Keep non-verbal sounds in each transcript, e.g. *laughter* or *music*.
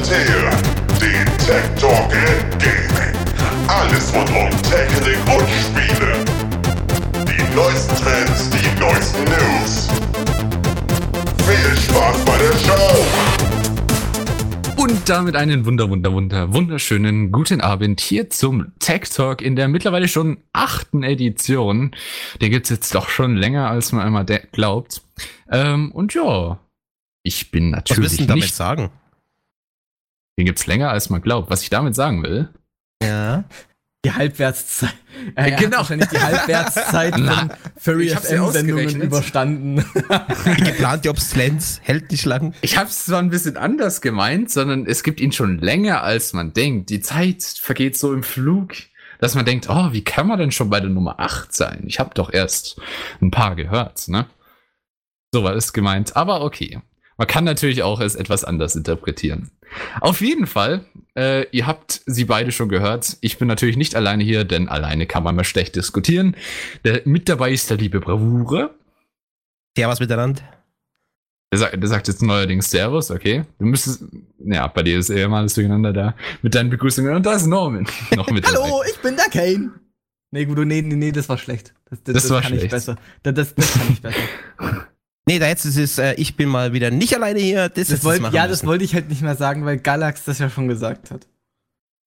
präsentiert den Tech Talk in Gaming. Alles rund um Technik und Spiele. Die neuesten Trends, die neuesten News. Viel Spaß bei der Show! Und damit einen wunder, wunder, wunder, wunderschönen guten Abend hier zum Tech Talk in der mittlerweile schon achten Edition. Den gibt's jetzt doch schon länger, als man einmal glaubt. Ähm, und ja, ich bin Was natürlich willst du damit nicht. sagen? Den gibt's länger, als man glaubt. Was ich damit sagen will. Ja. Die Halbwertszeit. Äh, Genau. genau. Wahrscheinlich die Halbwertszeit *laughs* von Furry ich hab's ja FM-Sendungen überstanden. *laughs* Die geplante Obsolenz hält nicht lang. Ich habe es zwar ein bisschen anders gemeint, sondern es gibt ihn schon länger, als man denkt. Die Zeit vergeht so im Flug, dass man denkt, oh, wie kann man denn schon bei der Nummer 8 sein? Ich habe doch erst ein paar gehört, ne? So war es gemeint, aber okay. Man kann natürlich auch es etwas anders interpretieren. Auf jeden Fall, äh, ihr habt sie beide schon gehört. Ich bin natürlich nicht alleine hier, denn alleine kann man mal schlecht diskutieren. Der, mit dabei ist der liebe Bravure. Servus miteinander. Der sagt, der sagt jetzt neuerdings Servus, okay. Du müsstest, ja, bei dir ist eher mal alles durcheinander da mit deinen Begrüßungen. Und da ist Norman *laughs* noch mit dabei. Hallo, ich bin der Kane. Nee, gut, nee, nee, nee, das war schlecht. Das, das, Das war kann schlecht. ich besser. Das, das, das kann ich besser. *laughs* Nee, da jetzt ist es, äh, ich bin mal wieder nicht alleine hier. Das, Das ist wollt, ja, das müssen. wollte ich halt nicht mehr sagen, weil Galax das ja schon gesagt hat.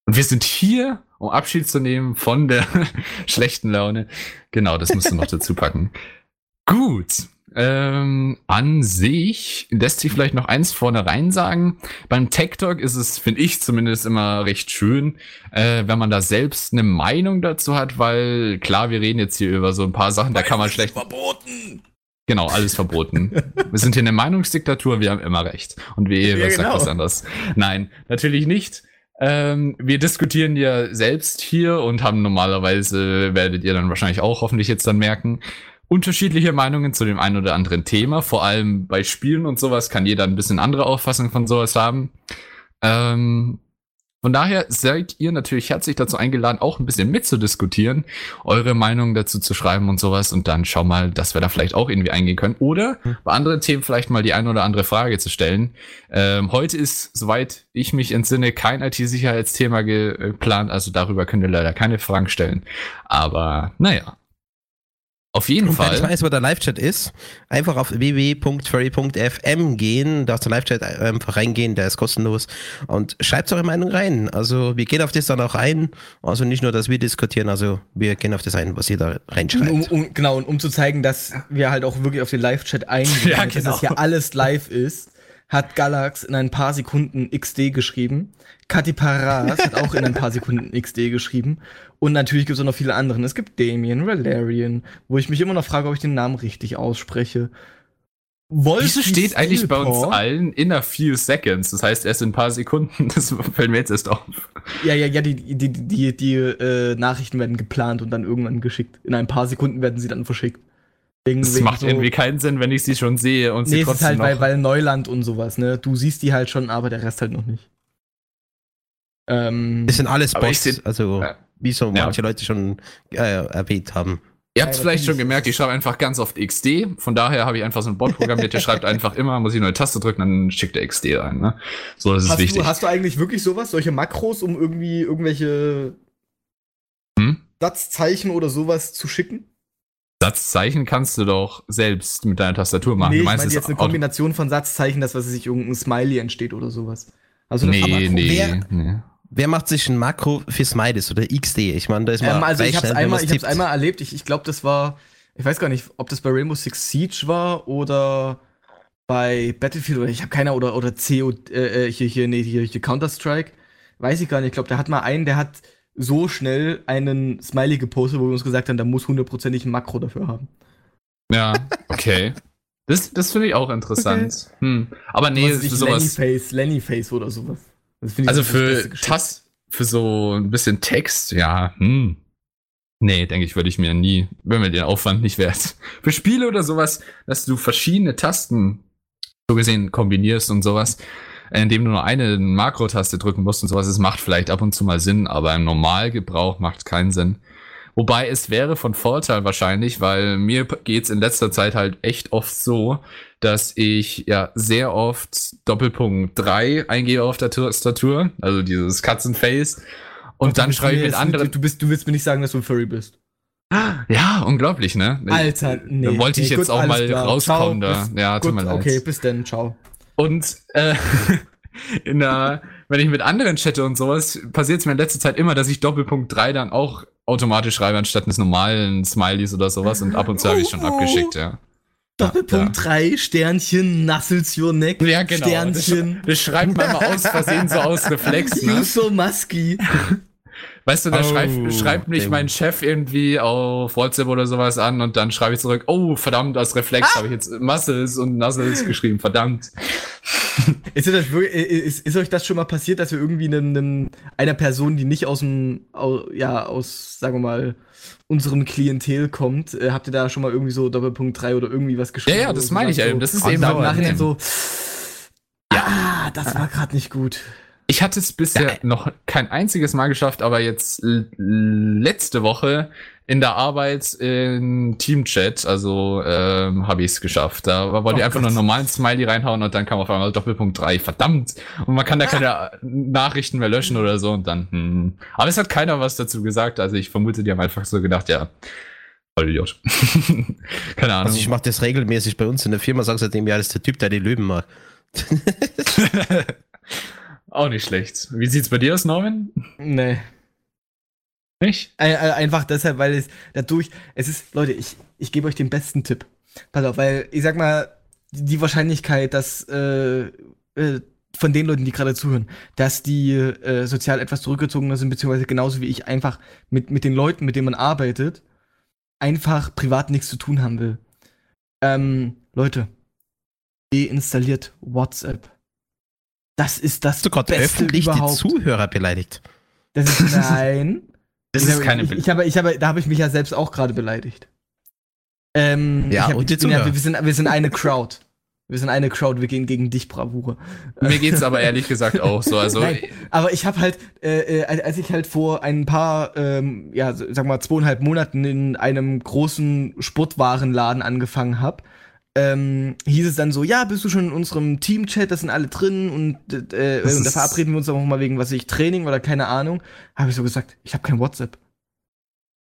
Und wir sind hier, um Abschied zu nehmen von der *laughs* schlechten Laune. Genau, das musst du noch dazu packen. *laughs* Gut. Ähm, an sich lässt sich vielleicht noch eins vorne rein sagen. Beim Tech Talk ist es, finde ich zumindest immer recht schön, äh, wenn man da selbst eine Meinung dazu hat, weil klar, wir reden jetzt hier über so ein paar Sachen, da kann man schlecht. Verboten! Genau, alles verboten. wir sind hier eine Meinungsdiktatur, wir haben immer recht. Und wie Ja, ja, sagt genau. was anderes. Nein, natürlich nicht. Ähm, wir diskutieren ja selbst hier und haben normalerweise, werdet ihr dann wahrscheinlich auch hoffentlich jetzt dann merken, unterschiedliche Meinungen zu dem einen oder anderen Thema. Vor allem bei Spielen und sowas kann jeder ein bisschen andere Auffassung von sowas haben. Ähm, von daher seid ihr natürlich herzlich dazu eingeladen, auch ein bisschen mitzudiskutieren, eure Meinung dazu zu schreiben und sowas und dann schau mal, dass wir da vielleicht auch irgendwie eingehen können. Oder bei anderen Themen vielleicht mal die eine oder andere Frage zu stellen. Ähm, heute ist, soweit ich mich entsinne, kein IT-Sicherheitsthema geplant, also darüber könnt ihr leider keine Fragen stellen. Aber naja. Auf jeden Und wer nicht Fall. weiß, wo der Live-Chat ist, einfach auf www.furry.fm gehen, da ist der Live-Chat einfach reingehen, der ist kostenlos und schreibt eure Meinung rein. Also wir gehen auf das dann auch ein, also nicht nur, dass wir diskutieren, also wir gehen auf das ein, was ihr da reinschreibt. Um, um, genau, und um zu zeigen, dass wir halt auch wirklich auf den Live-Chat eingehen, *laughs* Ja, genau. dass das hier alles live ist, hat Galax in ein paar Sekunden XD geschrieben. Katy Paras hat auch in ein paar Sekunden XD geschrieben. Und natürlich gibt es auch noch viele andere. Es gibt Damien, Valerian, wo ich mich immer noch frage, ob ich den Namen richtig ausspreche. Wolfi Wieso steht eigentlich bei uns allen in a few seconds? Das heißt erst in ein paar Sekunden. *laughs* Das fällt mir jetzt erst auf. Ja, ja, ja, die, die, die, die, die äh, Nachrichten werden geplant und dann irgendwann geschickt. In ein paar Sekunden werden sie dann verschickt. Wegen, Das wegen macht so- irgendwie keinen Sinn, wenn ich sie schon sehe und sie Nee, es ist trotzdem halt, noch. weil, weil Neuland und sowas, ne? Du siehst die halt schon, aber der Rest halt noch nicht. Ähm, Das sind alles Bots, seh- also Ja. Wie so Ja. manche Leute schon äh, erwähnt haben. Ihr habt es vielleicht schon gemerkt, ich schreibe einfach ganz oft XD. Von daher habe ich einfach so ein Bot programmiert, der schreibt einfach immer, muss ich nur eine Taste drücken, dann schickt er XD rein. Ne? So, das ist hast, wichtig. du, hast du eigentlich wirklich sowas, solche Makros, um irgendwie irgendwelche Hm? Satzzeichen oder sowas zu schicken? Satzzeichen kannst du doch selbst mit deiner Tastatur machen. nee, du ich meinst meine es jetzt eine Kombination von Satzzeichen, dass was weiß ich, irgendein Smiley entsteht oder sowas. Also das Nee, nee, nee. Wer macht sich ein Makro für Smileys oder XD? Ich meine, da ist man Ähm, also ich schnell, wenn einmal, ich hab's einmal erlebt. Ich, ich glaube, das war, ich weiß gar nicht, ob das bei Rainbow Six Siege war oder bei Battlefield oder ich habe keiner oder oder CO äh, äh, hier hier nee hier, hier Counter Strike. Weiß ich gar nicht. Ich glaube, der hat mal einen, der hat so schnell einen Smiley gepostet, wo wir uns gesagt haben, da muss hundertprozentig ein Makro dafür haben. Ja, okay. Das, das finde ich auch interessant. Hm. Aber nee, Was weiß ich, für Lenny sowas. Face, Lenny Face oder sowas. Also für Geschichte. Tas, für so ein bisschen Text, ja, hm. Nee, denke ich, würde ich mir nie, wenn mir den Aufwand nicht wert. Für Spiele oder sowas, dass du verschiedene Tasten so gesehen kombinierst und sowas, indem du nur eine Makrotaste drücken musst und sowas, es macht vielleicht ab und zu mal Sinn, aber im Normalgebrauch macht keinen Sinn. Wobei es wäre von Vorteil wahrscheinlich, weil mir geht's in letzter Zeit halt echt oft so, dass ich ja sehr oft Doppelpunkt 3 eingebe auf der Tastatur, also dieses Katzenface. Und dann schreibe ich mit anderen. Du, bist, du willst mir nicht sagen, dass du ein Furry bist. Ja, unglaublich, ne? Alter, nee. Da wollte ich nee, jetzt gut, auch mal klar. rauskommen Ciao, da. bis- Ja, tut gut, mir leid. Okay, bis dann, ciao. Und äh, *laughs* in der, wenn ich mit anderen chatte und sowas, passiert es mir in letzter Zeit immer, dass ich Doppelpunkt 3 dann auch automatisch schreibe, anstatt eines normalen Smileys oder sowas. Und ab und zu habe ich schon Oh, abgeschickt, ja. Doppelpunkt 3, Sternchen, Nassels your neck, Ja, genau. Sternchen. Das, das schreibt man mal aus Versehen so aus *laughs* Reflex, You ne? so musky. Weißt du, da Oh, schreibt, schreibt mich mein Chef irgendwie auf WhatsApp oder sowas an und dann schreibe ich zurück, oh, verdammt, als Reflex Ah! habe ich jetzt Muscles und Nuzzles geschrieben, verdammt. *laughs* Ist, das wirklich, ist, ist euch das schon mal passiert, dass ihr irgendwie einem, einem, einer Person, die nicht aus dem, ja, aus, sagen wir mal, unserem Klientel kommt, äh, habt ihr da schon mal irgendwie so Doppelpunkt 3 oder irgendwie was geschrieben? Ja, ja, das so meine ich sagt eben, So, das ist eben dann im. Nachhinein so, ja, das war gerade nicht gut. Ich hatte es bisher Ja. noch kein einziges Mal geschafft, aber jetzt letzte Woche in der Arbeit in Teamchat, also ähm, habe ich es geschafft. Da wollte Oh ich einfach Gott. nur einen normalen Smiley reinhauen und dann kam auf einmal Doppelpunkt 3. Verdammt! Und man kann da keine *laughs* Nachrichten mehr löschen oder so und dann, hm. Aber es hat keiner was dazu gesagt. Also ich vermute, die haben einfach so gedacht, ja, voll Idiot. *laughs* keine Ahnung. Also ich mache das regelmäßig bei uns in der Firma, sag seitdem ja, das ist der Typ, der die Löwen macht. *laughs* Auch nicht schlecht. Wie sieht's bei dir aus, Norman? Nee. Nicht? Ein- Einfach deshalb, weil es dadurch, es ist, Leute, ich, ich gebe euch den besten Tipp. Pass auf, weil ich sag mal, die die Wahrscheinlichkeit, dass äh, äh, von den Leuten, die gerade zuhören, dass die äh, sozial etwas zurückgezogener sind, beziehungsweise genauso wie ich einfach mit, mit den Leuten, mit denen man arbeitet, einfach privat nichts zu tun haben will. Ähm, Leute, deinstalliert WhatsApp. Das ist das Hast du gerade Beste öffentlich die überhaupt. Zuhörer beleidigt? Das ist nein. *laughs* Das ich ist habe, keine ich, ich habe, ich habe, da habe ich mich ja selbst auch gerade beleidigt. Ähm, Ja, ich hab, und die ich bin ja, Zuhörer. wir, sind, wir sind eine Crowd. Wir sind eine Crowd, wir gehen gegen dich, Bravure. Mir geht's aber ehrlich gesagt auch so. Also Nein, aber ich habe halt, äh, äh, als ich halt vor ein paar, ähm, ja, sag mal, zweieinhalb Monaten in einem großen Sportwarenladen angefangen habe, ähm, hieß es dann so, ja, bist du schon in unserem Team-Chat, da sind alle drin und, äh, Das und da verabreden wir uns auch mal wegen, was ich, Training oder keine Ahnung. Habe ich so gesagt, ich habe kein WhatsApp.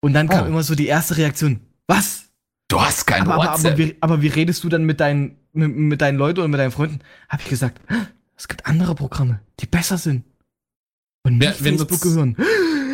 Und dann kam Oh. immer so die erste Reaktion, was? du hast kein Aber, aber, aber, WhatsApp. wie, aber wie redest du dann mit deinen, mit, mit deinen Leuten oder mit deinen Freunden? Habe ich gesagt, es gibt andere Programme, die besser sind. Und nicht Ja, wenn Facebook gehören.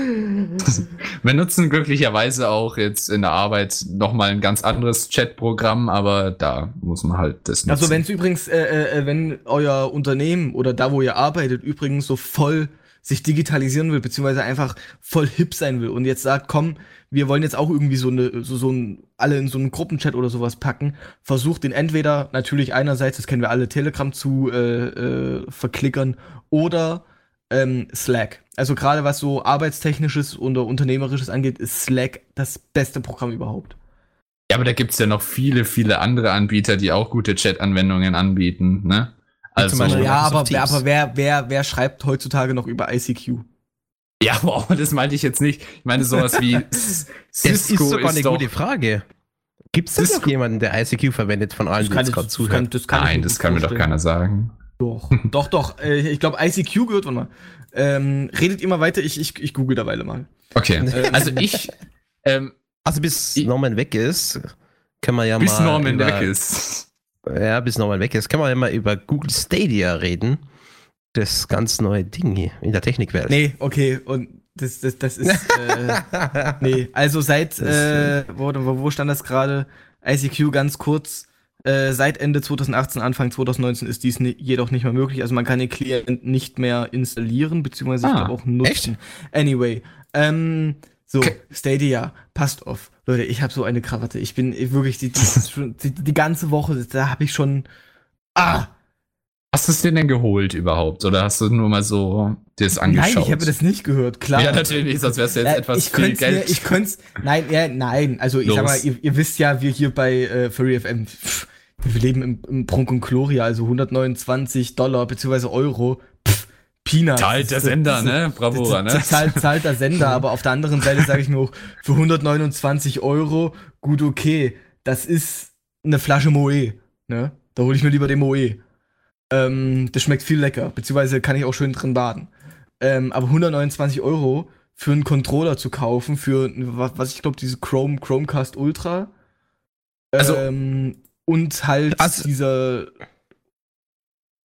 *laughs* Wir nutzen glücklicherweise auch jetzt in der Arbeit nochmal ein ganz anderes Chatprogramm, aber da muss man halt das nutzen. Also wenn es übrigens, äh, äh, wenn euer Unternehmen oder da, wo ihr arbeitet, übrigens so voll sich digitalisieren will, beziehungsweise einfach voll hip sein will und jetzt sagt, komm, wir wollen jetzt auch irgendwie so eine, so, so ein, alle in so einen Gruppenchat oder sowas packen, versucht den entweder natürlich einerseits, das kennen wir alle, Telegram zu äh, äh, verklickern oder ähm, Slack. Also gerade was so arbeitstechnisches oder unternehmerisches angeht, ist Slack das beste Programm überhaupt. ja, aber da gibt's ja noch viele, viele andere Anbieter, die auch gute Chat-Anwendungen anbieten, ne? Also, zum Beispiel- Ja, aber, aber wer, wer, wer schreibt heutzutage noch über ICQ? ja, *laughs* wow, das meinte ich jetzt nicht. Ich meine sowas wie *laughs* S- Das ist Cisco sogar eine gute Frage. Gibt es denn noch jemanden, der ICQ verwendet von allen, die jetzt gerade zuhören? das kann Nein, mir das kann mir doch keiner sagen. Doch, *laughs* doch, doch. Äh, ich glaube, ICQ gehört, warte mal. Ähm, redet ihr mal weiter, ich, ich, ich google derweile mal. Okay, *laughs* also ich, ähm, Also bis Ich- Norman weg ist, können wir ja bis mal Norman über, weg ist. Ja, bis Norman weg ist, können wir ja mal über Google Stadia reden. Das ganz neue Ding hier in der Technikwelt. Nee, okay, und das, das, das ist. Äh, *laughs* nee, also seit, Das, äh, wo, wo wo stand das gerade? ICQ ganz kurz. Äh, seit Ende 2018, Anfang 2019 ist dies jedoch nicht mehr möglich. Also man kann den Client nicht mehr installieren, beziehungsweise Ah, auch nutzen. Anyway, ähm, so, Okay. Stadia, passt auf. Leute, ich habe so eine Krawatte. Ich bin ich wirklich die, die, *laughs* die, die ganze Woche, da habe ich schon. Ah! Hast du es dir denn geholt überhaupt? Oder hast du nur mal so das angeschaut? Nein, ich habe das nicht gehört, klar. Ja, natürlich, sonst wärst du jetzt Ja, etwas ich viel Geld. Mir, ich könnte nein, ja, nein, also ich sag Los. mal, ihr, ihr wisst ja, wir hier bei äh, Furry FM, pff, wir leben im, im Prunk und Gloria, also 129 Dollar beziehungsweise Euro, pff, Peanuts. Zahlt der Sender, ne? Bravura, ne? Zahlt, zahlt der Sender, aber auf der anderen Seite sage ich mir auch, für 129 Euro, gut okay, das ist eine Flasche Moe, ne? Da hole ich mir lieber den Moe. Ähm, das schmeckt viel lecker, beziehungsweise kann ich auch schön drin baden. Ähm, aber 129 Euro für einen Controller zu kaufen, für, was, was ich glaube, diese Chrome, Chromecast Ultra. Also- ähm, und halt Also- dieser,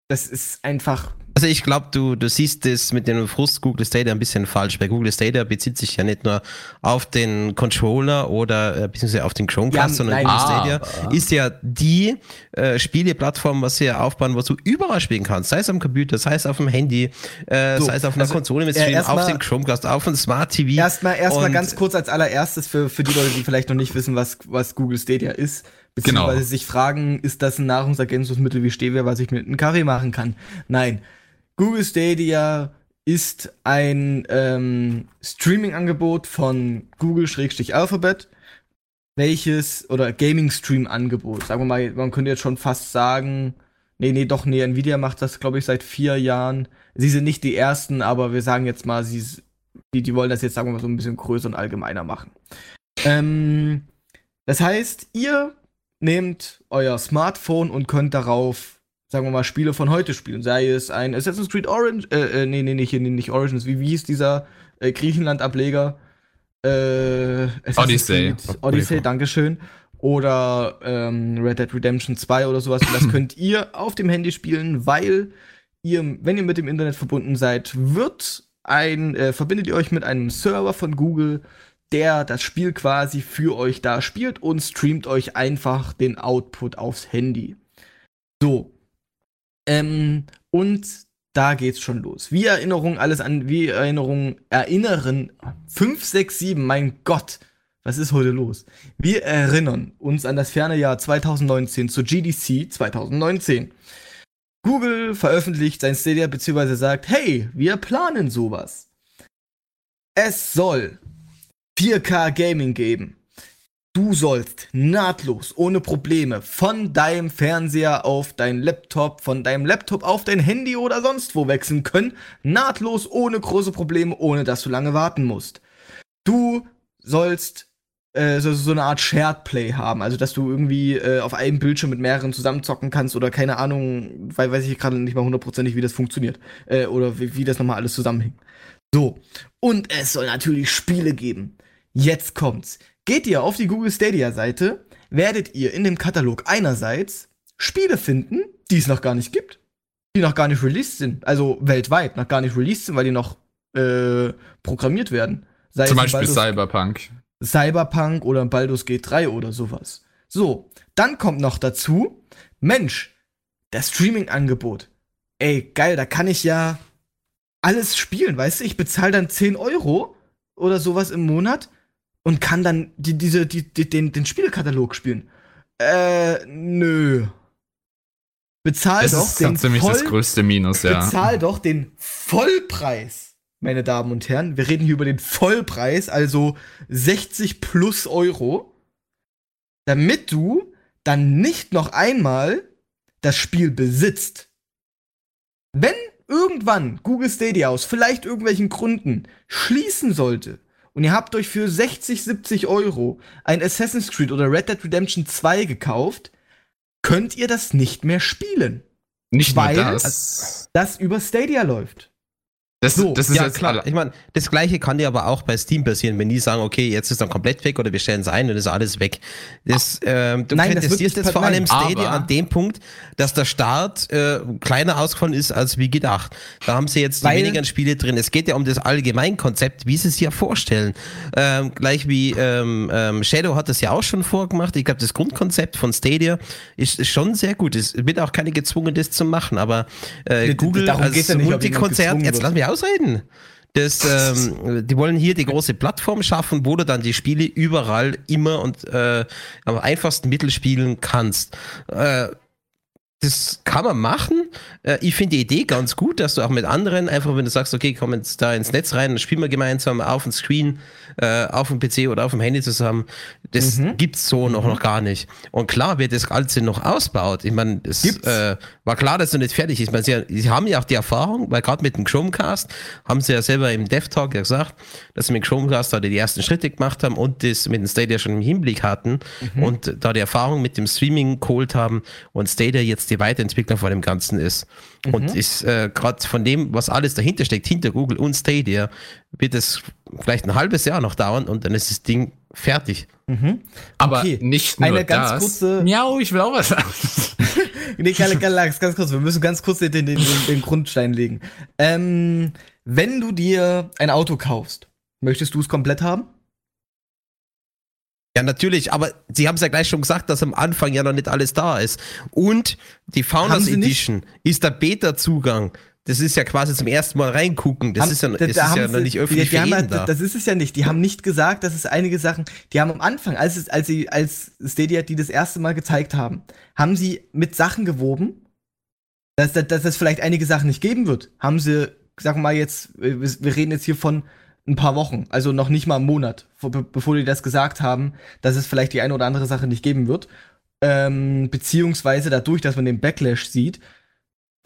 das ist einfach, Also ich glaube, du, du siehst das mit dem Frust Google Stadia ein bisschen falsch. Bei Google Stadia bezieht sich ja nicht nur auf den Controller oder äh, beziehungsweise auf den Chromecast, Ja, sondern nein. Google Stadia Aber- ist ja die äh, Spieleplattform, was sie ja aufbauen, was du überall spielen kannst. Sei es am Computer, sei es auf dem Handy, äh, So, sei es auf einer also, Konsole mit äh, Stream, auf dem Chromecast, auf dem Smart TV. Erstmal, erstmal Und- ganz kurz als allererstes für, für die Leute, die vielleicht noch nicht wissen, was, was Google Stadia ist, beziehungsweise Genau. sich fragen, ist das ein Nahrungsergänzungsmittel wie Stevia, was ich mit einem Kaffee machen kann? Nein. Google Stadia ist ein ähm, Streaming-Angebot von Google-Alphabet, welches, oder Gaming-Stream-Angebot, sagen wir mal, man könnte jetzt schon fast sagen, nee, nee, doch, nee, Nvidia macht das, glaube ich, seit vier Jahren. Sie sind nicht die ersten, aber wir sagen jetzt mal, sie, die, die wollen das jetzt, sagen wir mal, so ein bisschen größer und allgemeiner machen. Ähm, das heißt, ihr nehmt euer Smartphone und könnt darauf, sagen wir mal, Spiele von heute spielen. Sei es ein Assassin's Creed Orange, äh, äh nee, nee, nicht, nee, nicht Origins, wie, wie hieß dieser äh, Griechenland-Ableger? Äh, Assassin's Odyssey. Creed Odyssey, Dankeschön. Oder ähm, Red Dead Redemption 2 oder sowas. Und das *laughs* könnt ihr auf dem Handy spielen, weil ihr, wenn ihr mit dem Internet verbunden seid, wird ein, äh, verbindet ihr euch mit einem Server von Google, der das Spiel quasi für euch da spielt und streamt euch einfach den Output aufs Handy. So. Ähm, und da geht's schon los. Wie Erinnerung, alles an, wie Erinnerung, erinnern, 5, 6, 7, mein Gott, was ist heute los? Wir erinnern uns an das ferne Jahr 2019 zur GDC 2019. Google veröffentlicht sein Stadia bzw. sagt, hey, wir planen sowas. Es soll 4K Gaming geben. Du sollst nahtlos, ohne Probleme, von deinem Fernseher auf dein Laptop, von deinem Laptop auf dein Handy oder sonst wo wechseln können. Nahtlos, ohne große Probleme, ohne dass du lange warten musst. Du sollst äh, so, so eine Art Shared Play haben, also dass du irgendwie äh, auf einem Bildschirm mit mehreren zusammenzocken kannst oder keine Ahnung, weil weiß ich gerade nicht mal hundertprozentig, wie das funktioniert äh, oder wie, wie das nochmal alles zusammenhängt. So, und es soll natürlich Spiele geben. Jetzt kommt's. Geht ihr auf die Google Stadia Seite, werdet ihr in dem Katalog einerseits Spiele finden, die es noch gar nicht gibt, die noch gar nicht released sind, also weltweit noch gar nicht released sind, weil die noch äh, programmiert werden. Sei Zum Beispiel Baldur's- Cyberpunk. Cyberpunk oder Baldur's Gate 3 oder sowas. So, dann kommt noch dazu, Mensch, das Streaming-Angebot. Ey, geil, da kann ich ja alles spielen, weißt du? Ich bezahle dann 10 Euro oder sowas im Monat und kann dann die, diese, die, die, den, den Spielekatalog spielen. Äh, nö. Bezahl Das doch ist den ziemlich das voll- größte Minus, ja. Bezahl doch den Vollpreis, meine Damen und Herren. Wir reden hier über den Vollpreis, also 60 plus Euro, damit du dann nicht noch einmal das Spiel besitzt. Wenn irgendwann Google Stadia aus vielleicht irgendwelchen Gründen schließen sollte und ihr habt euch für 60, 70 Euro ein Assassin's Creed oder Red Dead Redemption 2 gekauft, könnt ihr das nicht mehr spielen Nicht nur weil- das. das über Stadia läuft. Das, so, das ist ja, klar. Ich meine, das gleiche kann ja aber auch bei Steam passieren, wenn die sagen, okay, jetzt ist dann komplett weg oder wir stellen es ein und ist alles weg. Das, ähm, du Nein, das kritisierst nicht jetzt vor allem. Stadia an dem Punkt, dass der Start äh, kleiner ausgefallen ist als wie gedacht. Da haben sie jetzt die weniger Spiele drin. Es geht ja um das Allgemeinkonzept, wie sie es ja vorstellen. Ähm, gleich wie ähm, ähm, Shadow hat das ja auch schon vorgemacht. Ich glaube, das Grundkonzept von Stadia ist, ist schon sehr gut. Es wird auch keine gezwungen, das zu machen, aber äh, Google darum als ja nicht, Multikonzert, jetzt lass mich ausreden. Das, ähm, die wollen hier die große Plattform schaffen, wo du dann die Spiele überall immer und äh, am einfachsten Mittel spielen kannst. Äh, das kann man machen. Äh, ich finde die Idee ganz gut, dass du auch mit anderen einfach, wenn du sagst, okay, komm jetzt da ins Netz rein, dann spielen wir gemeinsam auf dem Screen, äh, auf dem PC oder auf dem Handy zusammen. Das Mhm. gibt's so noch, noch gar nicht. Und klar wird das Ganze noch ausbaut. Ich meine, es äh, war klar, dass es noch nicht fertig ist. Ich meine, sie, sie haben ja auch die Erfahrung, weil gerade mit dem Chromecast haben sie ja selber im Dev Talk ja gesagt, dass sie mit dem Chromecast da die ersten Schritte gemacht haben und das mit dem Stadia schon im Hinblick hatten Mhm. und da die Erfahrung mit dem Streaming geholt haben und Stadia jetzt die Weiterentwickler von dem Ganzen ist. Mhm. Und ist äh, gerade von dem, was alles dahinter steckt, hinter Google und Stadia, wird es vielleicht ein halbes Jahr noch dauern und dann ist das Ding fertig. Aber Okay. nicht nur Eine ganz das. kurze- Miau, ich will auch was sagen. *laughs* Nee, Kalle, Lachs, ganz kurz, wir müssen ganz kurz den, den, den, den Grundstein legen. Ähm, wenn du dir ein Auto kaufst, möchtest du es komplett haben? Ja, natürlich, aber sie haben es ja gleich schon gesagt, dass am Anfang ja noch nicht alles da ist. Und die Founders? Edition ist der Beta-Zugang. Das ist ja quasi zum ersten Mal reingucken. Das Haben- ist ja, da- das ist da haben ja noch sie- nicht die, öffentlich die für haben halt, da. Das ist es ja nicht. Die haben nicht gesagt, dass es einige Sachen, die haben am Anfang, als, es, als sie, als Stadia die das erste Mal gezeigt haben, haben sie mit Sachen gewoben, dass, dass, dass es vielleicht einige Sachen nicht geben wird. Haben sie, sagen wir mal jetzt, wir reden jetzt hier von ein paar Wochen, also noch nicht mal einen Monat, vor- be- bevor die das gesagt haben, dass es vielleicht die eine oder andere Sache nicht geben wird. Ähm, beziehungsweise dadurch, dass man den Backlash sieht,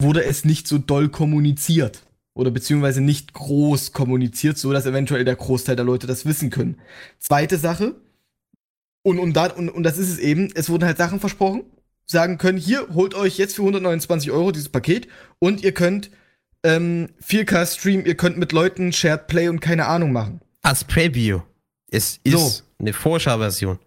wurde es nicht so doll kommuniziert. Oder beziehungsweise nicht groß kommuniziert, so dass eventuell der Großteil der Leute das wissen können. Zweite Sache, und, und, da, und, und das ist es eben, es wurden halt Sachen versprochen, sagen können, hier, holt euch jetzt für 129 Euro dieses Paket und ihr könnt ähm, 4K streamen, ihr könnt mit Leuten Shared Play und keine Ahnung machen. Als Preview. Es ist So. eine Vorschauversion.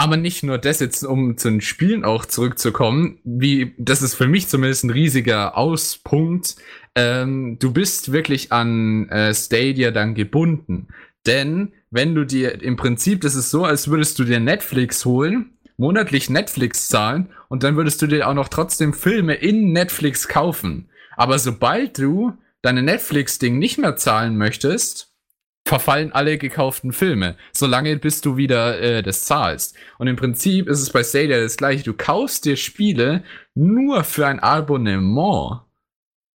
Aber nicht nur das jetzt, um zu den Spielen auch zurückzukommen, wie, das ist für mich zumindest ein riesiger Auspunkt. Ähm, du bist wirklich an äh, Stadia dann gebunden. Denn wenn du dir im Prinzip, das ist so, als würdest du dir Netflix holen, monatlich Netflix zahlen und dann würdest du dir auch noch trotzdem Filme in Netflix kaufen. Aber sobald du deine Netflix-Ding nicht mehr zahlen möchtest, verfallen alle gekauften Filme, solange bis du wieder äh, das zahlst. Und im Prinzip ist es bei Stadia das gleiche. Du kaufst dir Spiele nur für ein Abonnement.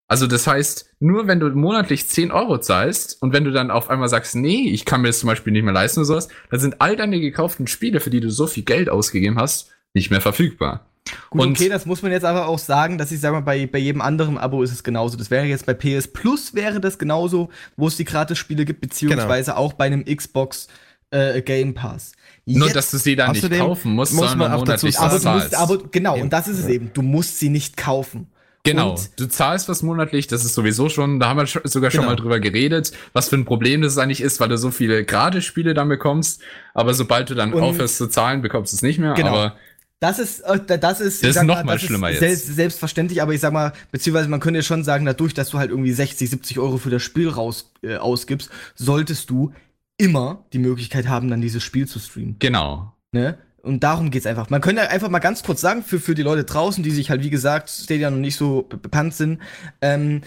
Also das heißt, nur wenn du monatlich 10 Euro zahlst und wenn du dann auf einmal sagst, nee, ich kann mir das zum Beispiel nicht mehr leisten oder sowas, dann sind all deine gekauften Spiele, für die du so viel Geld ausgegeben hast, nicht mehr verfügbar. Gut, Und- okay, das muss man jetzt aber auch sagen, dass ich sage mal, bei, bei jedem anderen Abo ist es genauso. Das wäre jetzt bei PS Plus wäre das genauso, wo es die Gratis-Spiele gibt, beziehungsweise auch bei einem Xbox äh, Game Pass. Nur, Jetzt- dass du sie dann nicht kaufen musst, muss sondern man auch dazu monatlich sagen- aber, du musst, zahlst. aber genau, und das ist es eben. Du musst sie nicht kaufen. Genau, Und- du zahlst was monatlich, das ist sowieso schon, da haben wir sogar schon Genau. mal drüber geredet, was für ein Problem das eigentlich ist, weil du so viele Gratis-Spiele dann bekommst, aber sobald du dann Und- aufhörst zu zahlen, bekommst du es nicht mehr, Genau. aber Das ist, äh, das ist, Das ich sag ist noch mal das schlimmer ist jetzt. Selbst, selbstverständlich, aber ich sag mal, beziehungsweise man könnte ja schon sagen, dadurch, dass du halt irgendwie 60, 70 Euro für das Spiel raus äh, ausgibst, solltest du immer die Möglichkeit haben, dann dieses Spiel zu streamen. genau. Ne? Und darum geht's einfach. Man könnte einfach mal ganz kurz sagen, für, für die Leute draußen, die sich halt, wie gesagt, Stadia noch nicht so be- bekannt sind, ähm,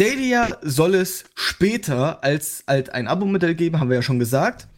Stadia soll es später als, als ein Abo-Modell geben, haben wir ja schon gesagt.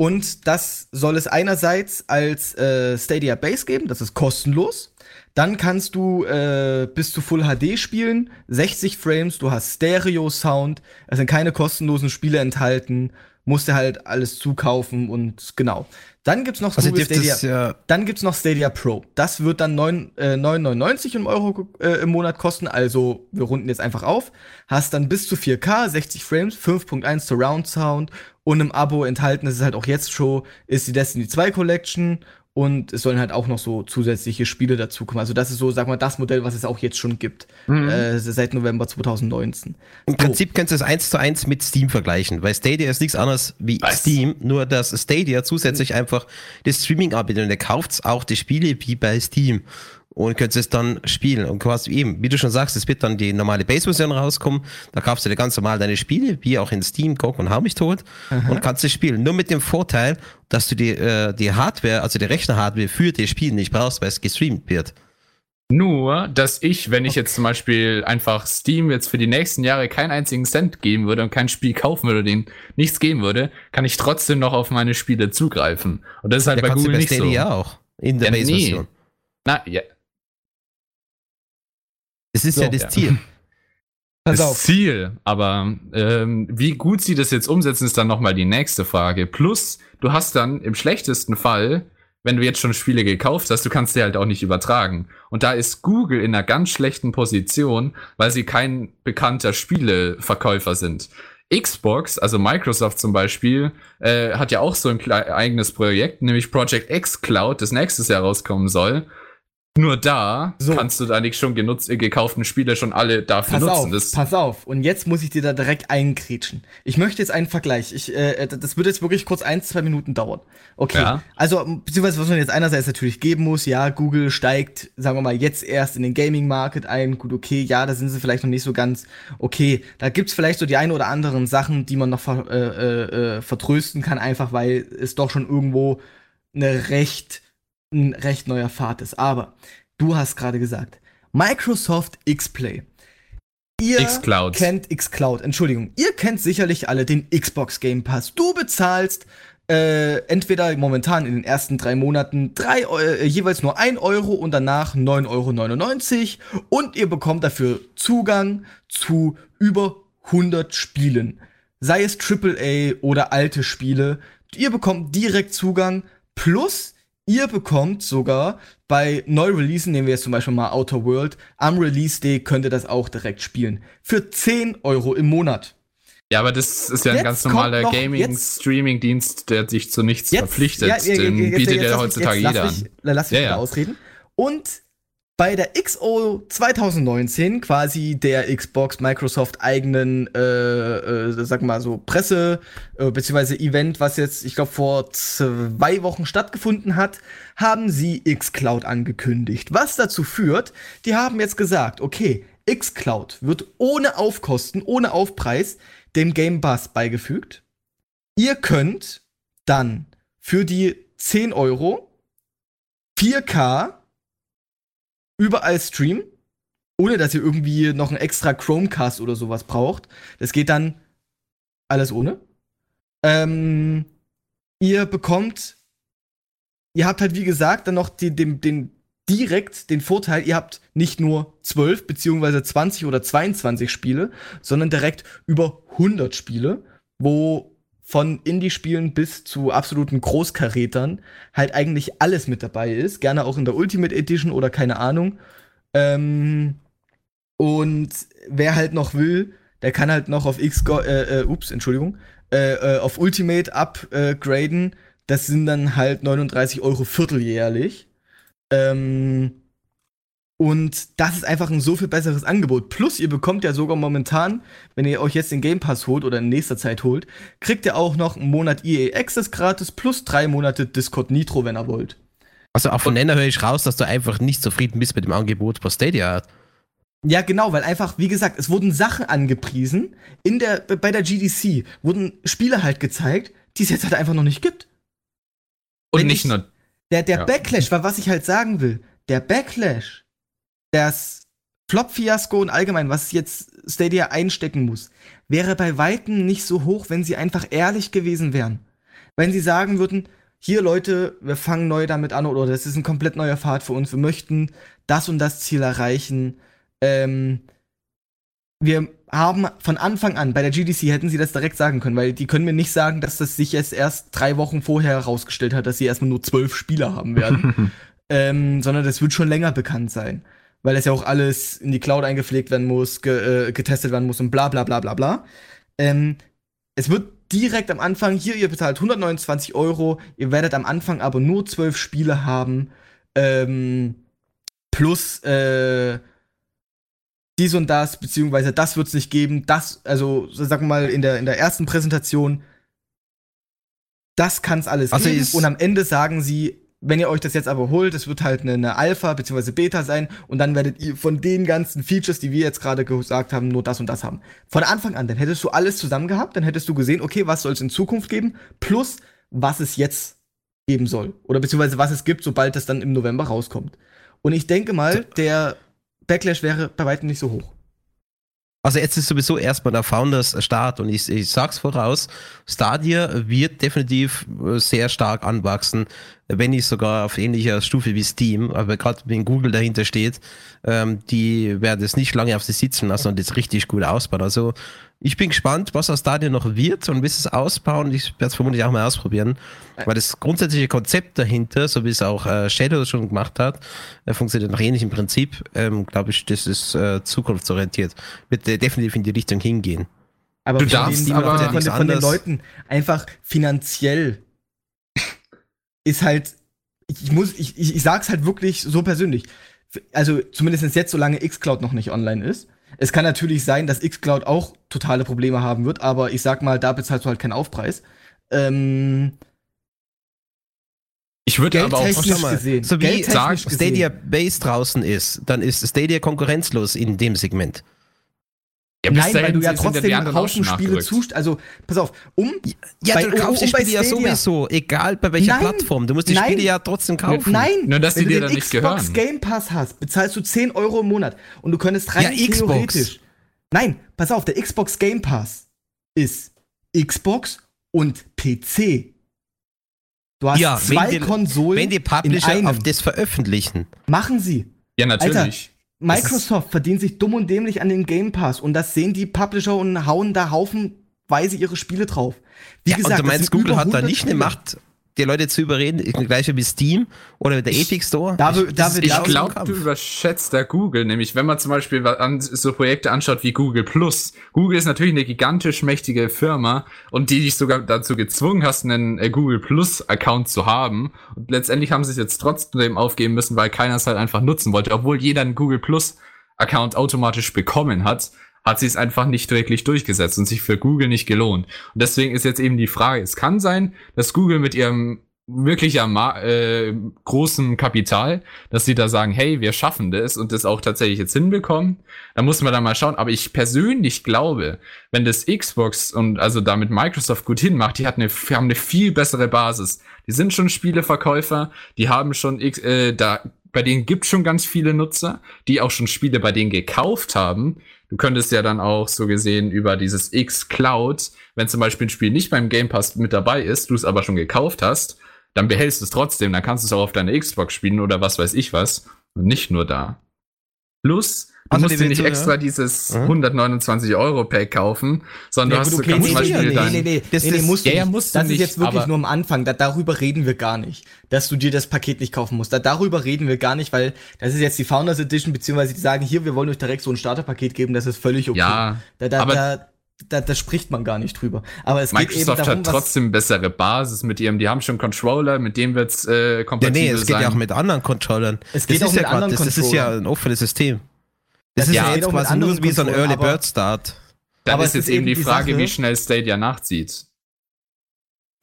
Und das soll es einerseits als äh, Stadia Base geben, das ist kostenlos. Dann kannst du äh, bis zu Full HD spielen, 60 Frames, du hast Stereo-Sound, es sind keine kostenlosen Spiele enthalten, musst dir halt alles zukaufen und genau. Dann gibt's noch Also Stadia. es ja Dann gibt's noch Stadia Pro. Das wird dann 9, äh, 9,99 im Euro äh, im Monat kosten. Also wir runden jetzt einfach auf. Hast dann bis zu 4K, 60 Frames, 5.1 Surround Sound und im Abo enthalten, das ist halt auch jetzt schon, ist die Destiny 2 Collection und es sollen halt auch noch so zusätzliche Spiele dazukommen. Also das ist so, sag mal, das Modell, was es auch jetzt schon gibt. Äh, seit November 2019. Im Prinzip könntest du es eins zu eins mit Steam vergleichen, weil Stadia ist nichts anderes wie Was? Steam, nur dass Stadia zusätzlich einfach das Streaming anbietet und ihr kauft auch die Spiele wie bei Steam und könnt es dann spielen und quasi eben, wie du schon sagst, es wird dann die normale Base-Version rauskommen, da kaufst du dir ganz normal deine Spiele, wie auch in Steam, GOG und Hau mich tot und kannst es spielen. Nur mit dem Vorteil, dass du die, äh, die Hardware, also die Rechner-Hardware für die Spiele nicht brauchst, weil es gestreamt wird. Nur, dass ich, wenn ich jetzt zum Beispiel einfach Steam jetzt für die nächsten Jahre keinen einzigen Cent geben würde und kein Spiel *laughs* kaufen würde, denen nichts geben würde, kann ich trotzdem noch auf meine Spiele zugreifen. Und das ist halt Ja, bei Google bei nicht so. Stadia auch in der Ja, nee. Base-Version. Na, ja. Das ist So, ja das ja. Ziel. Pass das auf. Ziel, aber ähm, wie gut sie das jetzt umsetzen, ist dann nochmal die nächste Frage. Plus, du hast dann im schlechtesten Fall, wenn du jetzt schon Spiele gekauft hast, du kannst sie halt auch nicht übertragen. Und da ist Google in einer ganz schlechten Position, weil sie kein bekannter Spieleverkäufer sind. Xbox, also Microsoft zum Beispiel, äh, hat ja auch so ein eigenes Projekt, nämlich Project X Cloud, das nächstes Jahr rauskommen soll. Nur da So. kannst du deine schon genutzt, äh, gekauften Spiele schon alle dafür Pass nutzen. auf, Das, pass auf. Und jetzt muss ich dir da direkt eingrätschen. Ich möchte jetzt einen Vergleich. Ich, äh, das wird jetzt wirklich kurz ein, zwei Minuten dauern. Okay. Ja. Also, beziehungsweise, was man jetzt einerseits natürlich geben muss, ja, Google steigt, sagen wir mal, jetzt erst in den Gaming-Market ein. Gut, okay, ja, da sind sie vielleicht noch nicht so ganz okay. Da gibt's vielleicht so die ein oder anderen Sachen, die man noch ver, äh, äh, äh, vertrösten kann, einfach weil es doch schon irgendwo eine recht, ein recht neuer Pfad ist. Aber du hast gerade gesagt, Microsoft X-Play. Ihr Xcloud. kennt Xcloud, Entschuldigung. Ihr kennt sicherlich alle den Xbox Game Pass. Du bezahlst äh, entweder momentan in den ersten drei Monaten drei, äh, jeweils nur 1 Euro und danach 9,99 Euro und ihr bekommt dafür Zugang zu über 100 Spielen. Sei es AAA oder alte Spiele. Ihr bekommt direkt Zugang plus Ihr bekommt sogar bei Neu-Releasen, nehmen wir jetzt zum Beispiel mal Outer World, am Release-Day könnt ihr das auch direkt spielen. Für 10 Euro im Monat. Ja, aber das ist ja ein Jetzt ganz kommt normaler jetzt- Gaming-Streaming-Dienst, der sich zu nichts verpflichtet. ja, ja, ja, Den jetzt- bietet jetzt ja heutzutage jetzt jeder lass an. mich, Lass mich Ja, ja. ausreden. Und bei der XO 2019, quasi der Xbox Microsoft eigenen, äh, äh, sag mal so, Presse, äh, beziehungsweise Event, was jetzt, ich glaube, vor zwei Wochen stattgefunden hat, haben sie xCloud angekündigt. Was dazu führt, die haben jetzt gesagt, okay, xCloud wird ohne Aufkosten, ohne Aufpreis dem Game Pass beigefügt. Ihr könnt dann für die 10 Euro 4K überall streamen, ohne dass ihr irgendwie noch einen extra Chromecast oder sowas braucht. Das geht dann alles ohne. Ähm, ihr bekommt, ihr habt halt wie gesagt dann noch die, den, den direkt den Vorteil, ihr habt nicht nur 12 beziehungsweise 20 oder 22 Spiele, sondern direkt über 100 Spiele, wo von Indie-Spielen bis zu absoluten Großkarätern halt eigentlich alles mit dabei ist. Gerne auch in der Ultimate Edition oder keine Ahnung. Ähm, und wer halt noch will, der kann halt noch auf X, äh, äh, ups, Entschuldigung, äh, äh, auf Ultimate upgraden. Das sind dann halt 39 Euro vierteljährlich. Ähm, und das ist einfach ein so viel besseres Angebot. Plus, ihr bekommt ja sogar momentan, wenn ihr euch jetzt den Game Pass holt oder in nächster Zeit holt, kriegt ihr auch noch einen Monat EA Access gratis plus drei Monate Discord Nitro, wenn ihr wollt. Also auch von Nenner höre ich raus, dass du einfach nicht zufrieden bist mit dem Angebot, was Stadia hat. Ja, genau, weil einfach, wie gesagt, es wurden Sachen angepriesen. In der, bei der GDC wurden Spiele halt gezeigt, die es jetzt halt einfach noch nicht gibt. Und Wenn nicht ich- nur. Der, der Ja. Backlash, weil was ich halt sagen will, der Backlash, das Flop-Fiasko und allgemein, was jetzt Stadia einstecken muss, wäre bei Weitem nicht so hoch, wenn sie einfach ehrlich gewesen wären. Wenn sie sagen würden, hier Leute, wir fangen neu damit an oder das ist ein komplett neuer Pfad für uns, wir möchten das und das Ziel erreichen. Ähm, wir haben von Anfang an, bei der GDC hätten sie das direkt sagen können, weil die können mir nicht sagen, dass das sich jetzt erst drei Wochen vorher herausgestellt hat, dass sie erstmal nur zwölf Spieler haben werden, *laughs* ähm, sondern das wird schon länger bekannt sein. Weil das ja auch alles in die Cloud eingepflegt werden muss, ge äh, getestet werden muss und bla bla bla bla bla. Ähm, es wird direkt am Anfang, hier, ihr bezahlt 129 Euro, ihr werdet am Anfang aber nur zwölf Spiele haben, ähm, plus äh, dies und das, beziehungsweise das wird es nicht geben, das, also sagen wir mal in der, in der ersten Präsentation, das kann es alles Also geben. Und am Ende sagen sie, wenn ihr euch das jetzt aber holt, es wird halt eine, eine Alpha beziehungsweise Beta sein und dann werdet ihr von den ganzen Features, die wir jetzt gerade gesagt haben, nur das und das haben. Von Anfang an, dann hättest du alles zusammen gehabt, dann hättest du gesehen, okay, was soll es in Zukunft geben, plus was es jetzt geben soll. Oder beziehungsweise was es gibt, sobald das dann im November rauskommt. Und ich denke mal, der Backlash wäre bei weitem nicht so hoch. Also jetzt ist sowieso erstmal der Founders Start und ich, ich sag's voraus, Stadia wird definitiv äh, sehr stark anwachsen. Wenn nicht sogar auf ähnlicher Stufe wie Steam, aber gerade wenn Google dahinter steht, ähm, die werden es nicht lange auf sich sitzen lassen und das richtig gut ausbauen. Also ich bin gespannt, was aus Stadia noch wird und wie sie es ausbauen. Ich werde es vermutlich auch mal ausprobieren, weil das grundsätzliche Konzept dahinter, so wie es auch äh, Shadow schon gemacht hat, äh, funktioniert nach ähnlichem Prinzip. Ähm, Glaube ich, das ist äh, zukunftsorientiert. Wird äh, definitiv in die Richtung hingehen. Aber Du darfst aber von, den- von den. Leuten einfach finanziell ist halt, ich muss, ich, ich, ich sag's halt wirklich so persönlich. Also zumindest jetzt, solange xCloud noch nicht online ist. Es kann natürlich sein, dass xCloud auch totale Probleme haben wird, aber ich sag mal, da bezahlst du halt keinen Aufpreis. Ähm, Ich würde aber auch mal, gesehen. so wie sagen. Stadia Base draußen ist, dann ist Stadia konkurrenzlos in dem Segment. Ja, bis Nein, weil du ja trotzdem die Haufen Spiele zust. Also, pass auf, um. Ja, Bei- du kaufst die um bei Spiele ja sowieso, egal bei welcher Nein, Plattform. Du musst die nein. Spiele ja trotzdem kaufen. Nein, Nur, dass wenn die du dir den dann nicht Xbox gehören. Game Pass hast, bezahlst du 10 Euro im Monat und du könntest rein Ja, Xbox. theoretisch. Nein, pass auf, der Xbox Game Pass ist Xbox und PC. Du hast Ja, zwei wenn die- Konsolen. Wenn die in Publisher einem. auf das veröffentlichen. Machen sie. Ja, natürlich. Microsoft verdient sich dumm und dämlich an dem Game Pass und das sehen die Publisher und hauen da haufenweise ihre Spiele drauf. Wie ja, gesagt, und du meinst, Google hat da 100 nicht eine Spiele. Macht, die Leute zu überreden, gleich wie Steam oder der Epic Store? Da das da Ich ein glaube, du überschätzt da Google, nämlich wenn man zum Beispiel an, so Projekte anschaut wie Google Plus. Google ist natürlich eine gigantisch mächtige Firma und die dich sogar dazu gezwungen hast, einen äh, Google Plus Account zu haben. Und letztendlich haben sie es jetzt trotzdem aufgeben müssen, weil keiner es halt einfach nutzen wollte. Obwohl jeder einen Google Plus Account automatisch bekommen hat, hat sie es einfach nicht wirklich durchgesetzt und sich für Google nicht gelohnt. Und deswegen ist jetzt eben die Frage, es kann sein, dass Google mit ihrem wirklich ja ma- äh, großen Kapital, dass sie da sagen, hey, wir schaffen das und das auch tatsächlich jetzt hinbekommen. Da muss man dann mal schauen. Aber ich persönlich glaube, wenn das Xbox und also damit Microsoft gut hinmacht, die hat eine, haben eine viel bessere Basis. Die sind schon Spieleverkäufer, die haben schon X, äh, da bei denen gibt schon ganz viele Nutzer, die auch schon Spiele bei denen gekauft haben. Du könntest ja dann auch so gesehen über dieses X Cloud, wenn zum Beispiel ein Spiel nicht beim Game Pass mit dabei ist, du es aber schon gekauft hast, dann behältst du es trotzdem, dann kannst du es auch auf deiner Xbox spielen oder was weiß ich was. Und nicht nur da. Plus, Also, musst dir nicht extra dieses Mhm. 129 Euro Pack kaufen, sondern Ja, du hast du okay, zum nee, Beispiel nee, dein, Nee, nee, Das nee, nee, ist- musst du ja, ja, nicht. musst du das ist jetzt wirklich nur am Anfang. Da, darüber reden wir gar nicht. Dass du dir das Paket nicht kaufen musst. Da, darüber reden wir gar nicht, weil das ist jetzt die Founders Edition, beziehungsweise die sagen, hier, wir wollen euch direkt so ein Starterpaket geben, das ist völlig okay. Ja, da, da, aber- da, da, da spricht man gar nicht drüber. Aber es geht Microsoft eben darum, hat trotzdem bessere Basis mit ihrem, die haben schon Controller, mit dem wird's äh, Ja, kompatibel nee, es geht sein. ja auch mit anderen Controllern. Es geht das auch ist mit ja anderen das, das ist ja Controllern. ein offenes System. Das Ja, ist ja, geht jetzt quasi nur wie so ein Early Bird Start. Dann aber ist jetzt ist eben die Frage, Sache- wie schnell Stadia nachzieht.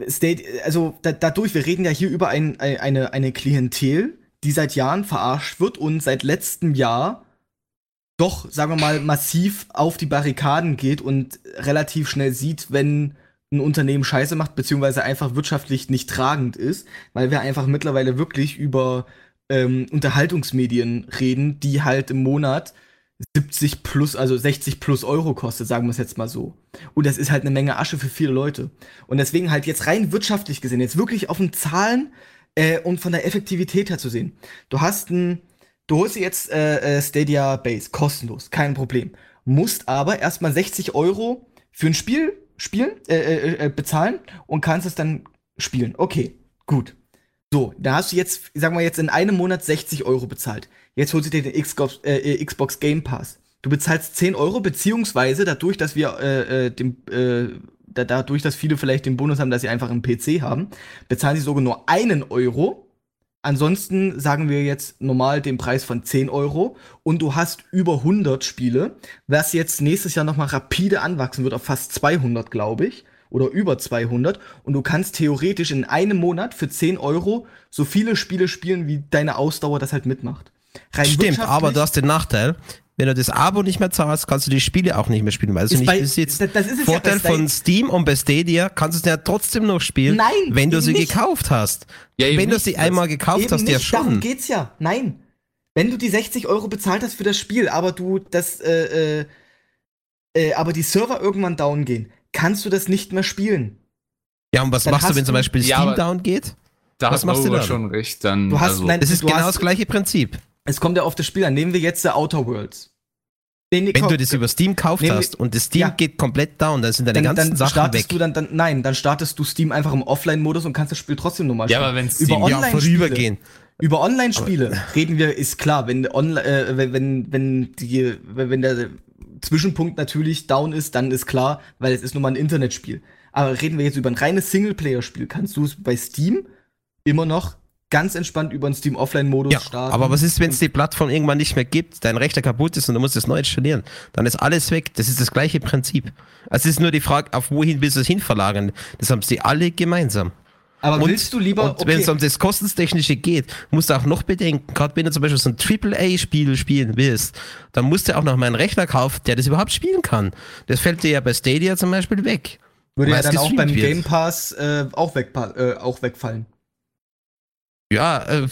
State, also da, dadurch, wir reden ja hier über ein, eine, eine Klientel, die seit Jahren verarscht wird und seit letztem Jahr doch, sagen wir mal, massiv auf die Barrikaden geht und relativ schnell sieht, wenn ein Unternehmen Scheiße macht, beziehungsweise einfach wirtschaftlich nicht tragend ist, weil wir einfach mittlerweile wirklich über ähm, Unterhaltungsmedien reden, die halt im Monat 70 plus, also 60 plus Euro kostet, sagen wir es jetzt mal so. Und das ist halt eine Menge Asche für viele Leute. Und deswegen halt jetzt rein wirtschaftlich gesehen, jetzt wirklich auf den Zahlen äh, und von der Effektivität her zu sehen. Du hast ein, du holst dir jetzt äh, äh, Stadia Base, kostenlos, kein Problem. Musst aber erstmal 60 Euro für ein Spiel spielen, äh, äh, äh, bezahlen und kannst es dann spielen. Okay, gut. So, da hast du jetzt, sagen wir jetzt in einem Monat 60 Euro bezahlt. Jetzt holst du dir den Xbox, äh, äh, Xbox Game Pass. Du bezahlst 10 Euro, beziehungsweise dadurch, dass wir äh, äh, dem, äh, da, dadurch, dass viele vielleicht den Bonus haben, dass sie einfach einen PC haben, bezahlen sie sogar nur einen Euro. Ansonsten sagen wir jetzt normal den Preis von 10 Euro und du hast über 100 Spiele, was jetzt nächstes Jahr nochmal rapide anwachsen wird auf fast 200, glaube ich, oder über 200 und du kannst theoretisch in einem Monat für 10 Euro so viele Spiele spielen, wie deine Ausdauer das halt mitmacht. Rein Stimmt, aber du hast den Nachteil, wenn du das Abo nicht mehr zahlst, kannst du die Spiele auch nicht mehr spielen, weil du nicht bei- besitzt. das- das ist es ja Vorteil bei von Steam und bei Stadia kannst du es ja trotzdem noch spielen, Nein, wenn du sie nicht. gekauft hast. Ja, wenn du nicht. sie einmal gekauft Eben hast, ja nicht, darum schon. geht's ja. Nein. Wenn du die 60 Euro bezahlt hast für das Spiel, aber du das, äh, äh, äh, aber die Server irgendwann down gehen, kannst du das nicht mehr spielen. Ja, und was Dann machst du, wenn zum Beispiel Ja, Steam aber- down geht? da Was machst du dann? schon recht. Dann, Du hast- also, nein, Das ist Du genau hast- das gleiche Prinzip. Es kommt ja auf das Spiel an. Nehmen wir jetzt The Outer Worlds. Den, Wenn du das über Steam gekauft Nehmen wir- hast und das Steam Ja. geht komplett down, dann sind deine dann, ganzen dann Sachen startest weg. du dann, dann nein, dann startest du Steam einfach im Offline-Modus und kannst das Spiel trotzdem nochmal Ja, aber wenn Steam- über Ja, ja, Online-Spiele vorübergehen. über Online-Spiele *laughs* reden wir, ist klar, wenn Onli- äh, wenn wenn wenn die wenn wenn der Zwischenpunkt natürlich down ist, dann ist klar, weil es ist nun mal ein Internetspiel. Aber reden wir jetzt über ein reines Singleplayer-Spiel, kannst du es bei Steam immer noch ganz entspannt über den Steam Offline-Modus Ja, starten. aber was ist, wenn es die Plattform irgendwann nicht mehr gibt, dein Rechner kaputt ist und du musst es neu installieren? Dann ist alles weg. Das ist das gleiche Prinzip. Also es ist nur die Frage, auf wohin willst du es hinverlagern? Das haben sie alle gemeinsam. Aber Und, willst du lieber und wenn es um das Kostentechnische geht, musst du auch noch bedenken, gerade wenn du zum Beispiel so ein AAA-Spiel spielen willst, dann musst du auch noch mal einen Rechner kaufen, der das überhaupt spielen kann. Das fällt dir ja bei Stadia zum Beispiel weg. würde ja dann auch beim wird. Game Pass äh, auch, wegpa äh, auch wegfallen. Ja, äh,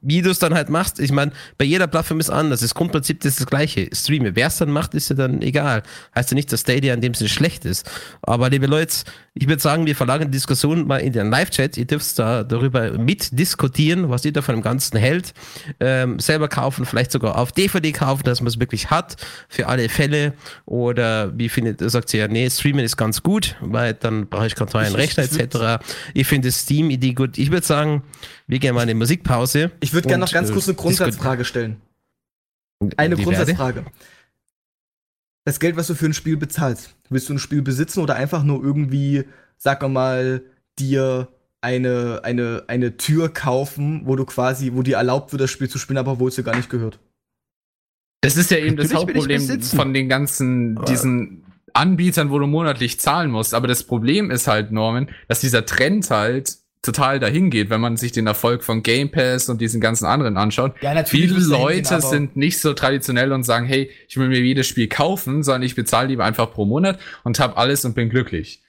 wie du es dann halt machst, ich meine, bei jeder Plattform ist anders. Das Grundprinzip ist das gleiche. Streame. Wer es dann macht, ist ja dann egal. Heißt ja nicht, dass Stadia in dem Sinne schlecht ist. Aber liebe Leute, ich würde sagen, wir verlagern die Diskussion mal in den Live-Chat. Ihr dürft da darüber mitdiskutieren, was ihr da von dem Ganzen hält. Ähm, selber kaufen, vielleicht sogar auf DVD kaufen, dass man es wirklich hat, für alle Fälle. Oder wie findet, sagt ihr, ja, nee, Streamen ist ganz gut, weil dann brauche ich keinen teuren Rechner etc. Ich finde Steam-Idee gut. Ich würde sagen, wir gehen mal in die Musikpause. Ich würde gerne noch ganz äh, kurz eine Grundsatzfrage stellen. Eine Die Grundsatzfrage. Das Geld, was du für ein Spiel bezahlst, willst du ein Spiel besitzen oder einfach nur irgendwie, sag mal, dir eine, eine, eine Tür kaufen, wo du quasi, wo dir erlaubt wird, das Spiel zu spielen, aber wo es dir gar nicht gehört? Das ist ja eben das Natürlich Hauptproblem von den ganzen, diesen Anbietern, wo du monatlich zahlen musst. Aber das Problem ist halt, Norman, dass dieser Trend halt total dahin geht, wenn man sich den Erfolg von Game Pass und diesen ganzen anderen anschaut. Ja, natürlich Viele Leute gehen, sind nicht so traditionell und sagen, hey, ich will mir jedes Spiel kaufen, sondern ich bezahle lieber einfach pro Monat und habe alles und bin glücklich.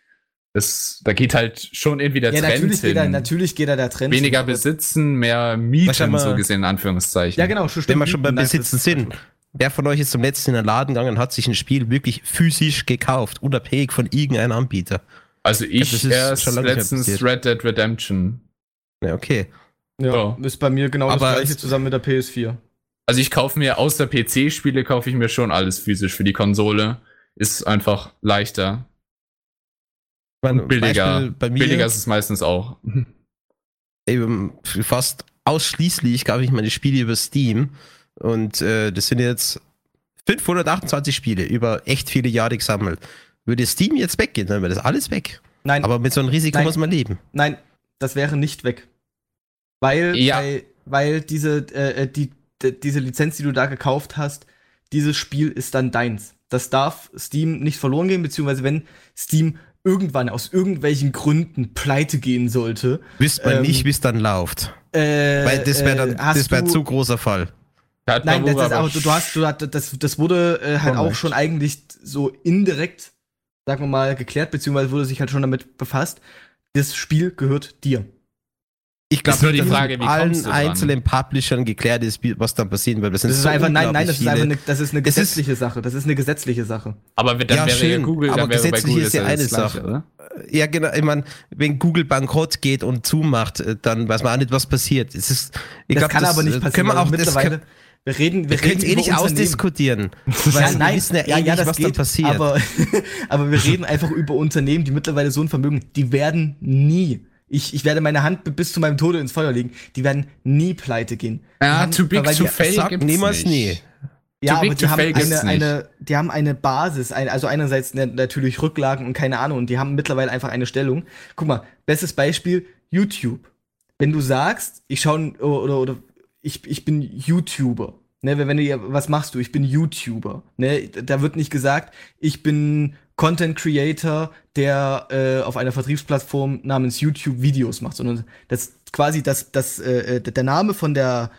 Das, da geht halt schon irgendwie der Ja, Trend natürlich geht, da, hin. natürlich geht da der Trend. Weniger hin, besitzen, mehr mieten, so gesehen, in Anführungszeichen. Ja, genau, schon Wenn wir schon beim Besitzen sind, wer von euch ist zum letzten in den Laden gegangen und hat sich ein Spiel wirklich physisch gekauft, unabhängig von irgendeinem Anbieter? Also ich das ist erst letztens passiert. Red Dead Redemption. Ja, okay. Ja, Ja. ist bei mir genau Aber das gleiche zusammen mit der PS4. Also ich kaufe mir aus der PC-Spiele, kaufe ich mir schon alles physisch für die Konsole. Ist einfach leichter. Mein Und billiger. Bei mir, Billiger ist es meistens auch. *laughs* eben fast ausschließlich gab ich meine Spiele über Steam und äh, das sind jetzt 528 Spiele über echt viele Jahre gesammelt. Würde Steam jetzt weggehen, dann wäre das alles weg. Nein, Aber mit so einem Risiko Nein. muss man leben. Nein, das wäre nicht weg. Weil, Ja. weil, weil diese, äh, die, d- diese Lizenz, die du da gekauft hast, dieses Spiel ist dann deins. Das darf Steam nicht verloren gehen, beziehungsweise wenn Steam irgendwann aus irgendwelchen Gründen pleite gehen sollte, Wisst man Ähm, nicht, wie es dann läuft. äh, Weil das wäre dann äh, das wär du- zu großer Fall. Nein, das, das, aber du, du hast, du hast, das, das wurde äh, halt Schon auch schon eigentlich so indirekt, sagen wir mal, geklärt, beziehungsweise wurde sich halt schon damit befasst. Das Spiel gehört dir. Ich Ist nur die dass Frage, wie allen einzelnen Publishern geklärt ist, was dann passieren wird. Das, Das ist so einfach, nein, nein, das ist einfach eine, das ist eine Es ist- gesetzliche Sache. Das ist eine gesetzliche Sache. Aber dann Ja, wäre ja schön, Google, aber gesetzlich Google ist ja das eine Gleiche, Sache. oder? Ja, genau. Ich meine, wenn Google bankrott geht und zumacht, äh, dann weiß man auch nicht, was passiert. Es ist, ich das glaub, kann aber nicht äh, passieren. Können wir auch das mittlerweile, können, wir reden, wir wir können reden es eh nicht ausdiskutieren. *laughs* Ja, nein, wir wissen ja, ja, eh ja, nicht, das was geht, dann passiert. Aber, *laughs* aber wir reden einfach über Unternehmen, die mittlerweile so ein Vermögen, die werden nie, ich, ich werde meine Hand bis zu meinem Tode ins Feuer legen, die werden nie pleite gehen. Ja, haben- too big to fail gibt's niemals nicht. nie. Ja, aber die haben, eine, eine, die haben eine Basis, ein, also einerseits ne- natürlich Rücklagen und keine Ahnung, und die haben mittlerweile einfach eine Stellung. Guck mal, bestes Beispiel, YouTube. Wenn du sagst, ich schaue, oder, oder, oder ich, ich bin YouTuber, ne, wenn du, ja- was machst du? Ich bin YouTuber, ne, da wird nicht gesagt, ich bin Content Creator, der äh, auf einer Vertriebsplattform namens YouTube Videos macht, sondern das quasi das, das, äh, der Name von der,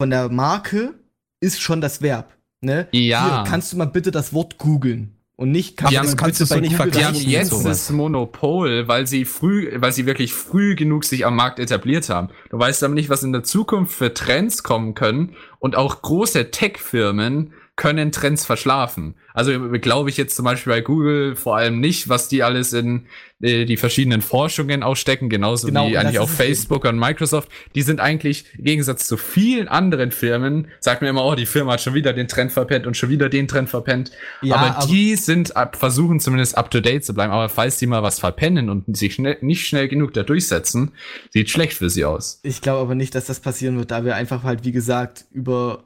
von der Marke ist schon das Verb. Ne? Ja. Hier, kannst du mal bitte das Wort googeln? Und nicht Aber Ja, das kannst du so bei nicht Google Die vergleichen. haben jetzt sowas. das Monopol, weil sie früh, weil sie wirklich früh genug sich am Markt etabliert haben. Du weißt aber nicht, was in der Zukunft für Trends kommen können und auch große Tech-Firmen können Trends verschlafen. Also glaube ich jetzt zum Beispiel bei Google vor allem nicht, was die alles in äh, die verschiedenen Forschungen ausstecken, genauso Genau, wie eigentlich auch. Facebook und Microsoft. Die sind eigentlich im Gegensatz zu vielen anderen Firmen, sagt mir immer, oh, die Firma hat schon wieder den Trend verpennt und schon wieder den Trend verpennt. Ja, aber, aber- die sind ab, versuchen zumindest up to date zu bleiben. Aber falls die mal was verpennen und sich schnell, nicht schnell genug da durchsetzen, sieht schlecht für sie aus. Ich glaube aber nicht, dass das passieren wird, da wir einfach halt, wie gesagt, über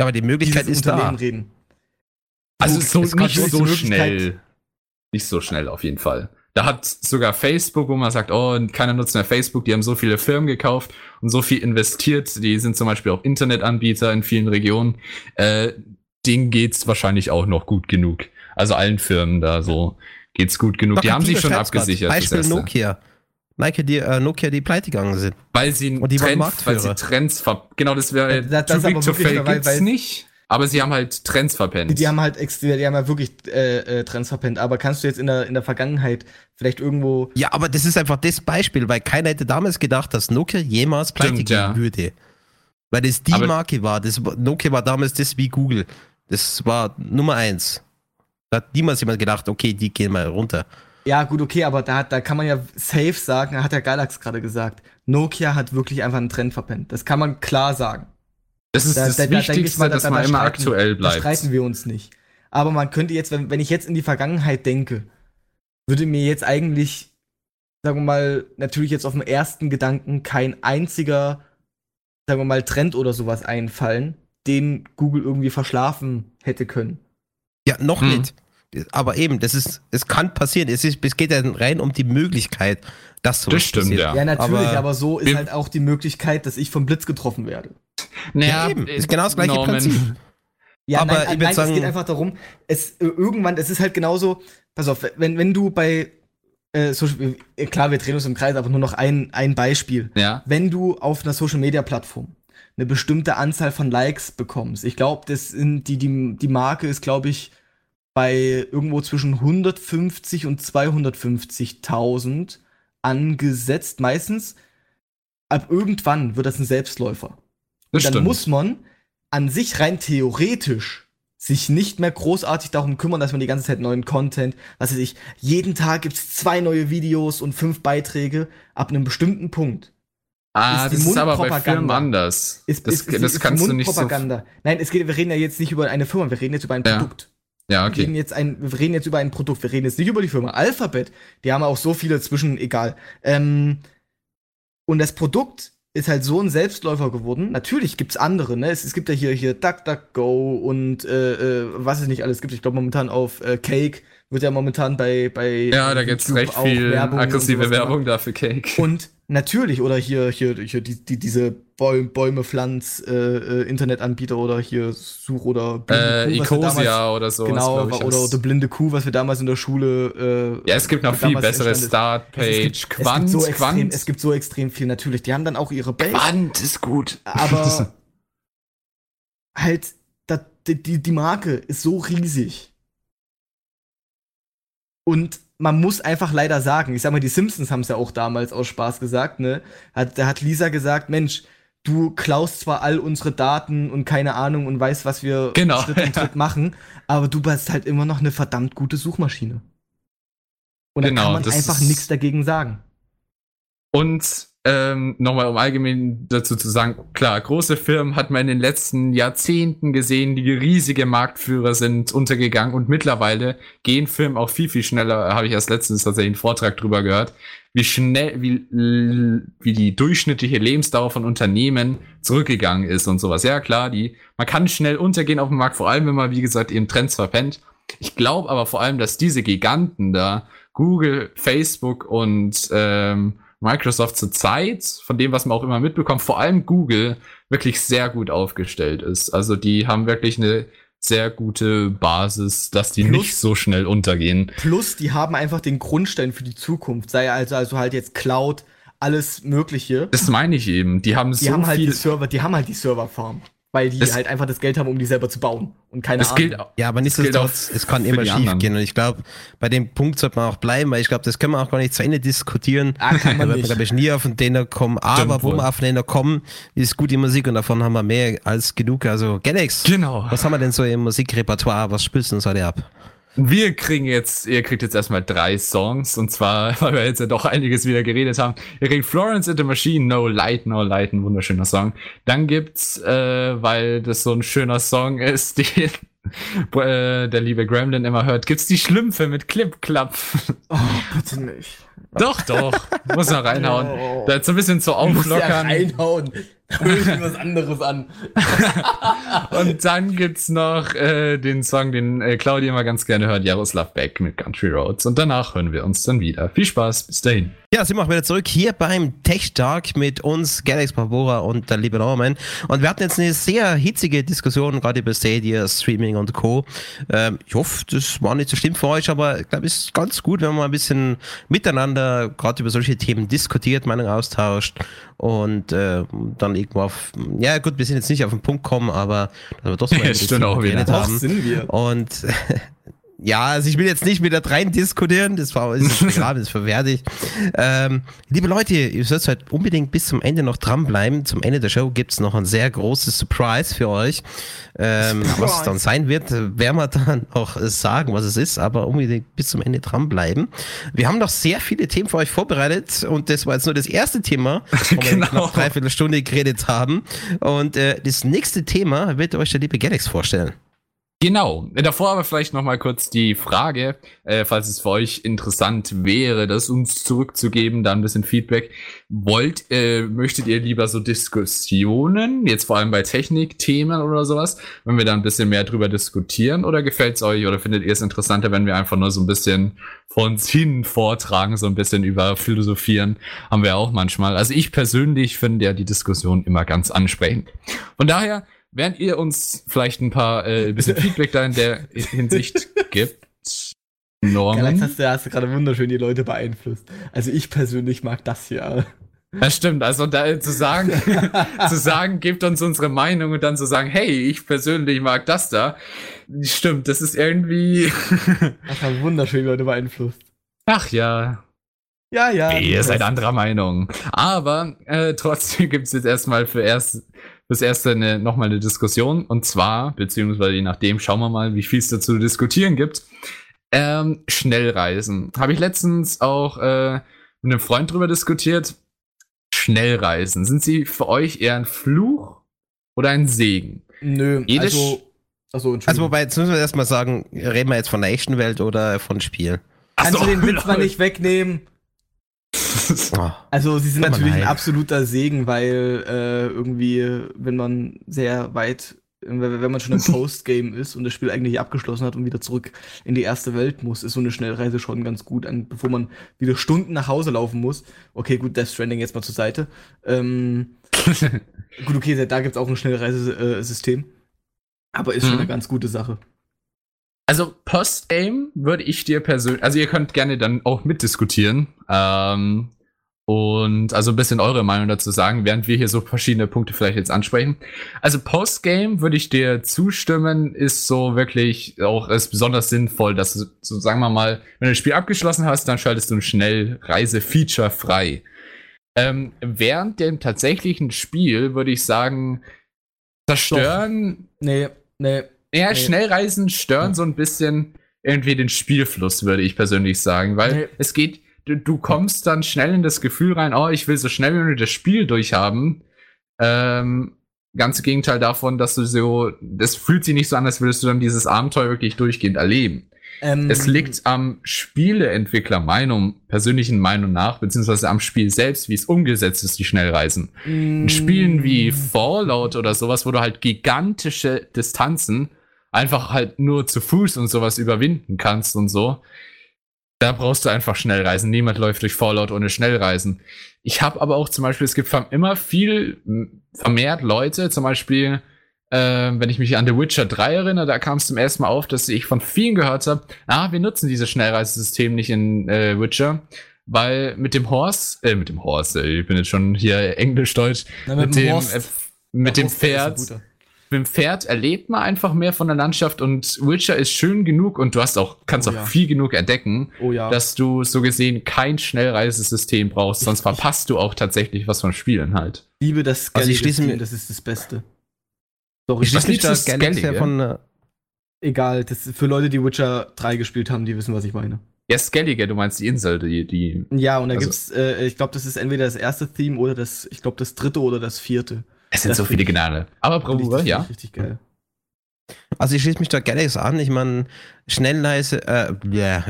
Aber die Möglichkeit dieses ist da. Unternehmen reden. Also so es nicht so schnell. Nicht so schnell auf jeden Fall. Da hat sogar Facebook, wo man sagt, oh, keiner nutzt mehr Facebook, die haben so viele Firmen gekauft und so viel investiert, die sind zum Beispiel auch Internetanbieter in vielen Regionen. Äh, denen geht's wahrscheinlich auch noch gut genug. Also allen Firmen da so geht's gut genug. Doch, die haben sich schon abgesichert. Beispiel. Nokia. Nike, die, äh, Nokia, die pleite gegangen sind. Weil sie, Und die waren Trend, Marktführer. weil sie Trends ver genau, das wäre das- das too big to fail gibt's weil- nicht. Aber sie haben halt Trends verpennt. Die, die haben halt die haben ja wirklich äh, äh, Trends verpennt. Aber kannst du jetzt in der, in der Vergangenheit vielleicht irgendwo. Ja, aber das ist einfach das Beispiel, weil keiner hätte damals gedacht, dass Nokia jemals pleite Stimmt, gehen ja. würde. Weil das die Aber- Marke war. Das, war- Nokia war damals das wie Google. Das war Nummer eins. Da hat niemals jemand gedacht, okay, die gehen mal runter. Ja, gut, okay, aber da, da kann man ja safe sagen, da hat der Galax gerade gesagt, Nokia hat wirklich einfach einen Trend verpennt. Das kann man klar sagen. das ist Da- das da- da Wichtigste, mal, da- dass da- man da immer streiten- aktuell Da bleibt. streiten wir uns nicht. Aber man könnte jetzt, wenn, wenn ich jetzt in die Vergangenheit denke, würde mir jetzt eigentlich, sagen wir mal, natürlich jetzt auf den ersten Gedanken kein einziger, sagen wir mal, Trend oder sowas einfallen, den Google irgendwie verschlafen hätte können. Ja, noch Hm. nicht. Aber eben, das ist, es kann passieren. Es, ist, es geht ja rein um die Möglichkeit, dass sowas Das stimmt, passiert. ja. Ja, natürlich, aber, aber so ist halt auch die Möglichkeit, dass ich vom Blitz getroffen werde. Ja, eben. Ist genau das gleiche Norman. Prinzip. Ja, Aber nein, ich nein, würd es sagen- geht einfach darum, es äh, irgendwann, es ist halt genauso, pass auf, wenn, wenn du bei, äh, Social, äh, klar, wir drehen uns im Kreis, aber nur noch ein, ein Beispiel. Ja. Wenn du auf einer Social Media Plattform eine bestimmte Anzahl von Likes bekommst, ich glaube, das sind die, die, die Marke ist, glaube ich, bei irgendwo zwischen 150 und 250.000 angesetzt, meistens. Ab irgendwann wird das ein Selbstläufer. Das dann stimmt. muss man an sich rein theoretisch sich nicht mehr großartig darum kümmern, dass man die ganze Zeit neuen Content, was weiß ich, jeden Tag gibt's zwei neue Videos und fünf Beiträge ab einem bestimmten Punkt. ah, ist die das ist aber bei. Firmen anders. Ist, das ist, das kannst du nicht so. Nein, es geht, wir reden ja jetzt nicht über eine Firma, wir reden jetzt über ein Ja. Produkt. Ja, Wir, reden okay. jetzt ein, wir reden jetzt über ein Produkt, wir reden jetzt nicht über die Firma. Alphabet, die haben auch so viele zwischen, egal. Ähm, und das Produkt ist halt so ein Selbstläufer geworden. Natürlich gibt's andere, ne? Es, es gibt ja hier, hier DuckDuckGo und äh, äh, was es nicht alles gibt. Ich glaube momentan auf äh, Cake wird ja momentan bei, bei Ja, da gibt's recht viel Werbung aggressive Werbung dafür Cake. und natürlich, oder hier, hier, hier die, die, diese Bäu- Bäume, Pflanz, äh, äh, Internetanbieter oder hier Such oder äh, Kuh, wir damals- Ecosia oder so. Genau, ich, oder, oder blinde Kuh, was wir damals in der Schule. Äh, ja, es gibt noch viel bessere. Startpage. Es gibt, Quant, es, gibt so extrem, Quant. es gibt so extrem viel, natürlich. Die haben dann auch ihre Base, Quant ist gut. aber *laughs* halt, da, die, die die Marke ist so riesig. Und man muss einfach leider sagen, ich sag mal, die Simpsons haben es ja auch damals aus Spaß gesagt, ne? Hat, da hat Lisa gesagt, Mensch, du klaust zwar all unsere Daten und keine Ahnung und weißt, was wir Genau, Schritt und *laughs* ja. Schritt machen, aber du bist halt immer noch eine verdammt gute Suchmaschine. Und da Genau, kann man einfach nichts dagegen sagen. Und ähm, nochmal um allgemein dazu zu sagen, klar, große Firmen hat man in den letzten Jahrzehnten gesehen, die riesige Marktführer sind untergegangen und mittlerweile gehen Firmen auch viel, viel schneller, habe ich erst letztens tatsächlich einen Vortrag drüber gehört, wie schnell, wie, wie die durchschnittliche Lebensdauer von Unternehmen zurückgegangen ist und sowas. Ja, klar, die, man kann schnell untergehen auf dem Markt, vor allem wenn man, wie gesagt, eben Trends verpennt. Ich glaube aber vor allem, dass diese Giganten da, Google, Facebook und ähm, Microsoft zur Zeit, von dem, was man auch immer mitbekommt, vor allem Google, wirklich sehr gut aufgestellt ist. Also die haben wirklich eine sehr gute Basis, dass die Plus- nicht so schnell untergehen. Plus, die haben einfach den Grundstein für die Zukunft. Sei also, also halt jetzt Cloud, alles Mögliche. Das meine ich eben. Die haben Die so haben halt viel. die Server, die haben halt die Serverfarm. Weil die Das- halt einfach das Geld haben, um die selber zu bauen. Und keine Das Ahnung. gilt. Ja, aber nichtsdestotrotz, es kann immer schief gehen. Und ich glaube, bei dem Punkt sollte man auch bleiben, weil ich glaube, das können wir auch gar nicht zu Ende diskutieren. Ah, kann man da wird man, glaube ich, nie auf den Nenner kommen. Aber wo wohl. wir auf den Nenner kommen, ist gute Musik und davon haben wir mehr als genug. Also, Galax, Genau. was haben wir denn so im Musikrepertoire? Was spielst du uns heute ab? Wir kriegen jetzt, ihr kriegt jetzt erstmal drei Songs und zwar, *laughs* weil wir jetzt ja doch einiges wieder geredet haben. Ihr kriegt Florence and the Machine, No Light, No Light, ein wunderschöner Song. Dann gibt's, äh, weil das so ein schöner Song ist, *laughs* den äh, der liebe Gremlin immer hört, gibt's die Schlümpfe mit Clip Clap. Oh, bitte nicht. doch, doch, muss noch reinhauen. Oh. Da so ein bisschen zu Muss ja auflockern. reinhauen. *laughs* Hör ich mir was anderes an. *laughs* Und dann gibt's noch äh, den Song, den äh, Claudia immer ganz gerne hört, Jaroslav Beck mit Country Roads. Und danach hören wir uns dann wieder. Viel Spaß, bis dahin. Ja, sind wir auch wieder zurück hier beim Tech Talk mit uns, Galax Barbora und der liebe Norman. Und wir hatten jetzt eine sehr hitzige Diskussion, gerade über Stadia, Streaming und Co. Ähm, ich hoffe, das war nicht so schlimm für euch, aber ich glaube, es ist ganz gut, wenn man ein bisschen miteinander gerade über solche Themen diskutiert, Meinung austauscht und äh, dann irgendwo auf, ja gut, wir sind jetzt nicht auf den Punkt kommen, aber dass wir doch so *laughs* Ja, stimmt auch wieder. geredet Doch, haben. sind wir. Und *laughs* ja, also ich will jetzt nicht mit da rein diskutieren, das war ist begraben, das verwerte ich. Ähm, liebe Leute, ihr sollt halt unbedingt bis zum Ende noch dranbleiben. Zum Ende der Show gibt's noch ein sehr großes Surprise für euch. Ähm, was es dann sein wird, werden wir dann auch sagen, was es ist, aber unbedingt bis zum Ende dranbleiben. Wir haben noch sehr viele Themen für euch vorbereitet und das war jetzt nur das erste Thema, wo wir in *laughs* Genau. knapp dreiviertel Stunde geredet haben. Und äh, das nächste Thema wird euch der liebe Galax vorstellen. Genau. Davor aber vielleicht noch mal kurz die Frage, äh, falls es für euch interessant wäre, das uns zurückzugeben, da ein bisschen Feedback. Wollt, äh, möchtet ihr lieber so Diskussionen, jetzt vor allem bei Technikthemen oder sowas, wenn wir da ein bisschen mehr drüber diskutieren, oder gefällt es euch oder findet ihr es interessanter, wenn wir einfach nur so ein bisschen vor uns hin vortragen, so ein bisschen über Philosophieren, haben wir auch manchmal. Also ich persönlich finde ja die Diskussion immer ganz ansprechend. Von daher, während ihr uns vielleicht ein paar äh, bisschen *laughs* Feedback da in der Hinsicht gibt, Galax, Norman. hast du, hast du gerade wunderschön die Leute beeinflusst. Also ich persönlich mag das hier. Das stimmt, also da zu sagen, *laughs* zu sagen, gebt uns unsere Meinung und dann zu sagen, hey, ich persönlich mag das da. Stimmt, das ist irgendwie. *laughs* Das hat wunderschön die Leute beeinflusst. Ach ja, Ja, ja. ihr seid anderer Meinung. Aber äh, trotzdem gibt's jetzt erstmal für erst fürs erste eine, nochmal eine Diskussion. Und zwar, beziehungsweise je nachdem, schauen wir mal, wie viel es dazu zu diskutieren gibt. Ähm, Schnellreisen. Habe ich letztens auch äh, mit einem Freund drüber diskutiert. Schnellreisen. Sind sie für euch eher ein Fluch oder ein Segen? Nö, Jedes- also. Achso, Entschuldigung. Also wobei, jetzt müssen wir erstmal sagen, reden wir jetzt von der echten Welt oder von Spielen? Kannst so, du den Witz mal nicht wegnehmen? Oh. Also sie sind natürlich ein absoluter Segen, weil äh, irgendwie, wenn man sehr weit, wenn wenn man schon im *laughs* Postgame ist und das Spiel eigentlich abgeschlossen hat und wieder zurück in die erste Welt muss, ist so eine Schnellreise schon ganz gut, an, bevor man wieder Stunden nach Hause laufen muss. Okay, gut, Death Stranding jetzt mal zur Seite. Ähm, *laughs* gut, okay, da gibt's auch ein Schnellreisesystem. Aber ist schon Mhm. eine ganz gute Sache. Also Postgame würde ich dir persönlich, also ihr könnt gerne dann auch mitdiskutieren ähm, und also ein bisschen eure Meinung dazu sagen, während wir hier so verschiedene Punkte vielleicht jetzt ansprechen. Also Postgame würde ich dir zustimmen, ist so wirklich auch ist besonders sinnvoll, dass du, so sagen wir mal, wenn du das Spiel abgeschlossen hast, dann schaltest du ein Schnellreise-Feature frei. Ähm, während dem tatsächlichen Spiel würde ich sagen, zerstören Nee, nee. Ja, Nee. Schnellreisen stören so ein bisschen irgendwie den Spielfluss, würde ich persönlich sagen, weil Nee. es geht, du, du kommst dann schnell in das Gefühl rein, oh, ich will so schnell wie möglich das Spiel durchhaben. Ähm, ganz im Gegenteil davon, dass du so, das fühlt sich nicht so an, als würdest du dann dieses Abenteuer wirklich durchgehend erleben. Ähm, Es liegt am Spieleentwickler Meinung, persönlichen Meinung nach, beziehungsweise am Spiel selbst, wie es umgesetzt ist, die Schnellreisen. In Mm. Spielen wie Fallout oder sowas, wo du halt gigantische Distanzen einfach halt nur zu Fuß und sowas überwinden kannst und so. Da brauchst du einfach Schnellreisen. Niemand läuft durch Fallout ohne Schnellreisen. Ich habe aber auch zum Beispiel, es gibt immer viel vermehrt Leute, zum Beispiel, äh, wenn ich mich an The Witcher 3 erinnere, da kam es zum ersten Mal auf, dass ich von vielen gehört habe, ah, wir nutzen dieses Schnellreisesystem nicht in äh, Witcher, weil mit dem Horse, äh, mit dem Horse, ich bin jetzt schon hier Englisch-Deutsch, mit, mit dem Horst. äh, mit dem Horst, Pferd. Mit dem Pferd erlebt man einfach mehr von der Landschaft und Witcher ist schön genug und du hast auch, kannst Oh auch ja. viel genug entdecken, Oh ja. dass du so gesehen kein Schnellreisesystem brauchst, sonst *laughs* verpasst du auch tatsächlich was von Spielen halt. liebe das Also ich schließe mir- das ist das Beste. Sorry, Ich schließe mich da liebst du gerne sehr Skellige? von. äh, egal, das ist für Leute, die Witcher 3 gespielt haben, die wissen, was ich meine. Ja, Skellige, du meinst die Insel, die, die Ja, und da Also- gibt's, äh, ich glaube, das ist entweder das erste Theme oder das, ich glaube, das dritte oder das vierte. Es sind Das so viele Gnade. Aber das ja. Richtig geil. Also ich schließe mich da gerne an. Ich meine, Schnellreise, äh,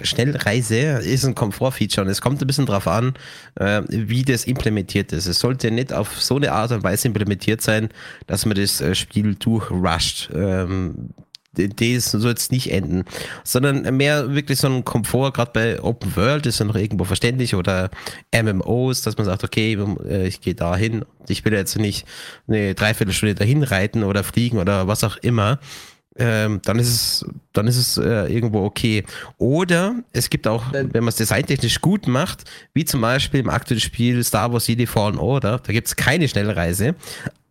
Schnellreise ist ein Komfortfeature und es kommt ein bisschen drauf an, äh, wie das implementiert ist. Es sollte nicht auf so eine Art und Weise implementiert sein, dass man das äh, Spiel durchrusht. Ähm, das soll jetzt nicht enden, sondern mehr wirklich so ein Komfort, gerade bei Open World ist ja noch irgendwo verständlich oder MMOs, dass man sagt, okay, äh, ich gehe da hin, ich will jetzt nicht eine Dreiviertelstunde dahin reiten oder fliegen oder was auch immer ähm, dann ist es, dann ist es äh, irgendwo okay. Oder es gibt auch, Dann- wenn man es designtechnisch gut macht, wie zum Beispiel im aktuellen Spiel Star Wars Jedi Fallen Order, da gibt es keine Schnellreise,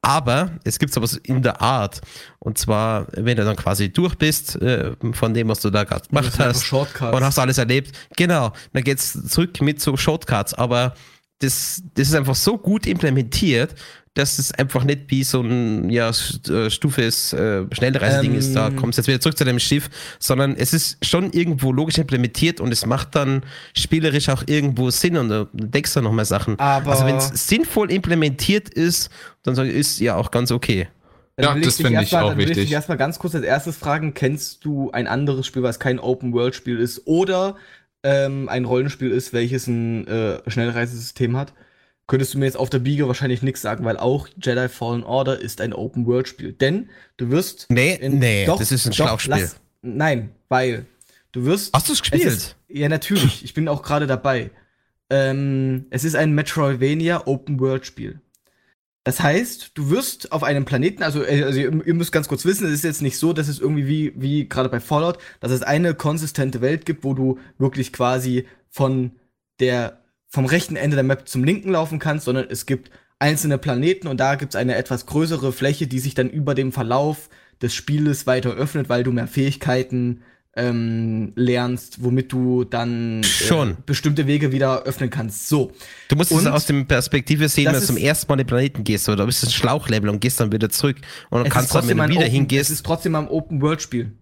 aber es gibt sowas in der Art. Und zwar, wenn du dann quasi durch bist äh, von dem, was du da gerade gemacht hast und hast alles erlebt, genau, dann geht's zurück mit so Shortcuts, aber das, das ist einfach so gut implementiert, dass es einfach nicht wie so ein ja, äh, Stufes äh, Schnellreiseding Ähm. ist, da kommst du jetzt wieder zurück zu deinem Schiff, sondern es ist schon irgendwo logisch implementiert und es macht dann spielerisch auch irgendwo Sinn und du entdeckst dann nochmal Sachen. Aber- also wenn es sinnvoll implementiert ist, dann ist ja auch ganz okay. Dann Ja, will das finde ich erstmal- auch dann will ich wichtig. dich erstmal ganz kurz als erstes fragen, kennst du ein anderes Spiel, was kein Open-World-Spiel ist oder ähm, ein Rollenspiel ist, welches ein äh, Schnellreisesystem hat? Könntest du mir jetzt auf der Biege wahrscheinlich nichts sagen, weil auch Jedi Fallen Order ist ein Open-World-Spiel. Denn du wirst. Nee, in- nee, das ist ein Schlauchspiel. lass- nein, weil du wirst. Hast du es Es gespielt? ja, natürlich. Ich bin auch gerade dabei. Ähm, es ist ein Metroidvania Open World Spiel. Das heißt, du wirst auf einem Planeten, also, äh, also ihr, ihr müsst ganz kurz wissen, es ist jetzt nicht so, dass es irgendwie wie, wie gerade bei Fallout, dass es eine konsistente Welt gibt, wo du wirklich quasi von der, vom rechten Ende der Map zum linken laufen kannst, sondern es gibt einzelne Planeten und da gibt es eine etwas größere Fläche, die sich dann über dem Verlauf des Spieles weiter öffnet, weil du mehr Fähigkeiten ähm, lernst, womit du dann Schon. Äh, bestimmte Wege wieder öffnen kannst. So. Du musst es Und aus der Perspektive sehen, wenn du zum ersten Mal in den Planeten gehst, oder du bist ein Schlauchlevel und gehst dann wieder zurück. Und dann Es kannst dann, wenn du wieder Open, hingehst, Es ist trotzdem ein Open-World-Spiel.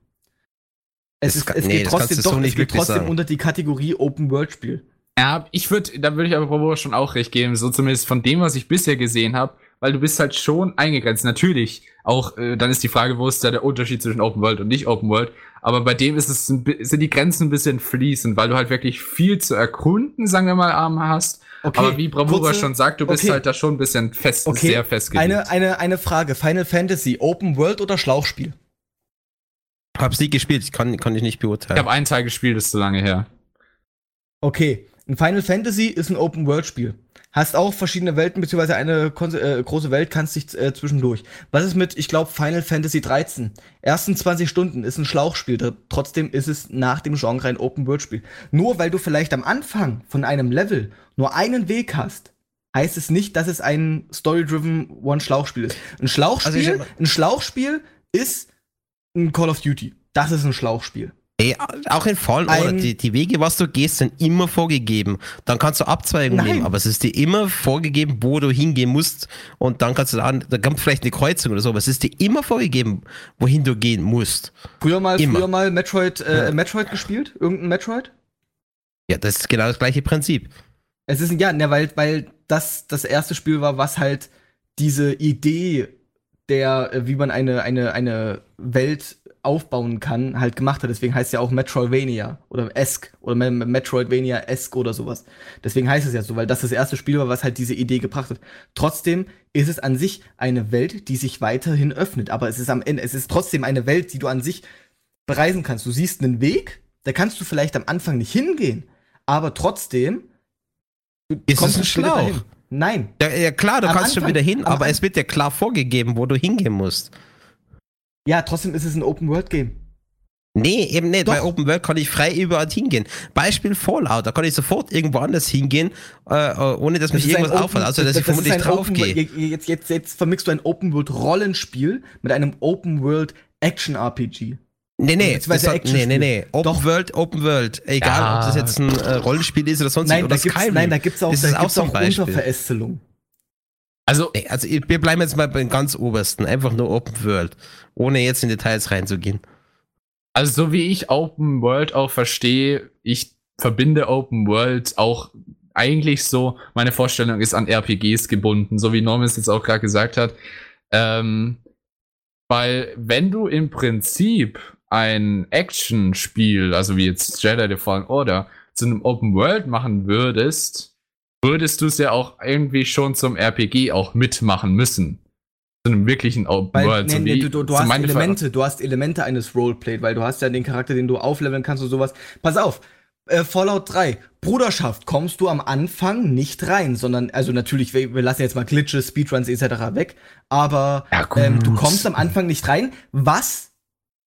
Es, Das ist, es nee, geht trotzdem, so doch, nicht es geht trotzdem sagen. unter die Kategorie Open-World-Spiel. Ja, ich würde, da würde ich aber Bravura schon auch recht geben, so zumindest von dem, was ich bisher gesehen habe, weil du bist halt schon eingegrenzt. Natürlich, auch äh, dann ist die Frage, wo ist da der Unterschied zwischen Open World und nicht Open World. Aber bei dem ist es ein, sind die Grenzen ein bisschen fließend, weil du halt wirklich viel zu erkunden, sagen wir mal, Arm hast. Okay, aber wie Bravura kurze- schon sagt, du bist okay. halt da schon ein bisschen fest, Okay, sehr festgelegt. eine, eine, eine Frage. Final Fantasy, Open World oder Schlauchspiel? hab's nie gespielt, ich kann, kann ich nicht ich beurteilen. habe einen Teil gespielt, ist zu lange her. Okay, ein Final Fantasy ist ein Open World Spiel. Hast auch verschiedene Welten, beziehungsweise eine äh, große Welt, kannst dich äh, zwischendurch. Was ist mit, ich glaube, Final Fantasy 13? Ersten 20 Stunden ist ein Schlauchspiel, da- trotzdem ist es nach dem Genre ein Open World Spiel. Nur weil du vielleicht am Anfang von einem Level nur einen Weg hast, heißt es nicht, dass es ein Story-driven One-Schlauchspiel ist. Ein Schlauchspiel, Also ein Schlauchspiel ist ein Call of Duty. Das ist ein Schlauchspiel. Ey, auch in Fallen Order, Ein- die, die Wege, was du gehst, sind immer vorgegeben. Dann kannst du Abzweigungen nehmen, aber es ist dir immer vorgegeben, wo du hingehen musst. Und dann kannst du an, da kommt vielleicht eine Kreuzung oder so, aber es ist dir immer vorgegeben, wohin du gehen musst. Früher mal, Immer. früher mal Metroid, äh, Ja. Metroid gespielt? Irgendein Metroid? Ja, das ist genau das gleiche Prinzip. Es ist ja, ne, weil, weil das das erste Spiel war, was halt diese Idee der, äh, wie man eine, eine, eine Welt aufbauen kann, halt gemacht hat. Deswegen heißt es ja auch Metroidvania oder Esk oder Me- Metroidvania Esk oder sowas. Deswegen heißt es ja so, weil das das erste Spiel war, was halt diese Idee gebracht hat. Trotzdem ist es an sich eine Welt, die sich weiterhin öffnet. Aber es ist am Ende, es ist trotzdem eine Welt, die du an sich bereisen kannst. Du siehst einen Weg, da kannst du vielleicht am Anfang nicht hingehen, aber trotzdem du Ist kommst es ein Schlauch? Nein. Ja, ja klar, du Am kannst schon Anfang- wieder hin, aber es wird dir klar vorgegeben, wo du hingehen musst. Ja, trotzdem ist es ein Open-World-Game. Nee, eben nicht. Doch. Bei Open World kann ich frei überall hingehen. Beispiel Fallout, da kann ich sofort irgendwo anders hingehen, äh, ohne dass mich Das ein irgendwas auffällt. Also, dass das- ich das vermutlich ein drauf Open- gehe. Jetzt, jetzt, jetzt vermixst du ein Open World Rollenspiel mit einem Open World Action RPG. Nee, nee, das hat, nee, nee, nee. Open Doch. World, Open World. Egal, Ja. ob das jetzt ein äh, Rollenspiel ist oder sonst Nein, oder da gibt's, Skyrim. nein, da gibt's auch, Das da ist auch gibt's so ein auch. Unterverästelung. Also, Nee, Also, wir bleiben jetzt mal beim ganz obersten. Einfach nur Open World. Ohne jetzt in Details reinzugehen. also so wie ich Open World auch verstehe, ich verbinde Open World auch eigentlich so, meine Vorstellung ist an RPGs gebunden, so wie Norman es jetzt auch gerade gesagt hat. Ähm, weil wenn du im Prinzip ein Action-Spiel, also wie jetzt Jedi The Fallen Order, zu einem Open World machen würdest, würdest du es ja auch irgendwie schon zum RPG auch mitmachen müssen. Zu einem wirklichen Open Weil, World. nee, so nee, du, du, du hast Ver- Elemente, du hast Elemente eines Roleplay, weil du hast ja den Charakter, den du aufleveln kannst und sowas. Pass auf, äh, Fallout 3, Bruderschaft, kommst du am Anfang nicht rein, sondern, also natürlich, wir, wir lassen jetzt mal Glitches, Speedruns etc. weg, aber Ja, ähm, du kommst am Anfang nicht rein, was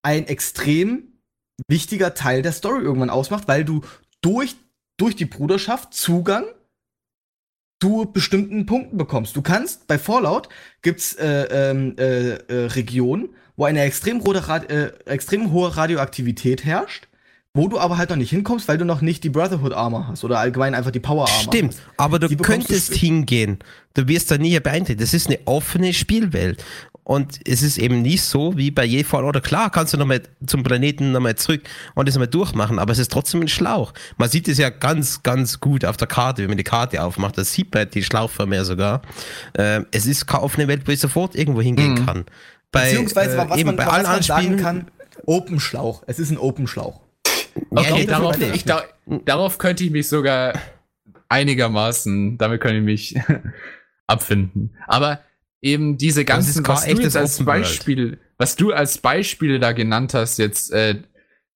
ein extrem wichtiger Teil der Story irgendwann ausmacht, weil du durch, durch die Bruderschaft Zugang zu bestimmten Punkten bekommst. Du kannst bei Fallout gibt's äh, ähm, äh, äh, Regionen, wo eine extrem, äh, extrem hohe Radioaktivität herrscht, wo du aber halt noch nicht hinkommst, weil du noch nicht die Brotherhood Armor hast oder allgemein einfach die Power Armor. Stimmt, Hast. aber du Die könntest hingehen. Du wirst da nie beeinträchtigt. Das ist eine offene Spielwelt. Und es ist eben nicht so wie bei je Fall oder klar kannst du nochmal zum Planeten nochmal zurück und das nochmal durchmachen, aber es ist trotzdem ein Schlauch. Man sieht es ja ganz, ganz gut auf der Karte, wenn man die Karte aufmacht, da sieht man die Schlauchform ja sogar. Ähm, es ist keine offene Welt, wo ich sofort irgendwo hingehen Mhm. kann. Bei, Beziehungsweise, äh, was eben man, bei was allen man anderen sagen kann, Open Schlauch. Es ist ein Open Schlauch. Okay, nee, darauf, ich, da, darauf könnte ich mich sogar einigermaßen, damit kann ich mich *laughs* abfinden. Aber eben diese ganzen, was du jetzt als World. Beispiel, was du als Beispiele da genannt hast, jetzt, äh,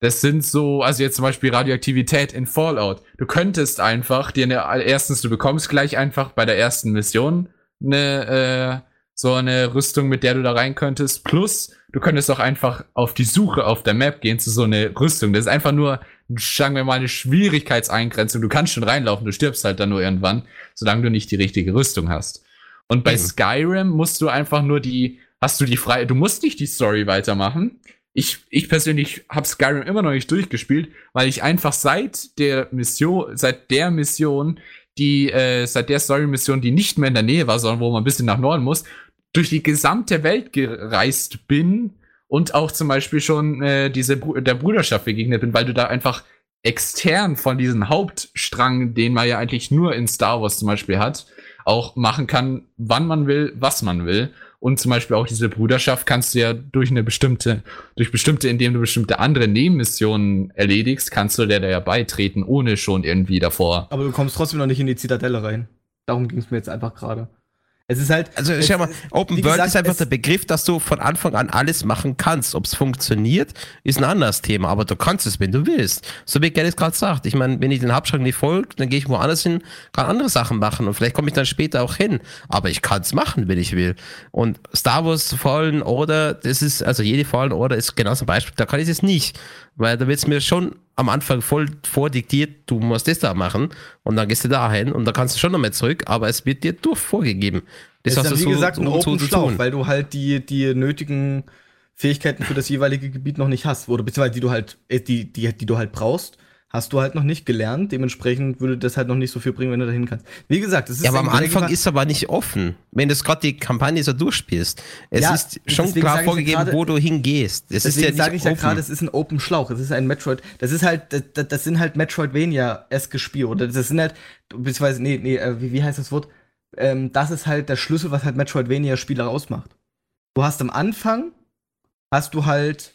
das sind so, also jetzt zum Beispiel Radioaktivität in Fallout. Du könntest einfach dir eine, erstens, du bekommst gleich einfach bei der ersten Mission eine, äh, so eine Rüstung, mit der du da rein könntest. Plus, du könntest auch einfach auf die Suche auf der Map gehen zu so eine Rüstung. Das ist einfach nur, sagen wir mal, eine Schwierigkeitseingrenzung. Du kannst schon reinlaufen, du stirbst halt dann nur irgendwann, solange du nicht die richtige Rüstung hast. Und bei Eben. Skyrim musst du einfach nur die, hast du die freie, du musst nicht die Story weitermachen. Ich, ich persönlich habe Skyrim immer noch nicht durchgespielt, weil ich einfach seit der Mission, seit der Mission, die, äh, seit der Story-Mission, die nicht mehr in der Nähe war, sondern wo man ein bisschen nach Norden muss, durch die gesamte Welt gereist bin und auch zum Beispiel schon äh, diese Bru der Bruderschaft begegnet bin, weil du da einfach extern von diesem Hauptstrang, den man ja eigentlich nur in Star Wars zum Beispiel hat, auch machen kann, wann man will, was man will. Und zum Beispiel auch diese Bruderschaft kannst du ja durch eine bestimmte, durch bestimmte, indem du bestimmte andere Nebenmissionen erledigst, kannst du der da ja beitreten, ohne schon irgendwie davor. Aber du kommst trotzdem noch nicht in die Zitadelle rein. Darum ging es mir jetzt einfach gerade. Es ist halt. Also schau mal, Open World gesagt, ist einfach der Begriff, dass du von Anfang an alles machen kannst. Ob es funktioniert, ist ein anderes Thema, aber du kannst es, wenn du willst. So wie Gerrit gerade sagt. Ich meine, wenn ich den Hauptschrank nicht folge, dann gehe ich woanders hin, kann andere Sachen machen und vielleicht komme ich dann später auch hin. Aber ich kann es machen, wenn ich will. Und Star Wars Fallen Order, das ist, also jede Fallen Order ist genau so ein Beispiel, da kann ich es nicht. Weil da wird es mir schon am Anfang voll vordiktiert, du musst das da machen und dann gehst du da hin und dann kannst du schon nochmal zurück, aber es wird dir durch vorgegeben. Das ist dann, wie gesagt, ein Open zu Schlauch, weil du halt die, die nötigen Fähigkeiten für das jeweilige Gebiet noch nicht hast. Oder beziehungsweise die du halt, äh, die, die, die du halt brauchst, hast du halt noch nicht gelernt. Dementsprechend würde das halt noch nicht so viel bringen, wenn du dahin kannst. Wie gesagt, es ist Ja, aber am Anfang ist aber nicht offen, wenn du gerade die Kampagne so durchspielst. Es Ja, ist schon deswegen klar ja vorgegeben, gerade- wo du hingehst. Es ist ja Deswegen sage nicht ich ja offen. gerade, es ist ein Open Schlauch. Es ist ein Metroid. Das ist halt, das, das sind halt Metroidvania-eske Spiele. Oder das sind halt, beziehungsweise, nee, nee, äh, wie, wie heißt das Wort? Ähm, das ist halt der Schlüssel, was halt Metroidvania-Spiele ausmacht. Du hast am Anfang, hast du halt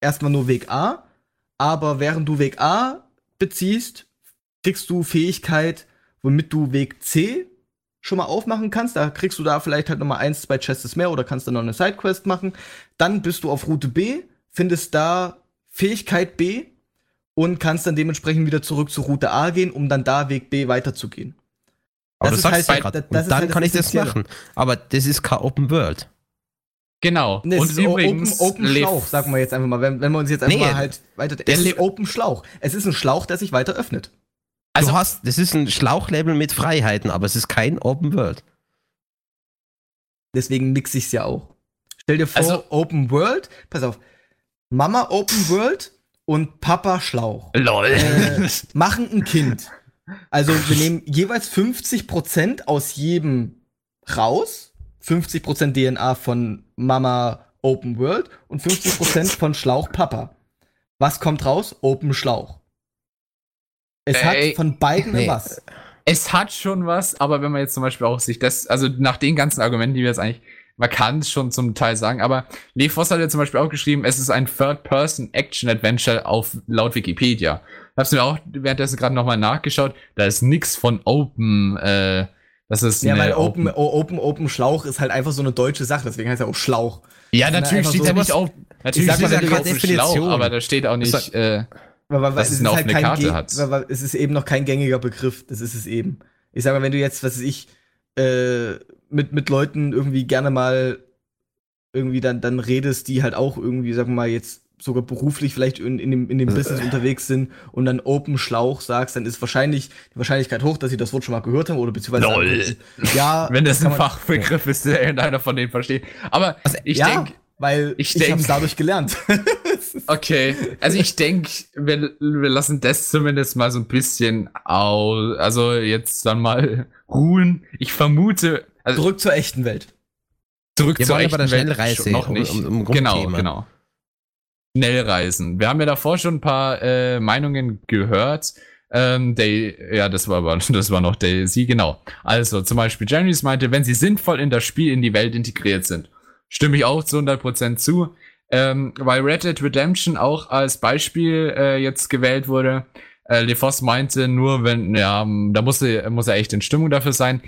erstmal nur Weg A, aber während du Weg A beziehst, kriegst du Fähigkeit, womit du Weg C schon mal aufmachen kannst. Da kriegst du da vielleicht halt nochmal eins, zwei Chests mehr oder kannst dann noch eine Sidequest machen. Dann bist du auf Route B, findest da Fähigkeit B und kannst dann dementsprechend wieder zurück zu Route A gehen, um dann da Weg B weiterzugehen. Aber das du ist sagst halt- gerade, ist dann halt kann ich das machen. Aber das ist kein Open World. Genau. Es und ist übrigens, Open, Open Schlauch, sagen wir jetzt einfach mal, wenn, wenn wir uns jetzt einfach Nee, mal halt weiter. der Es ist Open Schlauch. Es ist ein Schlauch, der sich weiter öffnet. Also- du hast, das ist ein Schlauchlabel mit Freiheiten, aber es ist kein Open World. Deswegen mix ich's ja auch. Stell dir vor, Also- Open World, pass auf, Mama Open World und Papa Schlauch. LOL. Äh, *laughs* machen ein Kind. Also wir nehmen jeweils 50% aus jedem raus. 50% DNA von Mama Open World und 50% von Schlauch Papa. Was kommt raus? Open Schlauch. Es Ey. hat von beiden Nee. was. Es hat schon was, aber wenn man jetzt zum Beispiel auch sich das, also nach den ganzen Argumenten, die wir jetzt eigentlich, man kann es schon zum Teil sagen, aber Lee Voss hat ja zum Beispiel auch geschrieben, es ist ein Third-Person-Action-Adventure auf laut Wikipedia. Ich hab's mir auch währenddessen gerade nochmal nachgeschaut, da ist nix von Open, äh, das ist Ja, weil Open, O- Open, Open Schlauch ist halt einfach so eine deutsche Sache, deswegen heißt er auch Schlauch. Ja, Na, natürlich steht so da nicht was- auf, natürlich sag mal, steht da nicht auf Schlauch, aber da steht auch nicht, äh, Weil, weil Dass es eine offene Karte Ge- hat. Weil, weil es ist eben noch kein gängiger Begriff. Das ist es eben. Ich sage mal, wenn du jetzt, was weiß ich, äh, mit, mit Leuten irgendwie gerne mal irgendwie dann, dann redest, die halt auch irgendwie, sagen wir mal, jetzt sogar beruflich vielleicht in, in dem, in dem Business unterwegs sind und dann Open Schlauch sagst, dann ist wahrscheinlich die Wahrscheinlichkeit hoch, dass sie das Wort schon mal gehört haben oder beziehungsweise Lol. ja, *laughs* wenn das kann ein Fachbegriff ist, der irgendeiner von denen versteht. Aber ich ja, denke, weil ich ich, hab's dadurch gelernt. *laughs* Okay, also ich denke, wir, wir lassen das zumindest mal so ein bisschen aus, also jetzt dann mal *laughs* ruhen. Ich vermute, also Zurück zur echten Welt. zurück Wir zur echten aber der Welt Schnellreise, noch um- nicht. um- um genau, Grundthema. genau. Schnellreisen. Wir haben ja davor schon ein paar äh, Meinungen gehört. Ähm, Day, ja, das war aber, *laughs* das war noch Daisy, genau. Also, zum Beispiel, Janice meinte, wenn sie sinnvoll in das Spiel, in die Welt integriert sind. Stimme ich auch zu 100% zu. Ähm, weil Red Dead Redemption auch als Beispiel äh, jetzt gewählt wurde. Äh, LeFoss meinte nur, wenn, ja, da muss er, muss er echt in Stimmung dafür sein.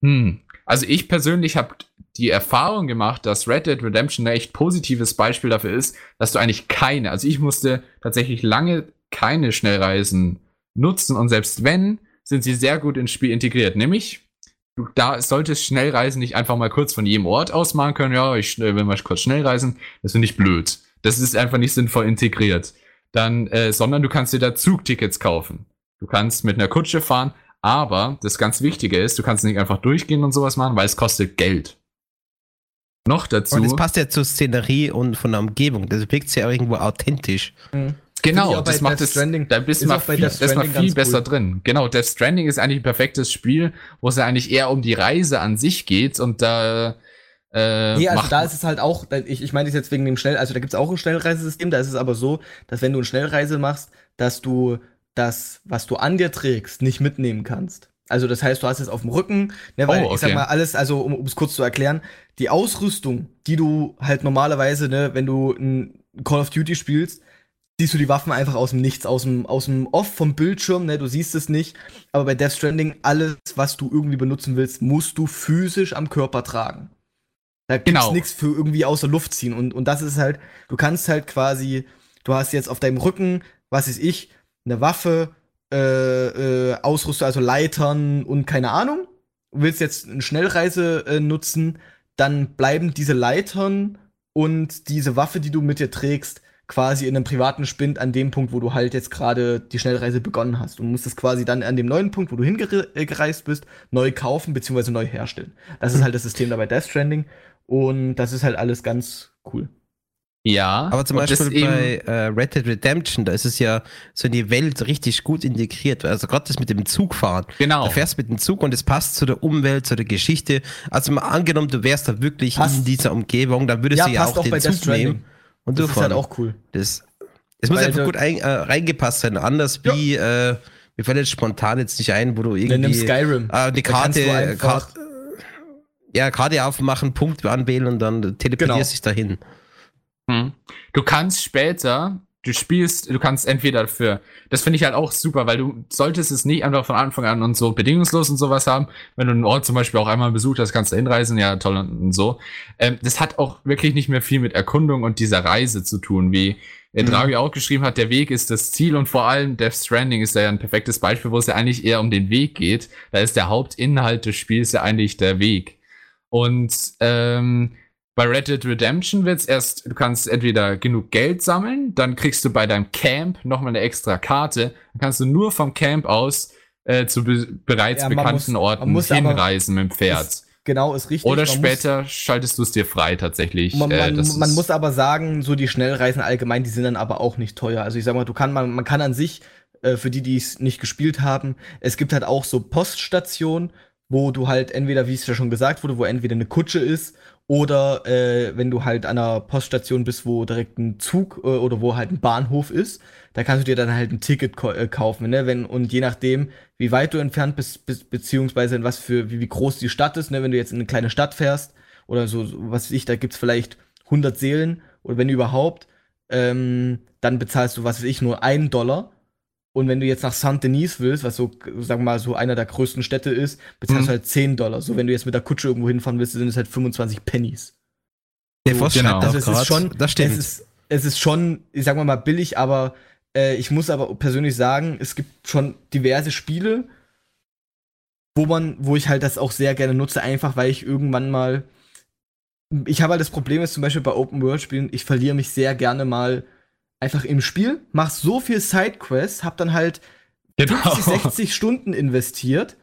Hm. Also ich persönlich habe die Erfahrung gemacht, dass Red Dead Redemption ein echt positives Beispiel dafür ist, dass du eigentlich keine, also ich musste tatsächlich lange keine Schnellreisen nutzen und selbst wenn, sind sie sehr gut ins Spiel integriert. Nämlich, du da solltest Schnellreisen nicht einfach mal kurz von jedem Ort aus machen können. Ja, ich will mal kurz schnell reisen. Das finde ich blöd. Das ist einfach nicht sinnvoll integriert. Dann, äh, sondern du kannst dir da Zugtickets kaufen. Du kannst mit einer Kutsche fahren, aber das ganz Wichtige ist, du kannst nicht einfach durchgehen und sowas machen, weil es kostet Geld. Noch dazu. Und das passt ja zur Szenerie und von der Umgebung. Das wirkt ja irgendwo authentisch. Ich Genau, das macht es, Stranding- da bist ist mal viel, Death das ist mal Stranding viel besser cool. drin. Genau, Death Stranding ist eigentlich ein perfektes Spiel, wo es ja eigentlich eher um die Reise an sich geht und da äh, Nee, also macht- da ist es halt auch, ich, ich meine das jetzt wegen dem Schnell, also da gibt es auch ein Schnellreisesystem, da ist es aber so, dass wenn du eine Schnellreise machst, dass du das, was du an dir trägst, nicht mitnehmen kannst. Also das heißt, du hast es auf dem Rücken, ne, weil Oh, ich sag okay. mal alles, also um es kurz zu erklären, die Ausrüstung, die du halt normalerweise, ne, wenn du ein Call of Duty spielst, siehst du die Waffen einfach aus dem Nichts, aus dem, aus dem Off vom Bildschirm, ne, du siehst es nicht. Aber bei Death Stranding, alles, was du irgendwie benutzen willst, musst du physisch am Körper tragen. Da gibt's Genau. nichts für irgendwie außer Luft ziehen. Und, und das ist halt, du kannst halt quasi, du hast jetzt auf deinem Rücken, was ist ich, eine Waffe, äh, äh, Ausrüstung, also Leitern und keine Ahnung. Willst jetzt eine Schnellreise äh, nutzen, dann bleiben diese Leitern und diese Waffe, die du mit dir trägst, quasi in einem privaten Spind an dem Punkt, wo du halt jetzt gerade die Schnellreise begonnen hast. Du musst es quasi dann an dem neuen Punkt, wo du hingereist bist, neu kaufen bzw. neu herstellen. Das ist halt das System da bei Death Stranding und das ist halt alles ganz cool. Ja. Aber zum Beispiel eben- bei äh, Red Dead Redemption, da ist es ja so in die Welt richtig gut integriert. Also gerade das mit dem Zugfahren. Genau. Da fährst mit dem Zug und es passt zu der Umwelt, zu der Geschichte. Also mal angenommen, du wärst da wirklich Passt. in dieser Umgebung, dann würdest Ja, du ja auch auch den bei Death Zug nehmen und Das du ist halt auch cool. Das, es muss Weil einfach du- gut ein, äh, reingepasst sein. Anders wie, äh, mir fällt jetzt spontan jetzt nicht ein, wo du Dann nimm irgendwie Skyrim. äh, kannst Karte, du Karte ja, Karte aufmachen, Punkt anwählen und dann teleportierst Genau. dich dahin. Hm. Du kannst später, du spielst, du kannst entweder für, das finde ich halt auch super, weil du solltest es nicht einfach von Anfang an und so bedingungslos und sowas haben. Wenn du einen Ort zum Beispiel auch einmal besucht hast, kannst du hinreisen, ja toll und, so. Ähm, das hat auch wirklich nicht mehr viel mit Erkundung und dieser Reise zu tun, wie äh, Mhm. Draghi auch geschrieben hat, der Weg ist das Ziel und vor allem Death Stranding ist ja ein perfektes Beispiel, wo es ja eigentlich eher um den Weg geht. Da ist der Hauptinhalt des Spiels ja eigentlich der Weg. Und ähm, bei Red Dead Redemption wird's erst, du kannst entweder genug Geld sammeln, dann kriegst du bei deinem Camp nochmal eine extra Karte, dann kannst du nur vom Camp aus äh, zu be bereits Ja, man bekannten muss- Orten man muss hinreisen mit dem Pferd. Ist, genau, ist richtig. Oder Man später schaltest du es dir frei tatsächlich. Muss, man, Äh, man, man muss aber sagen, so die Schnellreisen allgemein, die sind dann aber auch nicht teuer. Also ich sag mal, du kann, man, man kann an sich, äh, für die, die es nicht gespielt haben, es gibt halt auch so Poststationen, wo du halt entweder, wie es ja schon gesagt wurde, wo entweder eine Kutsche ist oder äh, wenn du halt an einer Poststation bist, wo direkt ein Zug äh, oder wo halt ein Bahnhof ist, da kannst du dir dann halt ein Ticket äh, kaufen, ne? Wenn, und je nachdem, wie weit du entfernt bist, bis, beziehungsweise in was für, wie, wie groß die Stadt ist, ne? Wenn du jetzt in eine kleine Stadt fährst oder so, so was weiß ich, da gibt's vielleicht 100 Seelen oder wenn überhaupt, ähm, dann bezahlst du, was weiß ich, nur einen Dollar. Und wenn du jetzt nach Saint-Denis willst, was so, sagen wir mal, so einer der größten Städte ist, bezahlst Mhm. du halt 10 Dollar. So, wenn du jetzt mit der Kutsche irgendwo hinfahren willst, sind es halt 25 Pennies. Der So, genau. Also es ist schon, das stimmt. Es ist, es ist schon, ich sag mal mal billig, aber äh, ich muss aber persönlich sagen, es gibt schon diverse Spiele, wo man, wo ich halt das auch sehr gerne nutze, einfach weil ich irgendwann mal, ich habe halt das Problem ist zum Beispiel bei Open World Spielen, ich verliere mich sehr gerne mal einfach im Spiel, mach so viel Sidequests, hab dann halt Genau. 50, 60 Stunden investiert,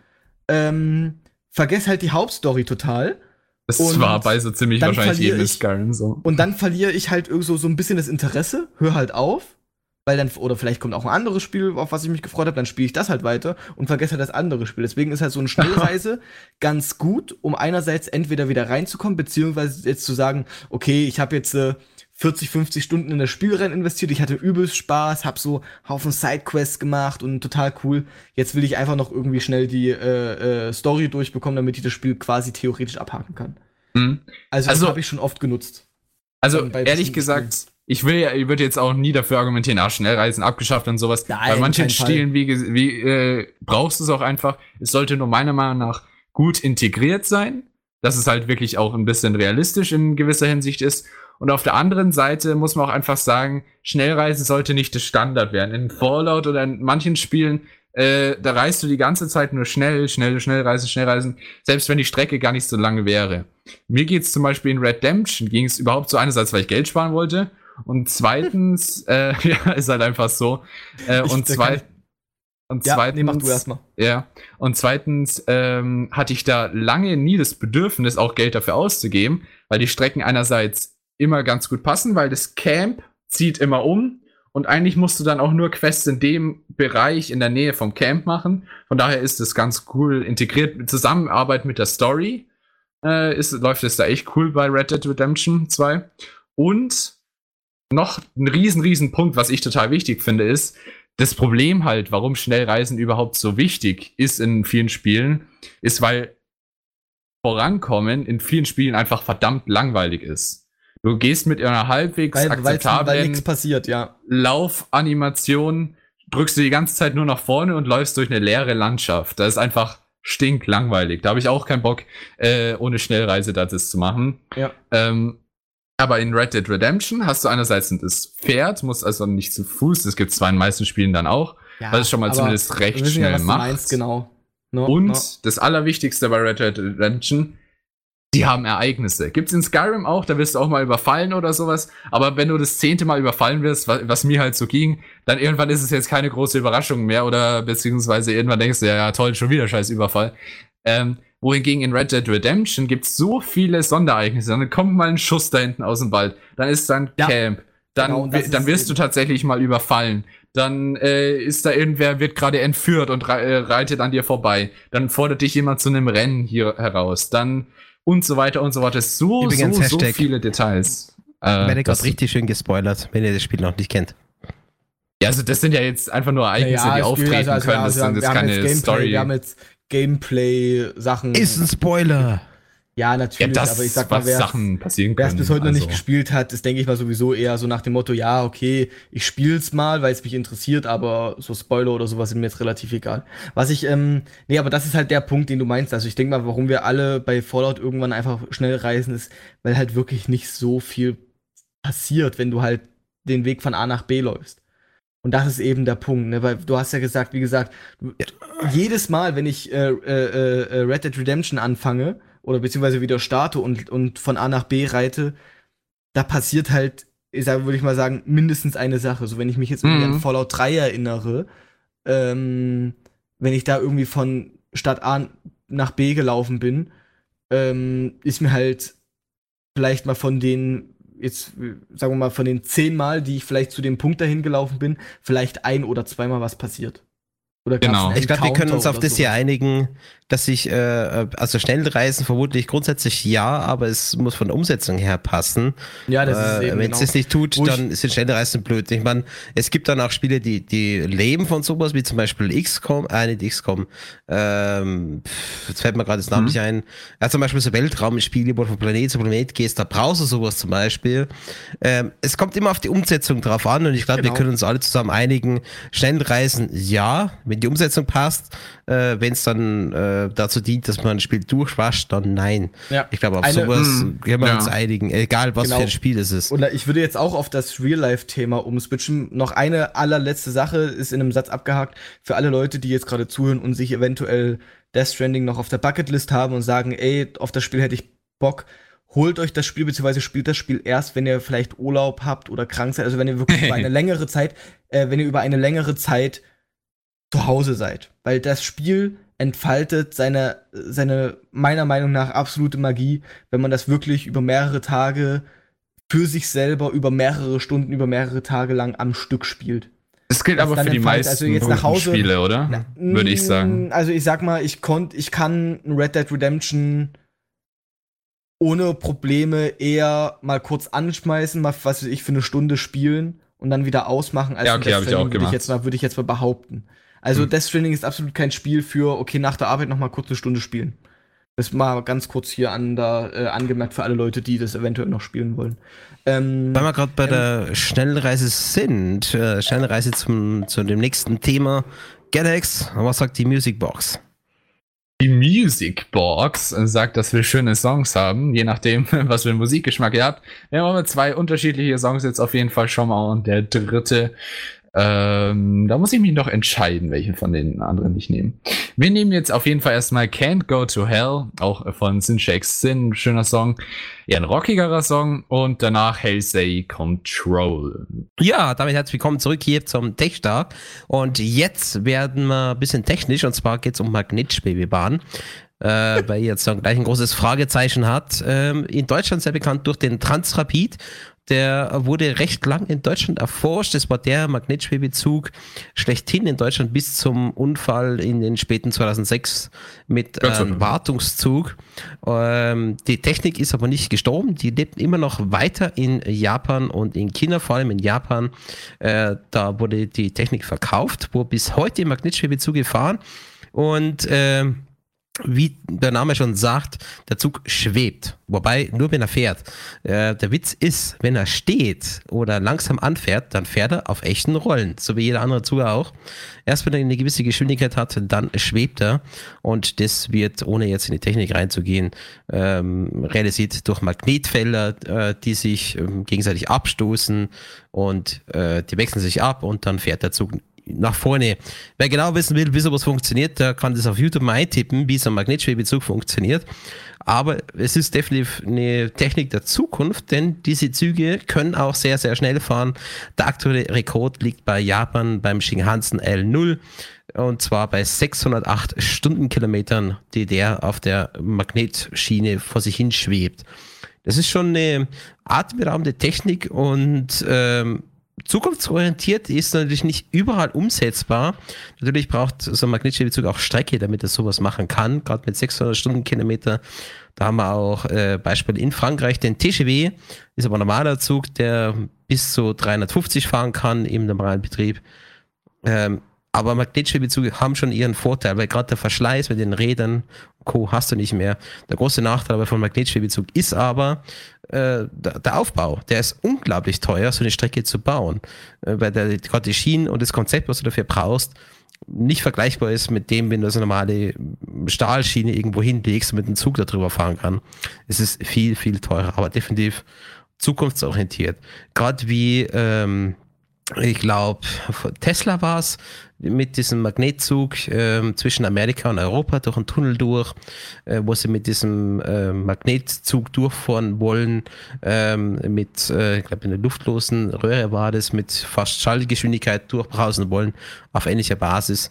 ähm, vergess halt die Hauptstory total. Das Und war bei so ziemlich wahrscheinlich jedem Skyrim so. Und dann verliere ich halt irgend so, so ein bisschen das Interesse, hör halt auf, weil dann, oder vielleicht kommt auch ein anderes Spiel, auf was ich mich gefreut habe, dann spiele ich das halt weiter und vergesse halt das andere Spiel. Deswegen ist halt so eine Schnellreise *laughs* ganz gut, um einerseits entweder wieder reinzukommen, beziehungsweise jetzt zu sagen, okay, ich habe jetzt äh, 40, 50 Stunden in das Spiel rein investiert, ich hatte übelst Spaß, hab so Haufen Sidequests gemacht und total cool. Jetzt will ich einfach noch irgendwie schnell die äh, äh, Story durchbekommen, damit ich das Spiel quasi theoretisch abhaken kann. Mhm. Also, Also- habe ich schon oft genutzt. Also ehrlich gesagt, ich will ja, ich würde jetzt auch nie dafür argumentieren, ah, Schnellreisen abgeschafft und sowas. Nein, Bei manchen. Stilen, wie, wie äh, brauchst du es auch einfach. Es sollte nur meiner Meinung nach gut integriert sein, dass es halt wirklich auch ein bisschen realistisch in gewisser Hinsicht ist. Und auf der anderen Seite muss man auch einfach sagen, Schnellreisen sollte nicht das Standard werden. In Fallout oder in manchen Spielen, äh, da reist du die ganze Zeit nur schnell, schnell, schnell reisen, schnell reisen, selbst wenn die Strecke gar nicht so lange wäre. Mir geht's zum Beispiel in Redemption, ging es überhaupt so einerseits, weil ich Geld sparen wollte und zweitens, *laughs* äh, *laughs* ja, ist halt einfach so. Äh, Ich- und da kann zweit, ich- und Ja, zweitens, nee, mach du erstmal. ja, und zweitens ähm, hatte ich da lange nie das Bedürfnis, auch Geld dafür auszugeben, weil die Strecken einerseits immer ganz gut passen, weil das Camp zieht immer um und eigentlich musst du dann auch nur Quests in dem Bereich in der Nähe vom Camp machen. Von daher ist es ganz cool integriert mit Zusammenarbeit mit der Story. Äh, ist, läuft es da echt cool bei Red Dead Redemption 2. Und noch ein riesen, riesen Punkt, was ich total wichtig finde, ist, das Problem halt, warum Schnellreisen überhaupt so wichtig ist in vielen Spielen, ist, weil Vorankommen in vielen Spielen einfach verdammt langweilig ist. Du gehst mit einer halbwegs Weil, weil, weil akzeptablen nichts passiert, ja. Laufanimation, drückst du die ganze Zeit nur nach vorne und läufst durch eine leere Landschaft. Das ist einfach stinklangweilig. Da habe ich auch keinen Bock, äh, ohne Schnellreise das zu machen. Ja. Ähm, aber in Red Dead Redemption hast du einerseits das Pferd, musst also nicht zu Fuß, das gibt es zwar in den meisten Spielen dann auch, ja was es schon mal zumindest recht schnell ja, was du macht. meinst, genau. No, Und no. das Allerwichtigste bei Red Dead Redemption, die haben Ereignisse. Gibt's in Skyrim auch, da wirst du auch mal überfallen oder sowas. Aber wenn du das zehnte Mal überfallen wirst, was, was mir halt so ging, dann irgendwann ist es jetzt keine große Überraschung mehr oder beziehungsweise irgendwann denkst du, ja, ja toll, schon wieder scheiß Überfall. Ähm, wohingegen in Red Dead Redemption gibt's so viele Sonderereignisse. Dann kommt mal ein Schuss da hinten aus dem Wald, dann ist da ein Ja, Camp, dann, genau, dann wirst du tatsächlich mal überfallen. Dann äh, ist da irgendwer, wird gerade entführt und rei- äh, reitet an dir vorbei. Dann fordert dich jemand zu einem Rennen hier heraus. Dann und so weiter und so weiter. So, Übrigens, so, so Hashtag- viele Details. Äh, das- gerade richtig schön gespoilert, wenn ihr das Spiel noch nicht kennt. Ja, also das sind ja jetzt einfach nur Ereignisse, die es auftreten also, also, können. Das also, sind wir jetzt haben keine jetzt Gameplay, Story. Wir haben jetzt Gameplay-Sachen. Ist ein Spoiler! Ja, ja, natürlich, das, aber ich sag mal, wer es bis heute noch nicht also. gespielt hat, ist, denke ich mal, sowieso eher so nach dem Motto, ja, okay, ich spiel's mal, weil es mich interessiert, aber so Spoiler oder sowas sind mir jetzt relativ egal. Was ich, ähm, nee, aber das ist halt der Punkt, den du meinst. Also ich denke mal, warum wir alle bei Fallout irgendwann einfach schnell reisen, ist, weil halt wirklich nicht so viel passiert, wenn du halt den Weg von A nach B läufst. Und das ist eben der Punkt, ne? weil du hast ja gesagt, wie gesagt, du, jedes Mal, wenn ich äh, äh, äh, Red Dead Redemption anfange, oder beziehungsweise wieder starte und, und von A nach B reite, da passiert halt, ich sag, würde ich mal sagen, mindestens eine Sache. So, wenn ich mich jetzt irgendwie Mhm. an Fallout 3 erinnere, ähm, wenn ich da irgendwie von Stadt A nach B gelaufen bin, ähm, ist mir halt vielleicht mal von den, jetzt sagen wir mal, von den zehn Mal, die ich vielleicht zu dem Punkt dahin gelaufen bin, vielleicht ein oder zweimal was passiert. Oder Genau. Ich glaube, wir können uns auf das hier sowas? einigen, dass sich, äh, also Schnellreisen vermutlich grundsätzlich ja, aber es muss von der Umsetzung her passen. Ja, das ist äh, eben Wenn es genau. das nicht tut, ich- dann sind Schnellreisen blöd. Ich meine, es gibt dann auch Spiele, die, die leben von sowas, wie zum Beispiel XCOM, äh, nicht XCOM, ähm, pff, jetzt fällt mir gerade das Name Mhm. nicht ein. Ja, zum Beispiel so Weltraumspiele, wo du von Planet zu Planet gehst, da brauchst du sowas zum Beispiel. Ähm, es kommt immer auf die Umsetzung drauf an und ich glaube, wir Genau. können uns alle zusammen einigen, Schnellreisen ja, wenn die Umsetzung passt, äh, wenn es dann äh, dazu dient, dass man ein Spiel durchwascht, dann nein. Ja. Ich glaube, auf Eine- sowas Mm, können wir ja. uns einigen, egal was Genau. für ein Spiel es ist. Und ich würde jetzt auch auf das Real-Life-Thema umswitchen. Noch eine allerletzte Sache ist in einem Satz abgehakt für alle Leute, die jetzt gerade zuhören und sich eventuell Death Stranding noch auf der Bucketlist haben und sagen, ey, auf das Spiel hätte ich Bock. Holt euch das Spiel, beziehungsweise spielt das Spiel erst, wenn ihr vielleicht Urlaub habt oder krank seid. Also wenn ihr wirklich über eine *laughs* längere Zeit, äh, wenn ihr über eine längere Zeit zu Hause seid. Weil das Spiel entfaltet seine, seine meiner Meinung nach absolute Magie, wenn man das wirklich über mehrere Tage für sich selber über mehrere Stunden, über mehrere Tage lang am Stück spielt. Das gilt Das aber für die meisten also jetzt nach Hause- Spiele, oder? Na, Würde ich sagen. mm, Also ich sag mal, ich konnte, ich kann Red Dead Redemption ohne Probleme eher mal kurz anschmeißen, mal was weiß ich für eine Stunde spielen und dann wieder ausmachen. Als Ja, okay, Death hab ich auch Stranding, würde gemacht. ich jetzt mal, würde ich jetzt mal behaupten. Also Hm. Death Stranding ist absolut kein Spiel für okay nach der Arbeit noch mal kurz eine Stunde spielen. Das mal ganz kurz hier an da äh, angemerkt für alle Leute, die das eventuell noch spielen wollen. Ähm, Weil wir gerade bei der Schnellreise sind, äh, Schnellreise zum, zu dem nächsten Thema. Galax, was sagt die Music Box? Die Music Box sagt, dass wir schöne Songs haben, je nachdem, *laughs* was für einen Musikgeschmack ihr habt. Wir haben zwei unterschiedliche Songs jetzt auf jeden Fall schon mal und der dritte, ähm, da muss ich mich noch entscheiden, welchen von den anderen ich nehme. Wir nehmen jetzt auf jeden Fall erstmal Can't Go to Hell, auch von Synchakes Sin, schöner Song, eher ein rockigerer Song und danach Hellsay Control. Ja, damit herzlich willkommen zurück hier zum Techstart. Und jetzt werden wir ein bisschen technisch, und zwar geht es um Magnetschwebebahn. Äh, weil ihr jetzt gleich ein großes Fragezeichen hat. Ähm, in Deutschland sehr bekannt durch den Transrapid. Der wurde recht lang in Deutschland erforscht. Das war der Magnetschwebezug schlechthin in Deutschland bis zum Unfall in den späten 2006 mit ähm. Wartungszug. Ähm, die Technik ist aber nicht gestorben. Die lebt immer noch weiter in Japan und in China, vor allem in Japan. Äh, da wurde die Technik verkauft, wo bis heute Magnetschwebezug gefahren. Und ähm, wie der Name schon sagt, der Zug schwebt. Wobei nur wenn er fährt. Äh, der Witz ist, wenn er steht oder langsam anfährt, dann fährt er auf echten Rollen. So wie jeder andere Zug auch. Erst wenn er eine gewisse Geschwindigkeit hat, dann schwebt er. Und das wird, ohne jetzt in die Technik reinzugehen, ähm, realisiert durch Magnetfelder, äh, die sich ähm, gegenseitig abstoßen und äh, die wechseln sich ab und dann fährt der Zug nach vorne. Wer genau wissen will, wie sowas funktioniert, der kann das auf YouTube mal eintippen, wie so ein Magnetschwebezug funktioniert. Aber es ist definitiv eine Technik der Zukunft, denn diese Züge können auch sehr, sehr schnell fahren. Der aktuelle Rekord liegt bei Japan beim Shinkansen L0 und zwar bei 608 Stundenkilometern, die der auf der Magnetschiene vor sich hin schwebt. Das ist schon eine atemberaubende Technik und ähm, zukunftsorientiert ist natürlich nicht überall umsetzbar. Natürlich braucht so ein Magnetschwebezug auch Strecke, damit er sowas machen kann, gerade mit 600 Stundenkilometer. Da haben wir auch äh, Beispiel in Frankreich den TGV, ist aber ein normaler Zug, der bis zu 350 fahren kann im normalen Betrieb. Ähm, aber Magnetschwebezüge haben schon ihren Vorteil, weil gerade der Verschleiß mit den Rädern Co. hast du nicht mehr. Der große Nachteil von Magnetschwebezug ist aber äh, der, der Aufbau. Der ist unglaublich teuer, so eine Strecke zu bauen, äh, weil der, gerade die Schienen und das Konzept, was du dafür brauchst, nicht vergleichbar ist mit dem, wenn du so eine normale Stahlschiene irgendwo hinlegst und mit einem Zug darüber fahren kann. Es ist viel, viel teurer, aber definitiv zukunftsorientiert. Gerade wie ähm, ich glaube, Tesla war es, mit diesem Magnetzug äh, zwischen Amerika und Europa durch einen Tunnel durch, äh, wo sie mit diesem äh, Magnetzug durchfahren wollen, ähm, mit, äh, ich glaube, in der luftlosen Röhre war das, mit fast Schallgeschwindigkeit durchbrausen wollen, auf ähnlicher Basis.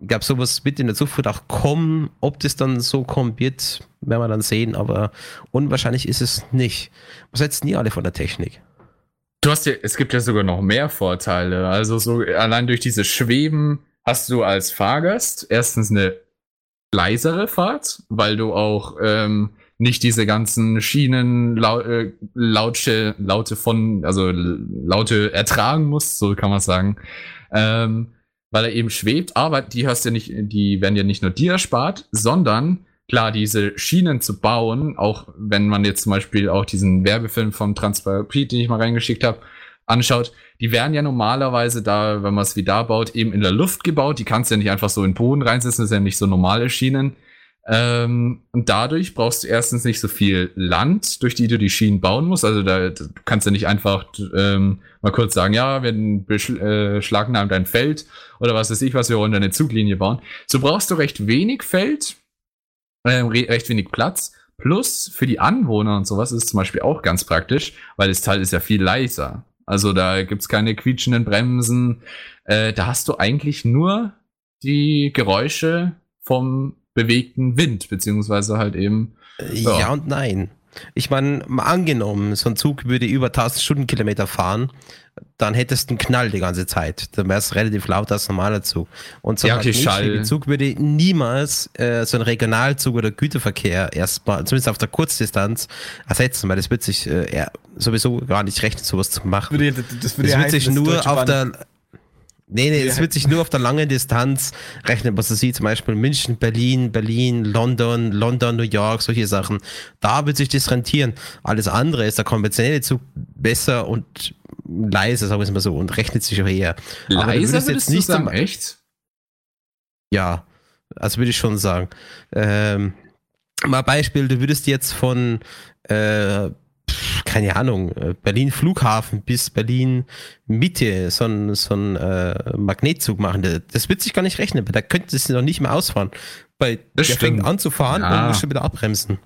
Ich glaube, sowas wird in der Zukunft auch kommen. Ob das dann so kommen wird, werden wir dann sehen, aber unwahrscheinlich ist es nicht. Was jetzt nie alle von der Technik? Du hast ja, es gibt ja sogar noch mehr Vorteile. Also so allein durch dieses Schweben hast du als Fahrgast erstens eine leisere Fahrt, weil du auch ähm, nicht diese ganzen Schienen lau äh, Laute, Laute von, also Laute ertragen musst, so kann man sagen. Ähm, weil er eben schwebt, aber die hast ja nicht, die werden ja nicht nur dir erspart, sondern klar, diese Schienen zu bauen, auch wenn man jetzt zum Beispiel auch diesen Werbefilm vom Transparapid, den ich mal reingeschickt habe, anschaut, die werden ja normalerweise da, wenn man es wie da baut, eben in der Luft gebaut. Die kannst du ja nicht einfach so in den Boden reinsetzen, das sind ja nicht so normale Schienen. Ähm, und dadurch brauchst du erstens nicht so viel Land, durch die du die Schienen bauen musst. Also da du kannst ja nicht einfach ähm, mal kurz sagen, ja, wir beschlagnahmen äh, dein Feld oder was weiß ich, was wir wollen eine Zuglinie bauen. So brauchst du recht wenig Feld äh, recht wenig Platz. Plus für die Anwohner und sowas ist es zum Beispiel auch ganz praktisch, weil das Teil ist ja viel leiser. Also da gibt's keine quietschenden Bremsen. Äh, da hast du eigentlich nur die Geräusche vom bewegten Wind, beziehungsweise halt eben. Ja, ja und nein. Ich meine, angenommen, so ein Zug würde über 1000 Stundenkilometer fahren, dann hättest du einen Knall die ganze Zeit. Dann wäre es relativ laut als normaler Zug. Und so ja, okay, Zug würde niemals äh, so ein Regionalzug oder Güterverkehr erstmal, zumindest auf der Kurzdistanz, ersetzen, weil das wird sich äh, sowieso gar nicht rechnen, sowas zu machen. Das, würde, das, würde das wird sich nur auf der Nee, nee, es wird sich nur auf der langen Distanz rechnen, was du siehst, zum Beispiel München, Berlin, Berlin, London, London, New York, solche Sachen. Da wird sich das rentieren. Alles andere ist der konventionelle Zug besser und leiser, sagen wir es mal so, und rechnet sich auch eher. Leiser Aber du jetzt nicht sagen, echt? Ja, also würde ich schon sagen. Ähm, mal Beispiel, du würdest jetzt von äh, keine Ahnung, äh, Berlin Flughafen bis Berlin Mitte so ein, so ein äh, Magnetzug machen. Das wird sich gar nicht rechnen, da könnte es noch nicht mehr ausfahren. Bei das der fängt an zu fahren ja. und muss schon wieder abbremsen.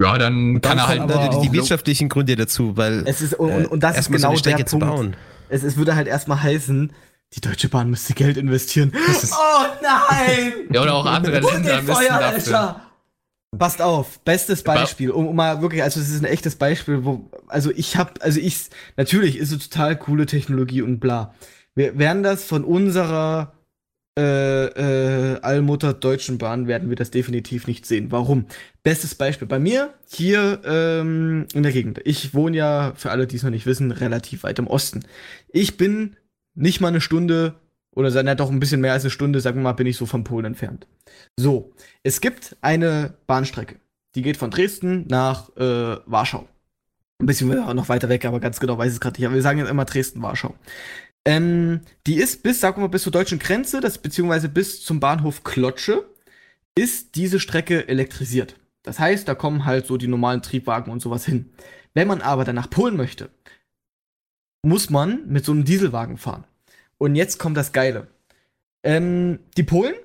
Ja, dann kann er halt natürlich die wirtschaftlichen Gründe dazu, weil es ist und, und das ist genau so der Punkt. Es, es würde halt erstmal heißen, die Deutsche Bahn müsste Geld investieren. Oh nein! ja, oder auch andere Länder müssen dafür. Passt auf, bestes Beispiel, um, um, mal wirklich, also es ist ein echtes Beispiel, wo, also ich hab, also ich, natürlich ist es total coole Technologie und bla. Wir werden das von unserer äh, äh, Allmutter Deutschen Bahn werden wir das definitiv nicht sehen. Warum? Bestes Beispiel bei mir hier ähm, in der Gegend. Ich wohne ja, für alle, die es noch nicht wissen, relativ weit im Osten. Ich bin nicht mal eine Stunde oder sei doch ein bisschen mehr als eine Stunde, sagen wir mal, bin ich so von Polen entfernt. So, es gibt eine Bahnstrecke. Die geht von Dresden nach äh, Warschau. Ein bisschen noch weiter weg, aber ganz genau weiß ich es gerade nicht. Aber wir sagen jetzt immer Dresden-Warschau. Ähm, die ist bis, sagen wir mal, bis zur deutschen Grenze, das, beziehungsweise bis zum Bahnhof Klotsche, ist diese Strecke elektrisiert. Das heißt, da kommen halt so die normalen Triebwagen und sowas hin. Wenn man aber dann nach Polen möchte, muss man mit so einem Dieselwagen fahren. Und jetzt kommt das Geile. Ähm, die Polen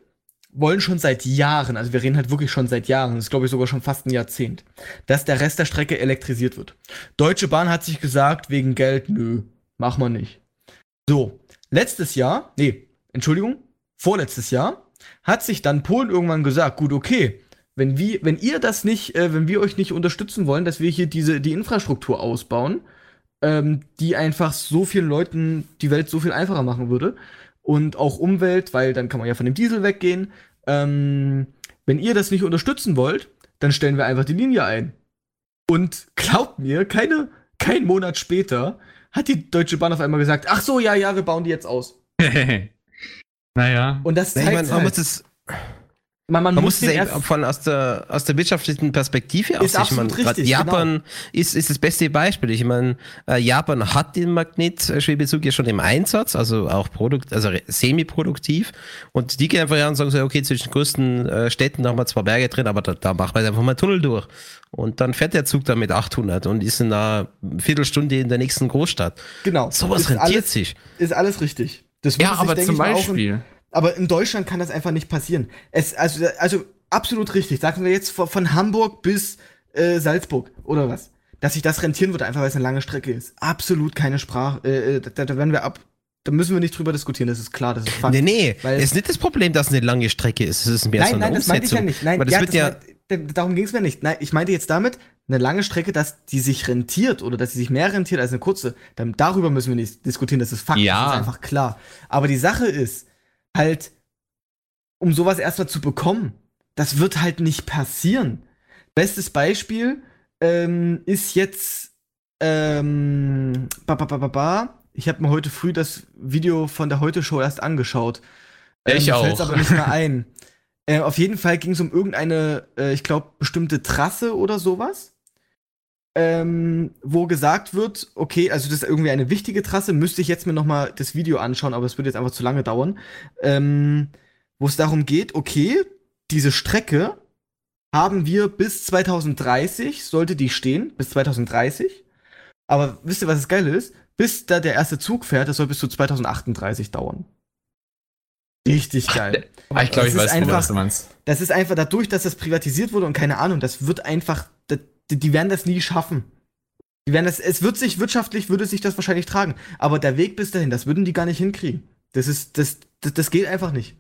wollen schon seit Jahren, also wir reden halt wirklich schon seit Jahren, das ist glaube ich sogar schon fast ein Jahrzehnt, dass der Rest der Strecke elektrisiert wird. Deutsche Bahn hat sich gesagt, wegen Geld, nö, mach mal nicht. So, letztes Jahr, nee, Entschuldigung, vorletztes Jahr, hat sich dann Polen irgendwann gesagt, gut, okay, wenn, wir, wenn ihr das nicht, äh, wenn wir euch nicht unterstützen wollen, dass wir hier diese, die Infrastruktur ausbauen, ähm, die einfach so vielen Leuten die Welt so viel einfacher machen würde. Und auch Umwelt, weil dann kann man ja von dem Diesel weggehen. Ähm, wenn ihr das nicht unterstützen wollt, dann stellen wir einfach die Linie ein. Und glaubt mir, keine, kein Monat später hat die Deutsche Bahn auf einmal gesagt, ach so, ja, ja, wir bauen die jetzt aus. *laughs* naja. Und das zeigt ich mein, halt, man, man, Man muss muss es von aus der, aus der wirtschaftlichen Perspektive aus. Ich meine, genau. Japan ist, ist das beste Beispiel. Ich meine, äh, Japan hat den Magnetschwebezug ja schon im Einsatz, also auch produkt, also semi-produktiv. Und die gehen einfach her und sagen so, okay, zwischen den größten äh, Städten da haben wir zwar Berge drin, aber da, da machen wir jetzt einfach mal einen Tunnel durch. Und dann fährt der Zug da mit 800 und ist in einer Viertelstunde in der nächsten Großstadt. genau. Sowas rentiert alles, sich. Ist alles richtig. Das Ja, aber denke zum Beispiel. Aber in Deutschland kann das einfach nicht passieren. Es, also, also absolut richtig. Sagen wir jetzt von, von Hamburg bis äh, Salzburg oder was. Dass sich das rentieren würde, einfach weil es eine lange Strecke ist. Absolut keine Sprache. Äh, äh, da, da werden wir ab. Da müssen wir nicht drüber diskutieren, das ist klar, das ist Fakt. Nee, nee, Weil- es ist nicht das Problem, dass es eine lange Strecke ist. Es ist mehr so nein, eine nein, das meinte ich ja Umsetzung. nicht. Nein, das ja, wird ja, meint- darum ging es mir nicht. Nein, ich meinte jetzt damit, eine lange Strecke, dass die sich rentiert oder dass sie sich mehr rentiert als eine kurze. Darüber müssen wir nicht diskutieren, das ist Fakt, Ja. das ist einfach klar. Aber die Sache ist, halt, um sowas erstmal zu bekommen, das wird halt nicht passieren. Bestes Beispiel ähm, ist jetzt, ähm, ba, ba, ba, ba, ba. ich habe mir heute früh das Video von der Heute-Show erst angeschaut. Ähm, Ich auch. aber nicht mehr ein. *laughs* Äh, auf jeden Fall ging es um irgendeine, äh, ich glaube, bestimmte Trasse oder sowas. Ähm, wo gesagt wird, okay, also das ist irgendwie eine wichtige Trasse, müsste ich jetzt mir noch mal das Video anschauen, aber es würde jetzt einfach zu lange dauern. Ähm, wo es darum geht, okay, diese Strecke haben wir bis 2030, sollte die stehen, bis 2030. Aber wisst ihr, was das Geile ist? Bis da der erste Zug fährt, das soll bis zu 2038 dauern. Richtig geil. Ah, ich glaube, ich weiß, einfach- was du meinst. Das ist einfach dadurch, dass das privatisiert wurde und keine Ahnung, das wird einfach, das, die, die werden das nie schaffen. Die werden das, es wird sich wirtschaftlich, würde sich das wahrscheinlich tragen. Aber der Weg bis dahin, das würden die gar nicht hinkriegen. Das ist, das, das, das geht einfach nicht.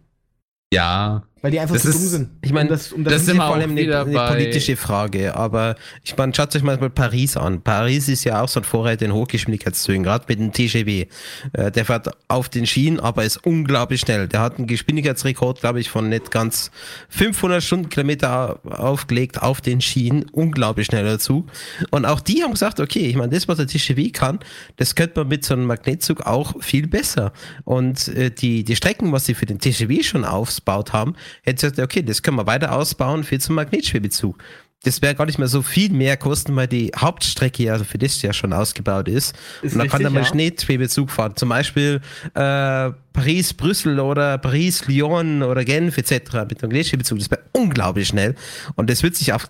Ja, Weil die einfach Das zu ist- dumm sind. ich meine, um das, um das das, wir vor allem eine, eine politische Frage, aber ich meine, schaut euch mal Paris an. Paris ist ja auch so ein Vorreiter in Hochgeschwindigkeitszügen, gerade mit dem TGW. Äh, der fährt auf den Schienen, aber ist unglaublich schnell. Der hat einen Geschwindigkeitsrekord, glaube ich, von nicht ganz 500 Stundenkilometer aufgelegt auf den Schienen. Unglaublich schneller Zug. Und auch die haben gesagt, okay, ich meine, das, was der TGW kann, das könnte man mit so einem Magnetzug auch viel besser. Und äh, die, die Strecken, was sie für den TGW schon aufgebaut haben, hätte gesagt, okay, das können wir weiter ausbauen für zum Magnetschwebezug. Das wäre gar nicht mehr so viel mehr kosten, weil die Hauptstrecke ja für das ja schon ausgebaut ist. Ist und dann kann richtig, da mal ja. Schneeschwebezug fahren. Zum Beispiel äh, Paris-Brüssel oder Paris-Lyon oder Genf etc. mit dem Magnetschwebezug. Das wäre unglaublich schnell. Und das wird sich auch,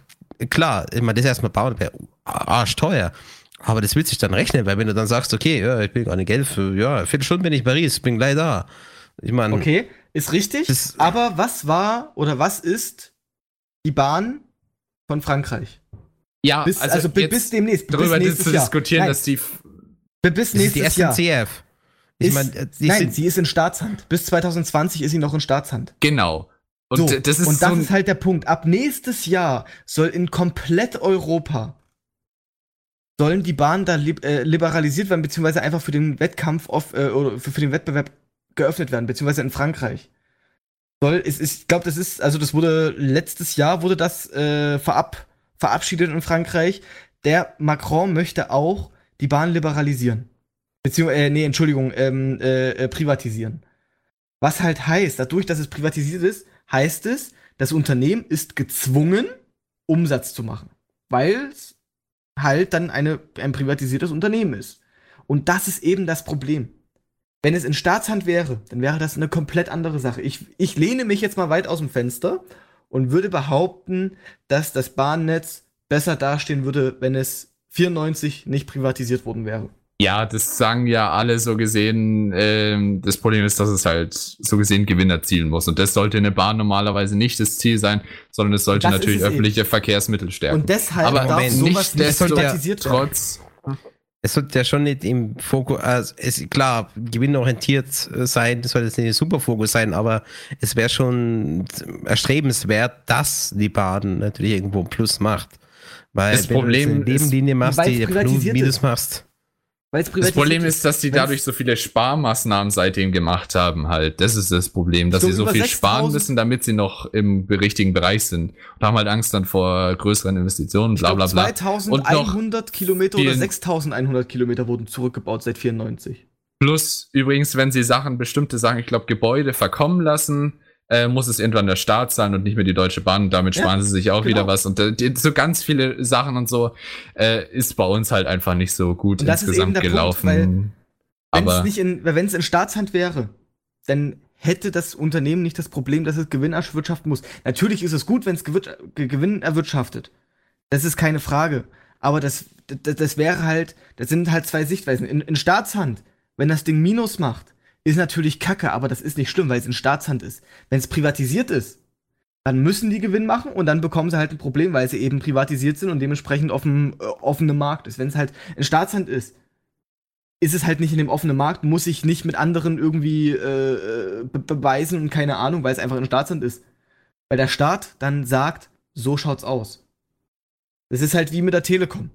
klar, ich meine, das erstmal bauen, wäre arschteuer. Aber das wird sich dann rechnen, weil wenn du dann sagst, okay, ja, ich bin gerade in Genf, ja, Viertelstunde bin ich in Paris, bin gleich da. Ich meine, Okay, ist richtig. Das- aber was war oder was ist die Bahn von Frankreich? ja, Bis, also, jetzt bis demnächst. darüber bis nächstes zu Jahr. diskutieren, Nein, dass die bi- bis ist die nächstes Jahr. SNCF. Ich Ist, meine, äh, nein, sind, sie ist in Staatshand. Bis 2020 ist sie noch in Staatshand. genau. Und So, das ist und das so ist halt der Punkt. Ab nächstes Jahr soll in komplett Europa sollen die Bahnen da lib äh, liberalisiert werden, beziehungsweise einfach für den Wettkampf auf, äh, oder für, für den Wettbewerb geöffnet werden, beziehungsweise in Frankreich. Soll, ist, ist, ich glaube, das ist, also das wurde letztes Jahr wurde das äh, verab, verabschiedet in Frankreich. Der Macron möchte auch die Bahn liberalisieren. Beziehungsweise, äh, nee, Entschuldigung, ähm, äh, äh, privatisieren. Was halt heißt, dadurch, dass es privatisiert ist, heißt es, das Unternehmen ist gezwungen, Umsatz zu machen. Weil es halt dann eine, ein privatisiertes Unternehmen ist. Und das ist eben das Problem. Wenn es in Staatshand wäre, dann wäre das eine komplett andere Sache. Ich, ich lehne mich jetzt mal weit aus dem Fenster und würde behaupten, dass das Bahnnetz besser dastehen würde, wenn es 94 nicht privatisiert worden wäre. ja, das sagen ja alle so gesehen. Ähm, das Problem ist, dass es halt so gesehen Gewinn erzielen muss. Und das sollte eine Bahn normalerweise nicht das Ziel sein, sondern es sollte Das natürlich es eben. öffentliche Verkehrsmittel stärken. Und deshalb Aber darf wenn sowas nicht privatisiert werden. trotz, es sollte ja schon nicht im Fokus, also es, klar, gewinnorientiert äh, sein, das soll jetzt nicht ein super Fokus sein, aber es wäre schon erstrebenswert, dass die Bahn natürlich irgendwo ein Plus macht. Weil Das wenn Problem du eine Nebenlinie machst, die Plus Minus machst. Das Problem ist, dass Wenn's- dadurch so viele Sparmaßnahmen seitdem gemacht haben, halt. Das ist das Problem, dass So sie so viel 6000 sparen müssen, damit sie noch im richtigen Bereich sind. Und haben halt Angst dann vor größeren Investitionen, bla bla bla. Und noch 2100 Kilometer oder vielen- 6100 Kilometer wurden zurückgebaut seit 94. Plus, übrigens, wenn sie Sachen, bestimmte Sachen, ich glaube, Gebäude verkommen lassen, äh, muss es irgendwann der Staat sein und nicht mehr die Deutsche Bahn. Und damit Ja, sparen sie sich auch genau. wieder was. Und äh, die, so ganz viele Sachen und so äh, ist bei uns halt einfach nicht so gut Und das ist eben insgesamt der Punkt, gelaufen. weil Wenn Aber in, wenn es in Staatshand wäre, dann hätte das Unternehmen nicht das Problem, dass es Gewinn erwirtschaften muss. Natürlich ist es gut, wenn es Gewinn erwirtschaftet. Das ist keine Frage. Aber das, das, das wäre halt, das sind halt zwei Sichtweisen. In, in Staatshand, wenn das Ding Minus macht, ist natürlich Kacke, aber das ist nicht schlimm, weil es in Staatshand ist. Wenn es privatisiert ist, dann müssen die Gewinn machen und dann bekommen sie halt ein Problem, weil sie eben privatisiert sind und dementsprechend auf dem äh, offenen Markt ist. Wenn es halt in Staatshand ist, ist es halt nicht in dem offenen Markt, muss ich nicht mit anderen irgendwie äh, be beweisen und keine Ahnung, weil es einfach in Staatshand ist. Weil der Staat dann sagt, so schaut's aus. Das ist halt wie mit der Telekom.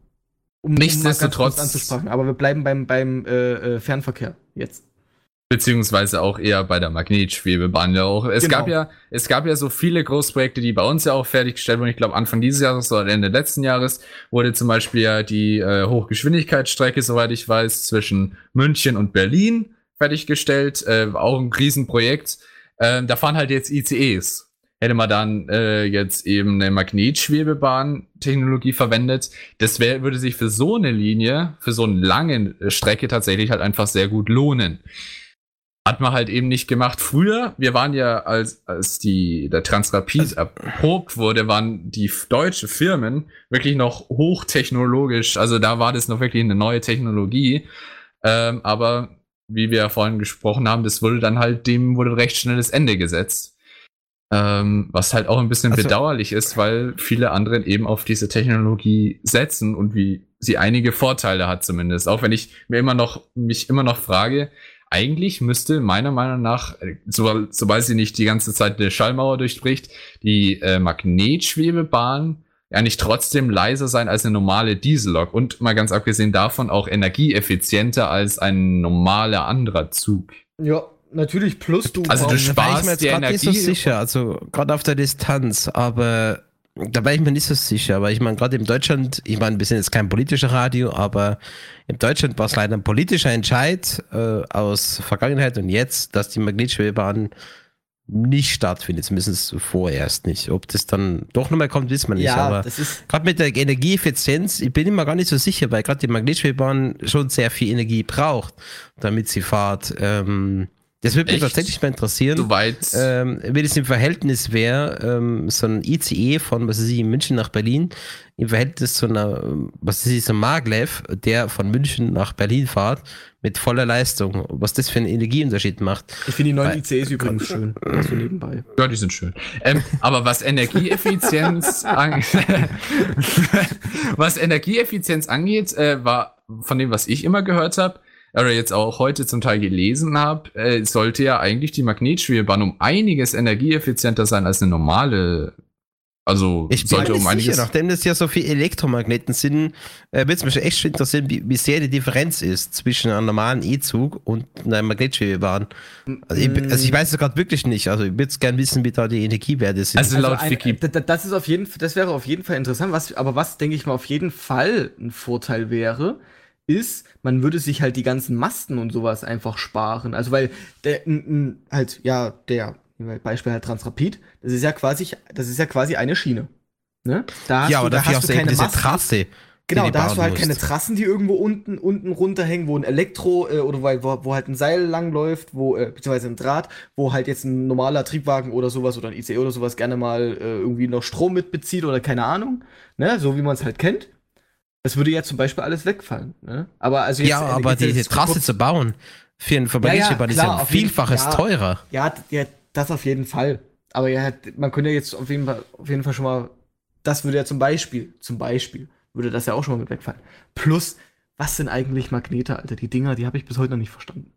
Um, Nichtsdestotrotz- Um anzusprechen. Aber wir bleiben beim, beim äh, äh, Fernverkehr jetzt. Beziehungsweise auch eher bei der Magnetschwebebahn ja auch. Es Genau. gab ja, es gab ja so viele Großprojekte, die bei uns ja auch fertiggestellt wurden. Ich glaube Anfang dieses Jahres oder Ende letzten Jahres wurde zum Beispiel ja die äh, Hochgeschwindigkeitsstrecke, soweit ich weiß, zwischen München und Berlin fertiggestellt. Äh, auch ein Riesenprojekt. Ähm, da fahren halt jetzt ICEs. Hätte man dann äh, jetzt eben eine Magnetschwebebahn-Technologie verwendet, das wär, würde sich für so eine Linie, für so eine lange Strecke tatsächlich halt einfach sehr gut lohnen. Hat man halt eben nicht gemacht. Früher, wir waren ja, als, als die, der Transrapid erprobt wurde, waren die deutsche Firmen wirklich noch hochtechnologisch. Also da war das noch wirklich eine neue Technologie. Ähm, aber wie wir ja vorhin gesprochen haben, das wurde dann halt, dem wurde recht schnelles Ende gesetzt. Ähm, was halt auch ein bisschen Also- bedauerlich ist, weil viele andere eben auf diese Technologie setzen und wie sie einige Vorteile hat zumindest. Auch wenn ich mir immer noch, mich immer noch frage, eigentlich müsste meiner Meinung nach, äh, so, sobald sie nicht die ganze Zeit eine Schallmauer durchbricht, die äh, Magnetschwebebahn eigentlich trotzdem leiser sein als eine normale Diesellok und mal ganz abgesehen davon auch energieeffizienter als ein normaler anderer Zug. Ja, natürlich, plus du Also du sparst mir jetzt die gerade nicht so Energie. sicher, also gerade auf der Distanz, aber da war ich mir nicht so sicher, aber ich meine, gerade in Deutschland, ich meine, wir sind jetzt kein politischer Radio, aber in Deutschland war es leider ein politischer Entscheid äh, aus Vergangenheit und jetzt, dass die Magnetschwebebahn nicht stattfindet, zumindest vorerst nicht. Ob das dann doch nochmal kommt, wissen wir nicht, ja, aber Gerade mit der Energieeffizienz, ich bin immer gar nicht so sicher, weil gerade die Magnetschwebebahn schon sehr viel Energie braucht, damit sie fahrt. Ähm, das würde mich Echt? tatsächlich mal interessieren, Soweit. ähm, wie das im Verhältnis wäre, ähm, so ein ICE von, was weiß ich, München nach Berlin, im Verhältnis zu einer, was weiß ich, so ein Maglev, der von München nach Berlin fährt, mit voller Leistung, was das für einen Energieunterschied macht. ich finde die neuen Weil- ICEs übrigens schön. So nebenbei. Ja, die sind schön. Ähm, aber was Energieeffizienz *laughs* angeht, *laughs* was Energieeffizienz angeht, äh, war von dem, was ich immer gehört habe, oder jetzt auch heute zum Teil gelesen habe, äh, sollte ja eigentlich die Magnetschwebebahn um einiges energieeffizienter sein als eine normale. Also Ich bin sollte um einiges. sicher, nachdem das ja so viele Elektromagneten sind, äh, würde es mich echt schon interessieren, wie, wie sehr die Differenz ist zwischen einem normalen E-Zug und einer Magnetschwebebahn. Also ich, also ich weiß es gerade wirklich nicht. Also ich würde es gerne wissen, wie da die Energiewerte sind. Also laut ein- Wiki. d- das ist auf jeden Fall, das wäre auf jeden Fall interessant. Was, aber was denke ich mal auf jeden Fall ein Vorteil wäre, ist, man würde sich halt die ganzen Masten und sowas einfach sparen. Also weil der n- n- halt ja der Beispiel halt Transrapid, das ist ja quasi das ist ja quasi eine Schiene. Ne? Da hast ja, du, aber da dafür hast du du keine diese Masten. Trasse. Genau, du da hast du halt keine. Trassen, die irgendwo unten, unten runterhängen, wo ein Elektro äh, oder wo, wo, wo halt ein Seil langläuft, wo, äh, beziehungsweise ein Draht, wo halt jetzt ein normaler Triebwagen oder sowas oder ein ICE oder sowas gerne mal äh, irgendwie noch Strom mitbezieht oder keine Ahnung. Ne? So wie man es halt kennt. Das würde ja zum Beispiel alles wegfallen. Ne? Aber also jetzt, Ja, aber jetzt- jetzt diese Trasse zu bauen für einen Ja, ja, ist ja ein auf jeden- Vielfaches ja. teurer. Ja, ja, das auf jeden Fall. Aber ja, man könnte jetzt auf jeden Fall, auf jeden Fall schon mal, das würde ja zum Beispiel, zum Beispiel, würde das ja auch schon mal mit wegfallen. Plus, was sind eigentlich Magnete, Alter? Die Dinger, die habe ich bis heute noch nicht verstanden.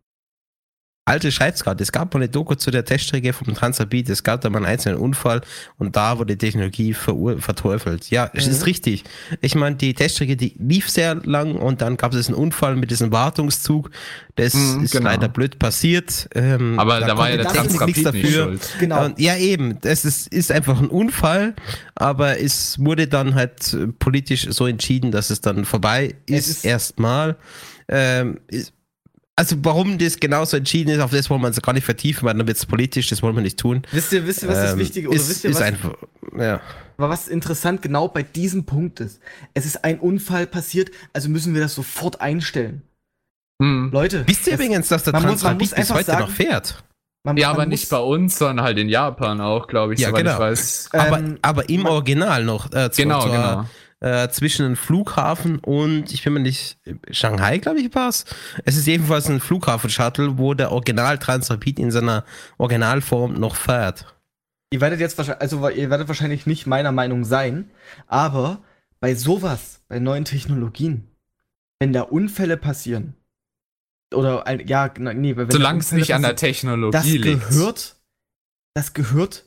Alte schreibt's gerade. Es gab mal eine Doku zu der Teststrecke vom Transrapid. Es gab da mal einen einzelnen Unfall und da wurde die Technologie verteufelt. Ja, es Mhm. ist richtig. Ich meine, die Teststrecke, die lief sehr lang und dann gab es einen Unfall mit diesem Wartungszug. Das Mhm, ist genau. leider blöd passiert. Ähm, Aber da, war ja der Transrapid nichts nicht dafür. schuld. Genau. Und, ja, eben. Das ist, ist einfach ein Unfall, aber es wurde dann halt politisch so entschieden, dass es dann vorbei ist, ist- erstmal. Ähm, ist, Also warum das genauso entschieden ist, auf das wollen wir uns gar nicht vertiefen, weil dann wird es politisch, das wollen wir nicht tun. Wisst ihr, wisst ihr, was das Ähm, Wichtige oder ist, wisst ihr, ist was, einfach, ja. aber was interessant genau bei diesem Punkt ist? Es ist ein Unfall passiert, also müssen wir das sofort einstellen. Hm. Leute, Wisst ihr das- übrigens, dass der Transrapid bis heute sagen- noch fährt? man- Ja, man aber muss- nicht bei uns, sondern halt in Japan auch, glaube ich, Ja, soweit genau. ich weiß. Aber, Ähm, aber im Original noch. Äh, zu- Genau, zur, genau. Äh, zwischen dem Flughafen und, ich bin mir nicht, Shanghai, glaube ich, war es. Es ist jedenfalls ein Flughafen-Shuttle, wo der Original Transrapid in seiner Originalform noch fährt. Ihr werdet jetzt wahrscheinlich, also ihr werdet wahrscheinlich nicht meiner Meinung sein, aber bei sowas, bei neuen Technologien, wenn da Unfälle passieren, oder ja, na, nee, wenn Solange es nicht an der Technologie das liegt. gehört, das gehört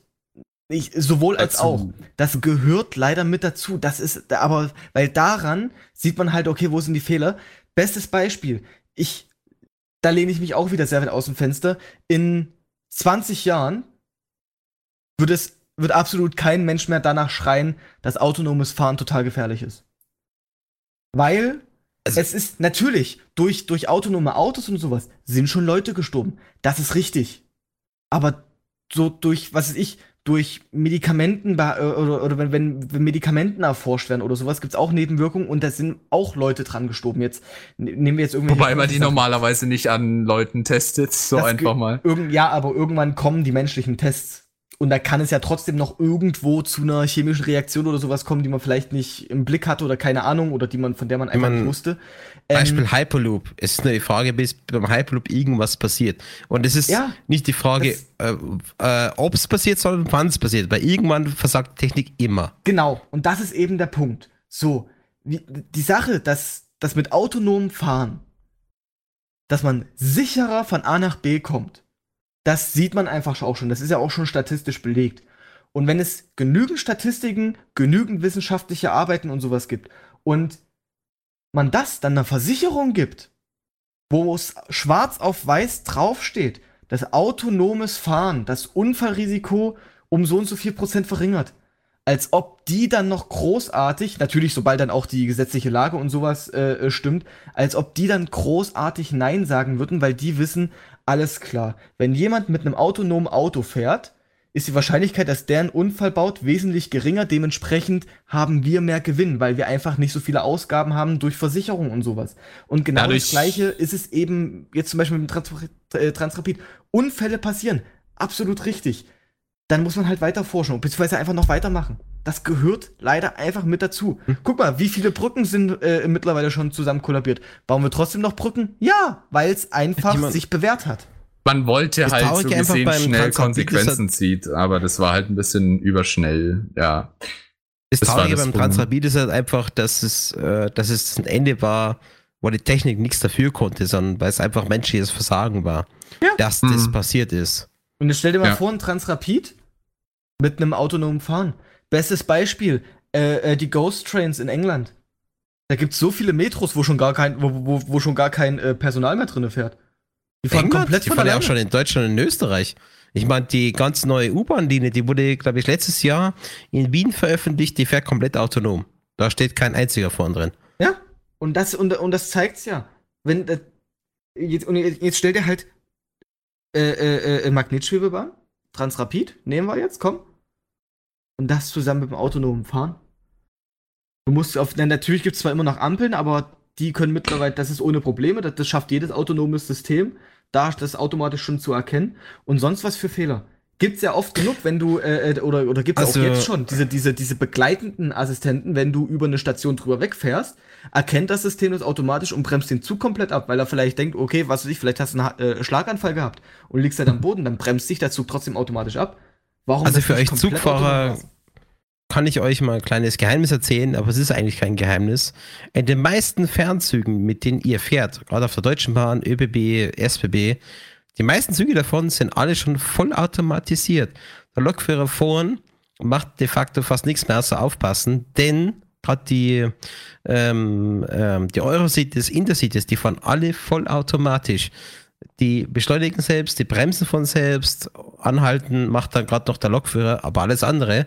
nicht, sowohl als Dazu. auch. Das gehört leider mit dazu. Das ist, aber, weil daran sieht man halt, okay, wo sind die Fehler? Bestes Beispiel. Ich, da lehne ich mich auch wieder sehr weit aus dem Fenster. In 20 Jahren wird es, wird absolut kein Mensch mehr danach schreien, dass autonomes Fahren total gefährlich ist. Weil Also- es ist natürlich durch, durch autonome Autos und sowas sind schon Leute gestorben. Das ist richtig. Aber so durch, was weiß ich, durch Medikamenten äh, oder, oder wenn, wenn, wenn Medikamenten erforscht werden oder sowas, gibt es auch Nebenwirkungen und da sind auch Leute dran gestorben. Jetzt ne- nehmen wir jetzt irgendwie. Wobei man die normalerweise nicht an Leuten testet, so Das einfach mal. Irgend, ja, aber irgendwann kommen die menschlichen Tests. Und da kann es ja trotzdem noch irgendwo zu einer chemischen Reaktion oder sowas kommen, die man vielleicht nicht im Blick hatte oder keine Ahnung oder die man, von der man einfach man- nicht wusste. Ähm, Beispiel Hyperloop. Es ist nur die Frage, bis beim Hyperloop irgendwas passiert. Und es ist Ja, nicht die Frage, äh, äh, ob es passiert, sondern wann es passiert. Weil irgendwann versagt Technik immer. Genau, und das ist eben der Punkt. So, wie, die Sache, dass das mit autonomem Fahren, dass man sicherer von A nach B kommt, das sieht man einfach auch schon. Das ist ja auch schon statistisch belegt. Und wenn es genügend Statistiken, genügend wissenschaftliche Arbeiten und sowas gibt und man das dann einer Versicherung gibt, wo es schwarz auf weiß draufsteht, dass autonomes Fahren das Unfallrisiko um so und so viel Prozent verringert, als ob die dann noch großartig, natürlich sobald dann auch die gesetzliche Lage und sowas äh, stimmt, als ob die dann großartig Nein sagen würden, weil die wissen, alles klar, wenn jemand mit einem autonomen Auto fährt, ist die Wahrscheinlichkeit, dass der einen Unfall baut, wesentlich geringer. Dementsprechend haben wir mehr Gewinn, weil wir einfach nicht so viele Ausgaben haben durch Versicherung und sowas. Und genau Dadurch- das Gleiche ist es eben jetzt zum Beispiel mit dem Trans äh, Transrapid. Unfälle passieren. Absolut richtig. Dann muss man halt weiter forschen, beziehungsweise einfach noch weitermachen. Das gehört leider einfach mit dazu. Hm. Guck mal, wie viele Brücken sind äh, mittlerweile schon zusammen kollabiert. Bauen wir trotzdem noch Brücken? Ja, weil es einfach Jemand- sich bewährt hat. Man wollte Das halt so gesehen beim schnell ist Konsequenzen zieht, aber das war halt ein bisschen überschnell, ja. Das, Das war Traurige das beim. Transrapid ist halt einfach, dass es, äh, dass es ein Ende war, wo die Technik nichts dafür konnte, sondern weil es einfach menschliches Versagen war, Ja. dass das Mhm. passiert ist. Und jetzt stell dir mal Ja. vor, ein Transrapid mit einem autonomen Fahren. Bestes Beispiel, äh, äh, die Ghost Trains in England. Da gibt es so viele Metros, wo schon gar kein, wo, wo, wo schon gar kein äh, Personal mehr drin fährt. Die fahren England, komplett die fahren ja auch schon in Deutschland und in Österreich. Ich meine, die ganz neue U-Bahn-Linie, die wurde, glaube ich, letztes Jahr in Wien veröffentlicht, die fährt komplett autonom. Da steht kein einziger vorn drin. Ja, und das, und, und das zeigt's ja. Wenn, äh, jetzt, und jetzt jetzt stell dir halt äh, äh, äh, Magnetschwebebahn, Transrapid, nehmen wir jetzt, komm. Und das zusammen mit dem autonomen Fahren. Du musst auf, na, natürlich gibt's zwar immer noch Ampeln, aber die können mittlerweile, das ist ohne Probleme, das, das schafft jedes autonomes System, da das automatisch schon zu erkennen. Und sonst was für Fehler. Gibt's ja oft genug, wenn du, äh, äh, oder, oder gibt's Also- auch jetzt schon, diese, diese, diese begleitenden Assistenten, wenn du über eine Station drüber wegfährst, erkennt das System das automatisch und bremst den Zug komplett ab, weil er vielleicht denkt, okay, was weiß ich, vielleicht hast du einen äh, Schlaganfall gehabt und liegst halt am Boden, dann bremst sich der Zug trotzdem automatisch ab. Warum Also für euch Zugfahrer kann ich euch mal ein kleines Geheimnis erzählen, aber es ist eigentlich kein Geheimnis. In den meisten Fernzügen, mit denen ihr fährt, gerade auf der Deutschen Bahn, ÖBB, SBB, die meisten Züge davon sind alle schon voll automatisiert. Der Lokführer vorn macht de facto fast nichts mehr außer aufpassen, denn gerade die, ähm, ähm, die Eurocities, Intercities, die fahren alle vollautomatisch. Die beschleunigen selbst, die bremsen von selbst, anhalten macht dann gerade noch der Lokführer, aber alles andere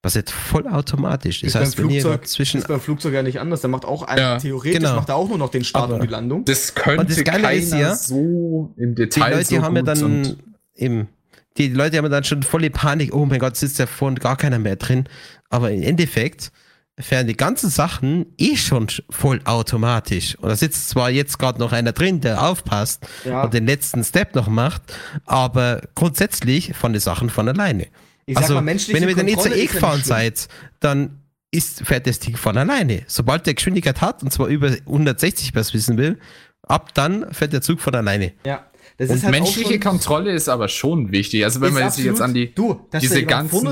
passiert vollautomatisch. Das Ist beim heißt, wenn ihr Flugzeug, zwischen ist beim Flugzeug ja nicht anders. Da macht auch ein, Ja, theoretisch genau. macht er auch nur noch den Start Aber- und die Landung. Das könnte Und das Geile keiner ist ja, so im die Detail Leute so haben ja dann und- eben, die Leute haben ja dann schon volle Panik, oh mein Gott, sitzt ja vorne gar keiner mehr drin. Aber im Endeffekt fähren die ganzen Sachen eh schon voll automatisch. Und da sitzt zwar jetzt gerade noch einer drin, der aufpasst Ja. und den letzten Step noch macht, aber grundsätzlich von den Sachen von alleine. Ich sag also, mal, wenn ihr mit dem ja gefahren seid, dann ist, fährt das Ding von alleine. Sobald der Geschwindigkeit hat, und zwar über 160, was wissen will, ab dann fährt der Zug von alleine. Ja. Das Und ist halt auch menschliche Kontrolle ist aber schon wichtig. Also wenn man sich jetzt an die du, dass diese ganzen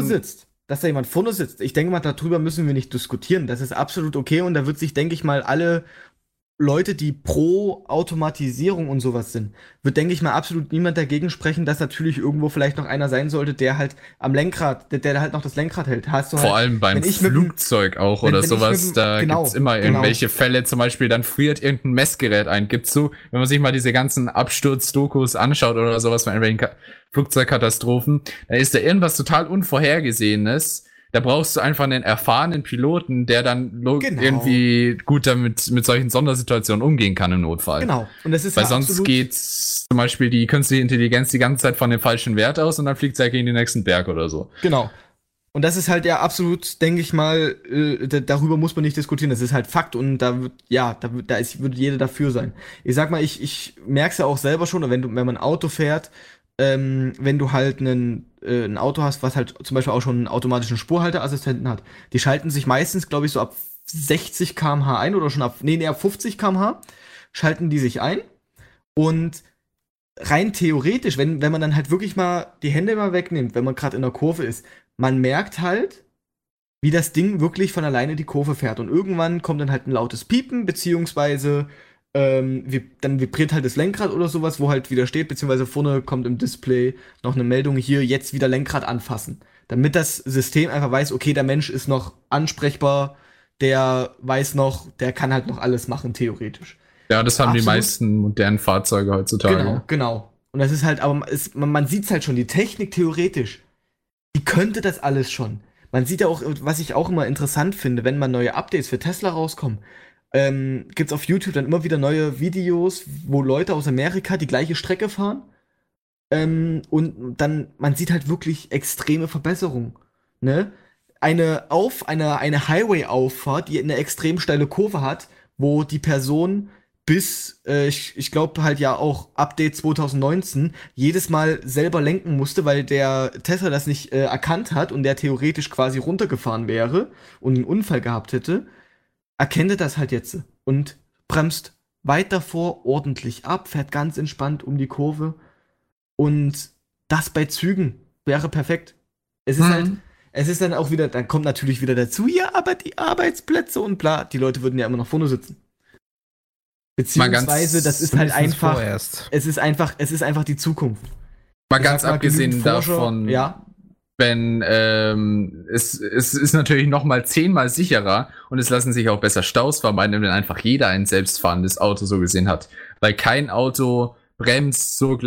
dass da jemand vorne sitzt. Ich denke mal, darüber müssen wir nicht diskutieren. Das ist absolut okay und da wird sich, denke ich mal, alle Leute, die pro Automatisierung und sowas sind, wird, denke ich mal, absolut niemand dagegen sprechen, dass natürlich irgendwo vielleicht noch einer sein sollte, der halt am Lenkrad, der, der halt noch das Lenkrad hält. Hast du Vor halt, allem beim mit dem- Flugzeug auch wenn- oder wenn sowas, dem- da genau, gibt's immer genau. irgendwelche Fälle, zum Beispiel dann friert irgendein Messgerät ein. Gibt's so, wenn man sich mal diese ganzen Absturz-Dokus anschaut oder sowas von irgendwelchen Ka Flugzeugkatastrophen, dann ist da irgendwas total Unvorhergesehenes. Da brauchst du einfach einen erfahrenen Piloten, der dann Genau. irgendwie gut damit mit solchen Sondersituationen umgehen kann im Notfall. Genau. Und das ist Weil ja sonst geht zum Beispiel die künstliche Intelligenz die ganze Zeit von dem falschen Wert aus und dann fliegt sie halt gegen den nächsten Berg oder so. Genau. Und das ist halt ja absolut, denke ich mal, äh, da, darüber muss man nicht diskutieren. Das ist halt Fakt und da wird, ja, da, wird- da ist, würde jeder dafür sein. Ich sag mal, ich, ich merk's ja auch selber schon, wenn du, wenn man ein Auto fährt, ähm, wenn du halt einen, äh, ein Auto hast, was halt zum Beispiel auch schon einen automatischen Spurhalteassistenten hat, die schalten sich meistens, glaube ich, so ab 60 km/h ein oder schon ab, nee, nee, ab 50 km/h schalten die sich ein und rein theoretisch, wenn, wenn man dann halt wirklich mal die Hände mal wegnimmt, wenn man gerade in der Kurve ist, man merkt halt, wie das Ding wirklich von alleine die Kurve fährt. Und irgendwann kommt dann halt ein lautes Piepen, beziehungsweise ähm, dann vibriert halt das Lenkrad oder sowas, wo halt wieder steht, beziehungsweise vorne kommt im Display noch eine Meldung hier, jetzt wieder Lenkrad anfassen. Damit das System einfach weiß, okay, der Mensch ist noch ansprechbar, der weiß noch, der kann halt noch alles machen, theoretisch. Ja, das haben die Absolut. meisten modernen Fahrzeuge heutzutage. Genau, genau. Und das ist halt, aber es, man, man sieht es halt schon, die Technik theoretisch, die könnte das alles schon. Man sieht ja auch, was ich auch immer interessant finde, wenn mal neue Updates für Tesla rauskommen, ähm, gibt's auf YouTube dann immer wieder neue Videos, wo Leute aus Amerika die gleiche Strecke fahren. Ähm, und dann, man sieht halt wirklich extreme Verbesserungen. Ne? Eine auf, eine, eine Highway-Auffahrt, die eine extrem steile Kurve hat, wo die Person bis, äh, ich, ich glaube halt ja auch Update 2019, jedes Mal selber lenken musste, weil der Tesla das nicht äh, erkannt hat und der theoretisch quasi runtergefahren wäre und einen Unfall gehabt hätte, erkennt er das halt jetzt und bremst weit davor ordentlich ab, fährt ganz entspannt um die Kurve und das bei Zügen wäre perfekt. Es ist Mhm. halt, es ist dann auch wieder, dann kommt natürlich wieder dazu, ja, aber die Arbeitsplätze und bla, die Leute würden ja immer noch vorne sitzen. Beziehungsweise, das ist halt einfach, Vorerst. es ist einfach, es ist einfach die Zukunft. Mal Ich ganz abgesehen davon, ja, wenn ähm, es, es ist natürlich noch mal zehnmal sicherer und es lassen sich auch besser Staus vermeiden, wenn einfach jeder ein selbstfahrendes Auto so gesehen hat. Weil kein Auto bremst so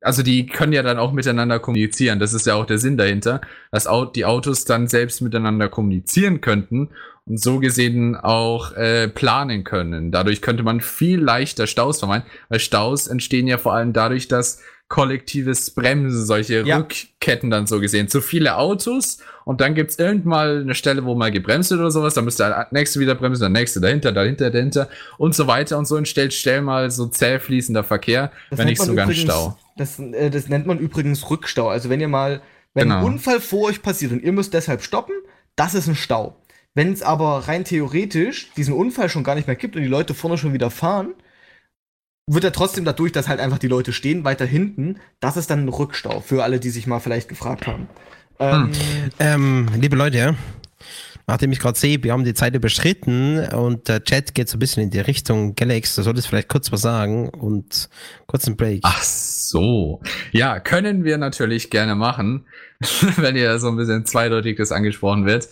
also die können ja dann auch miteinander kommunizieren. Das ist ja auch der Sinn dahinter, dass die Autos dann selbst miteinander kommunizieren könnten und so gesehen auch äh, planen können. Dadurch könnte man viel leichter Staus vermeiden, weil Staus entstehen ja vor allem dadurch, dass kollektives Bremsen, solche Ja. Rückketten dann so gesehen. Zu viele Autos und dann gibt's irgendwann mal eine Stelle, wo mal gebremst wird oder sowas, dann müsste der nächste wieder bremsen, der nächste dahinter, dahinter, dahinter und so weiter und so entsteht schnell mal so zäh fließender Verkehr, Das wenn nicht sogar ein übrigens- Stau. Das, äh, das nennt man übrigens Rückstau. Also wenn ihr mal, wenn Genau. ein Unfall vor euch passiert und ihr müsst deshalb stoppen, das ist ein Stau. Wenn es aber rein theoretisch diesen Unfall schon gar nicht mehr gibt und die Leute vorne schon wieder fahren, wird er trotzdem dadurch, dass halt einfach die Leute stehen, weiter hinten, das ist dann ein Rückstau, für alle, die sich mal vielleicht gefragt haben. Ähm, Ähm, liebe Leute, nachdem ich gerade sehe, wir haben die Zeit überschritten und der Chat geht so ein bisschen in die Richtung Galax, du solltest vielleicht kurz was sagen und kurz einen Break. Ach so. Ja, können wir natürlich gerne machen, *laughs* wenn ihr so ein bisschen zweideutig das angesprochen wird.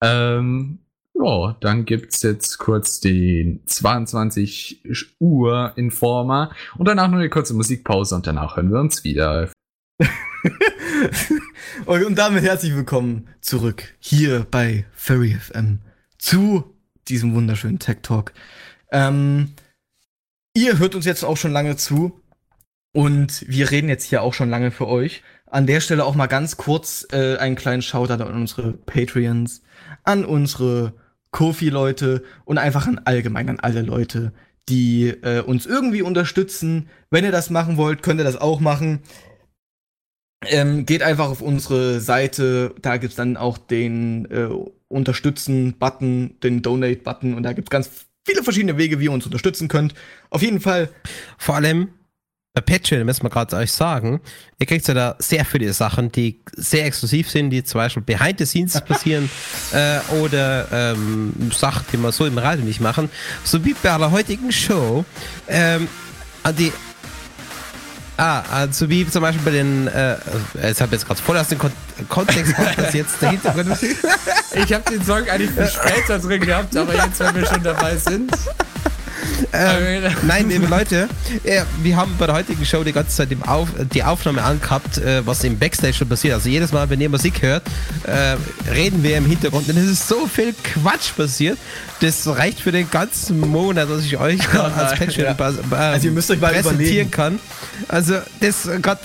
Ähm, ja, dann gibt's jetzt kurz die 22 Uhr Informer und danach noch eine kurze Musikpause und danach hören wir uns wieder. *laughs* und, damit herzlich willkommen zurück hier bei Furry FM zu diesem wunderschönen Tech Talk. Ähm, ihr hört uns jetzt auch schon lange zu und wir reden jetzt hier auch schon lange für euch. An der Stelle auch mal ganz kurz äh, einen kleinen Shoutout an unsere Patreons, an unsere Kofi-Leute und einfach an allgemein an alle Leute, die äh, uns irgendwie unterstützen. Wenn ihr das machen wollt, könnt ihr das auch machen. Ähm, geht einfach auf unsere Seite, da gibt's dann auch den äh, Unterstützen-Button, den Donate-Button und da gibt's ganz viele verschiedene Wege, wie ihr uns unterstützen könnt. Auf jeden Fall. Vor allem bei Patreon müssen wir gerade euch sagen, ihr kriegt ja da sehr viele Sachen, die sehr exklusiv sind, die zum Beispiel behind the scenes *laughs* passieren äh, oder ähm, Sachen, die wir so im Radio nicht machen. So wie bei der heutigen Show. Ähm, an die Ah, also wie zum Beispiel bei den, äh, ich habe jetzt gerade voll aus dem Kon Kontext das jetzt der Hintergrund. *laughs* Ich habe den Song eigentlich für später drin gehabt, aber jetzt, wenn wir schon dabei sind. Ähm, nein, liebe Leute, ja, wir haben bei der heutigen Show die ganze Zeit Auf, die Aufnahme angehabt, äh, was im Backstage schon passiert. Also jedes Mal, wenn ihr Musik hört, äh, reden wir im Hintergrund. Und es ist so viel Quatsch passiert. Das reicht für den ganzen Monat, dass ich euch gerade *laughs* als Patreon ja. also ihr müsst euch mal präsentieren kann. Also das gerade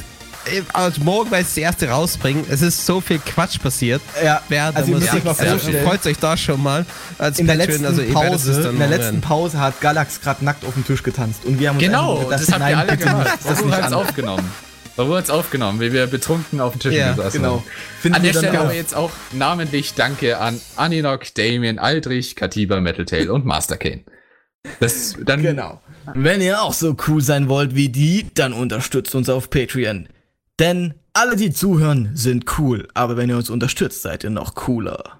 also morgen werde ich das erste rausbringen. Es ist so viel Quatsch passiert. Ja, während also ihr müsst euch also freut euch da schon mal. Als in der letzten also Pause, in der letzten Pause hat Galax gerade nackt auf dem Tisch getanzt und wir haben uns genau, gedacht, das habt ihr alle gemacht. Das nicht hat's aufgenommen. Warum hat's aufgenommen? Wie wir betrunken auf dem Tisch ja, gesessen genau. Finden an der Stelle aber jetzt auch namentlich Danke an Aninok, Damien, Aldrich, Katiba, Metaltail und Master Kane. Das dann genau. Wenn ihr auch so cool sein wollt wie die, dann unterstützt uns auf Patreon. Denn alle, die zuhören, sind cool. Aber wenn ihr uns unterstützt, seid ihr noch cooler.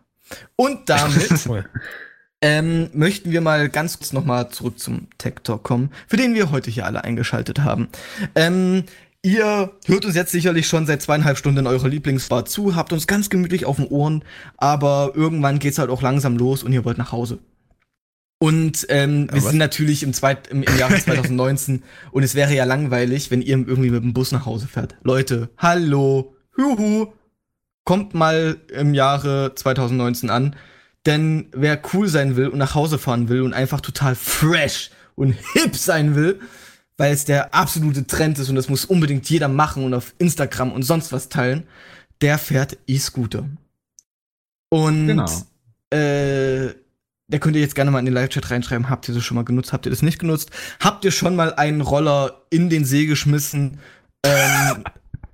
Und damit *laughs* ähm, möchten wir mal ganz kurz nochmal zurück zum Tech Talk kommen, für den wir heute hier alle eingeschaltet haben. Ähm, Ihr hört uns jetzt sicherlich schon seit zweieinhalb Stunden in eurer Lieblingsbar zu, habt uns ganz gemütlich auf den Ohren, aber irgendwann geht's halt auch langsam los und ihr wollt nach Hause. Und ähm, wir sind natürlich im, zweit, im, im Jahre *laughs* 2019 und es wäre ja langweilig, wenn ihr irgendwie mit dem Bus nach Hause fährt. Leute, hallo, huhu, kommt mal im Jahre 2019 an. Denn wer cool sein will und nach Hause fahren will und einfach total fresh und hip sein will, weil es der absolute Trend ist und das muss unbedingt jeder machen und auf Instagram und sonst was teilen, der fährt E-Scooter. Und genau. äh, da könnt ihr jetzt gerne mal in den Live-Chat reinschreiben, habt ihr das schon mal genutzt, habt ihr das nicht genutzt? Habt ihr schon mal einen Roller in den See geschmissen? Ähm,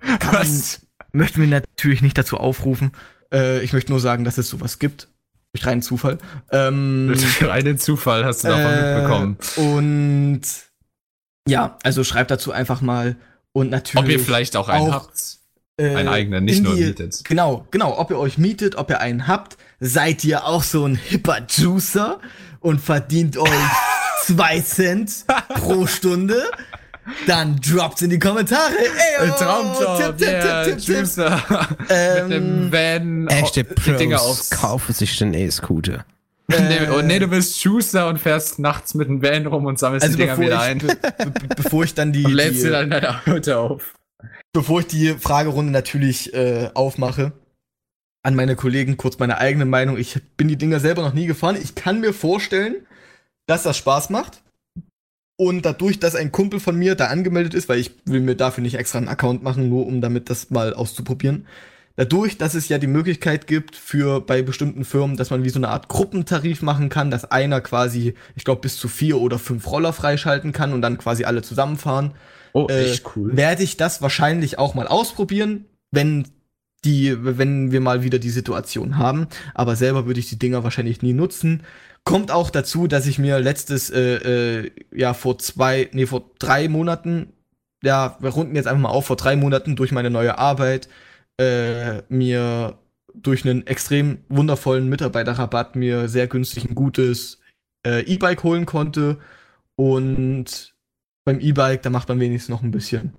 *laughs* Was? Möchten wir natürlich nicht dazu aufrufen. Äh, ich möchte nur sagen, dass es sowas gibt. Durch reinen Zufall. Ähm, Durch reinen Zufall hast du davon äh, mitbekommen. Und ja, also schreibt dazu einfach mal und natürlich. Ob ihr vielleicht auch einen auch, habt. Äh, einen eigenen, nicht nur mietet. Genau, genau. Ob ihr euch mietet, ob ihr einen habt Seid ihr auch so ein hipper Juicer und verdient euch *laughs* zwei Cent pro Stunde? Dann droppt in die Kommentare. Ey, oh, Traumjob, Tipp, yeah, Tipp, Tipp, Juicer. Ähm, Mit dem Van echte Pros Dinger aufs kaufen sich den E-Scooter. Äh, nee, oh, nee, du bist Schuster und fährst nachts mit dem Van rum und sammelst also die Dinger wieder ich, ein. *laughs* Be bevor ich dann die. Und lädst die, sie dann in deiner Auto auf. Bevor ich die Fragerunde natürlich äh, aufmache, an meine Kollegen kurz meine eigene Meinung. Ich bin die Dinger selber noch nie gefahren. Ich kann mir vorstellen, dass das Spaß macht. Und dadurch, dass ein Kumpel von mir da angemeldet ist, weil ich will mir dafür nicht extra einen Account machen, nur um damit das mal auszuprobieren. Dadurch, dass es ja die Möglichkeit gibt für bei bestimmten Firmen, dass man wie so eine Art Gruppentarif machen kann, dass einer quasi, ich glaube, bis zu vier oder fünf Roller freischalten kann und dann quasi alle zusammenfahren. Oh, echt äh, cool. Werde ich das wahrscheinlich auch mal ausprobieren, wenn die, wenn wir mal wieder die Situation haben. Aber selber würde ich die Dinger wahrscheinlich nie nutzen. Kommt auch dazu, dass ich mir letztes, äh, äh, ja, vor zwei, nee, vor drei Monaten, ja, wir runden jetzt einfach mal auf, vor drei Monaten durch meine neue Arbeit, äh, mir durch einen extrem wundervollen Mitarbeiterrabatt mir sehr günstig ein gutes äh, E-Bike holen konnte. Und beim E-Bike, da macht man wenigstens noch ein bisschen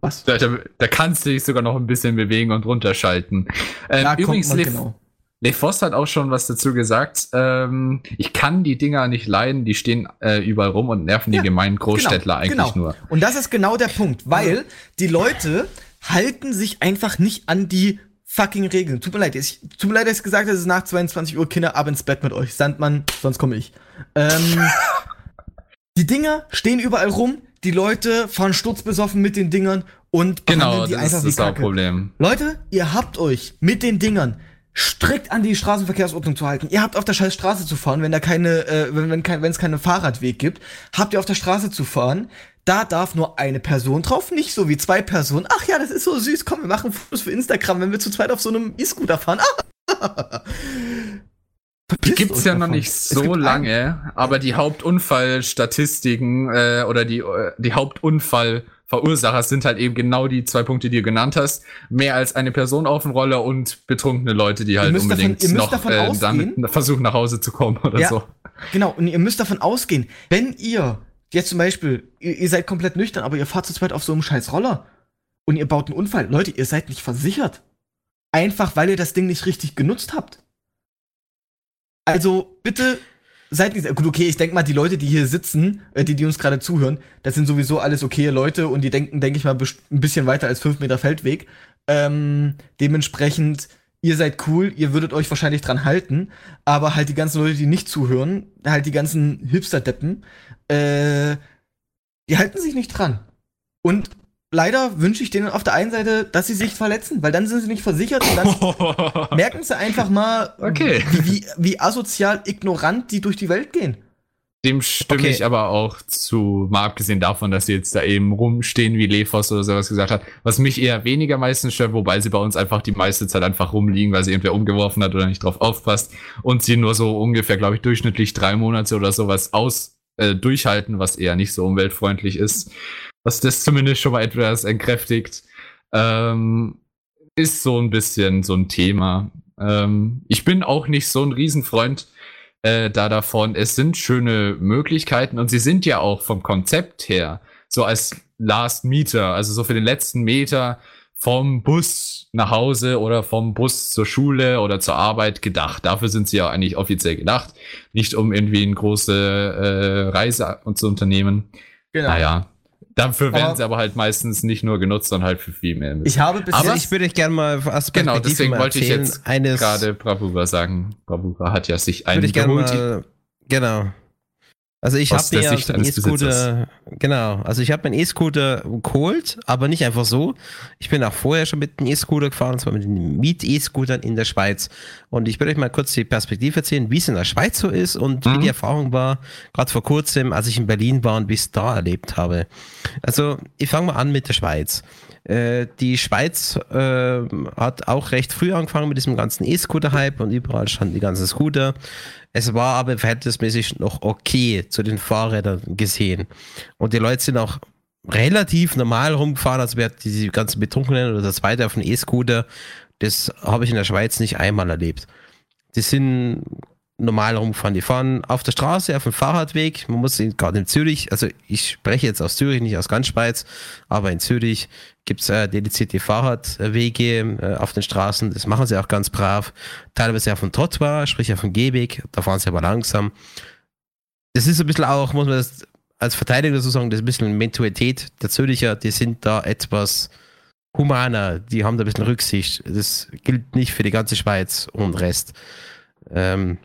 was? Da, da, da, kannst du dich sogar noch ein bisschen bewegen und runterschalten. Ähm, da übrigens, Le, genau. Le Voss hat auch schon was dazu gesagt. Ähm, ich kann die Dinger nicht leiden, die stehen äh, überall rum und nerven ja, die gemeinen genau, Großstädtler genau, eigentlich genau. nur. Und das ist genau der Punkt, weil die Leute, halten sich einfach nicht an die fucking Regeln. Tut mir leid, ich, tut mir leid, dass ich gesagt habe, es ist nach 22 Uhr Kinder ab ins Bett mit euch. Sandmann, sonst komme ich. Ähm, *laughs* die Dinger stehen überall rum, die Leute fahren sturzbesoffen mit den Dingern und Genau, die das einfach ist das. Hauptproblem. Leute, ihr habt euch mit den Dingern strikt an die Straßenverkehrsordnung zu halten. Ihr habt auf der scheiß Straße zu fahren, wenn da keine, äh, wenn wenn kein, wenn es keinen Fahrradweg gibt, habt ihr auf der Straße zu fahren. Da darf nur eine Person drauf, nicht so wie zwei Personen. Ach ja, das ist so süß. Komm, wir machen Fotos für Instagram, wenn wir zu zweit auf so einem E-Scooter fahren. Ah. *laughs* Die gibt's ja noch davon. nicht so einen- lange, aber die Hauptunfallstatistiken äh, oder die, äh, die Hauptunfallverursacher sind halt eben genau die zwei Punkte, die du genannt hast. Mehr als eine Person auf dem Roller und betrunkene Leute, die halt davon- unbedingt müsst noch davon äh, ausgehen- dann *laughs* versuchen nach Hause zu kommen oder Ja. so. Genau, und ihr müsst davon ausgehen, wenn ihr jetzt zum Beispiel, ihr, ihr seid komplett nüchtern, aber ihr fahrt zu zweit auf so einem scheiß Roller und ihr baut einen Unfall. Leute, ihr seid nicht versichert. Einfach, weil ihr das Ding nicht richtig genutzt habt. Also, bitte seid nicht. Gut, okay, ich denke mal, die Leute, die hier sitzen, äh, die, die uns gerade zuhören, das sind sowieso alles okaye Leute und die denken, denke ich mal, ein bisschen weiter als 5 Meter Feldweg. Ähm, dementsprechend, ihr seid cool, ihr würdet euch wahrscheinlich dran halten, aber halt die ganzen Leute, die nicht zuhören, halt die ganzen Hipster-Deppen, äh, die halten sich nicht dran. Und leider wünsche ich denen auf der einen Seite, dass sie sich verletzen, weil dann sind sie nicht versichert und dann *laughs* merken sie einfach mal, Okay. wie, wie, wie asozial ignorant die durch die Welt gehen. Dem stimme Okay. ich aber auch zu, mal abgesehen davon, dass sie jetzt da eben rumstehen, wie Lefos oder sowas gesagt hat, was mich eher weniger meistens stört, wobei sie bei uns einfach die meiste Zeit einfach rumliegen, weil sie irgendwer umgeworfen hat oder nicht drauf aufpasst und sie nur so ungefähr, glaube ich, durchschnittlich drei Monate oder sowas aus äh, durchhalten, was eher nicht so umweltfreundlich ist. Was das zumindest schon mal etwas entkräftigt, ähm, ist so ein bisschen so ein Thema. Ähm, ich bin auch nicht so ein Riesenfreund äh, da davon. Es sind schöne Möglichkeiten und sie sind ja auch vom Konzept her so als Last Meter, also so für den letzten Meter vom Bus nach Hause oder vom Bus zur Schule oder zur Arbeit gedacht. Dafür sind sie ja eigentlich offiziell gedacht, nicht um irgendwie eine große äh, Reise zu unternehmen. Genau. Naja, dafür werden Aber- sie aber halt meistens nicht nur genutzt, sondern halt für viel mehr. Ich habe bis Aber- ich würde euch gerne mal aus Genau, deswegen wollte ich jetzt gerade Bravura sagen. Bravura hat ja sich einen würde ich gerne geholt. mal, genau. Also ich habe mir eines E-Scooter, genau, also ich habe meinen E-Scooter geholt, aber nicht einfach so. Ich bin auch vorher schon mit dem E-Scooter gefahren, und zwar mit den Miet-E-Scootern in der Schweiz. Und ich würde euch mal kurz die Perspektive erzählen, wie es in der Schweiz so ist und wie Mhm. die Erfahrung war, gerade vor kurzem, als ich in Berlin war und wie ich es da erlebt habe. Also ich fange mal an mit der Schweiz. Äh, die Schweiz äh, hat auch recht früh angefangen mit diesem ganzen E-Scooter-Hype und überall standen die ganzen Scooter. Es war aber verhältnismäßig noch okay zu den Fahrrädern gesehen. Und die Leute sind auch relativ normal rumgefahren, also wer diese ganzen Betrunkenen oder das zweite auf dem E-Scooter, das habe ich in der Schweiz nicht einmal erlebt. Die sind normal rumgefahren. Die fahren auf der Straße, auf dem Fahrradweg. Man muss gerade in Zürich, also ich spreche jetzt aus Zürich, nicht aus ganz Schweiz, aber in Zürich gibt es äh, dedizierte Fahrradwege äh, auf den Straßen. Das machen sie auch ganz brav. Teilweise auf dem Trottoir, sprich auf dem Gehweg. Da fahren sie aber langsam. Das ist ein bisschen auch, muss man das als Verteidiger so sagen, das ist ein bisschen Mentalität der Züricher. Die sind da etwas humaner. Die haben da ein bisschen Rücksicht. Das gilt nicht für die ganze Schweiz und Rest. Ähm,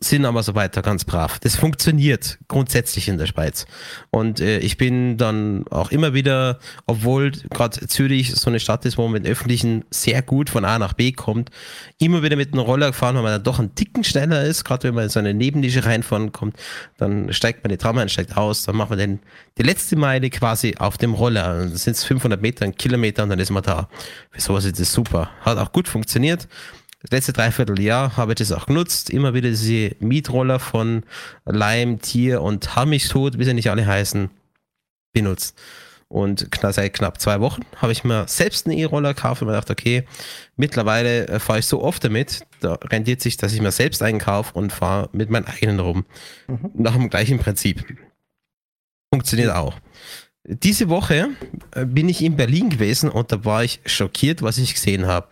sind aber so weiter ganz brav. Das funktioniert grundsätzlich in der Schweiz. Und äh, ich bin dann auch immer wieder, obwohl gerade Zürich so eine Stadt ist, wo man mit Öffentlichen sehr gut von A nach B kommt, immer wieder mit einem Roller gefahren, weil man dann doch einen Ticken schneller ist, gerade wenn man in so eine Nebennische reinfahren kommt, dann steigt man die Tram ein, steigt aus, dann macht man den, die letzte Meile quasi auf dem Roller. Dann sind es 500 Meter, ein Kilometer und dann ist man da. Für sowas ist das super. Hat auch gut funktioniert. Das letzte Dreivierteljahr habe ich das auch genutzt. Immer wieder diese Mietroller von Leim, Tier und Hamichtod, wie sie nicht alle heißen, benutzt. Und knapp, seit knapp zwei Wochen habe ich mir selbst einen E-Roller gekauft und mir gedacht, okay, mittlerweile fahre ich so oft damit, da rendiert sich, dass ich mir selbst einen kaufe und fahre mit meinen eigenen rum. Nach dem gleichen Prinzip. Funktioniert auch. Diese Woche äh, bin ich in Berlin gewesen und da war ich schockiert, was ich gesehen habe.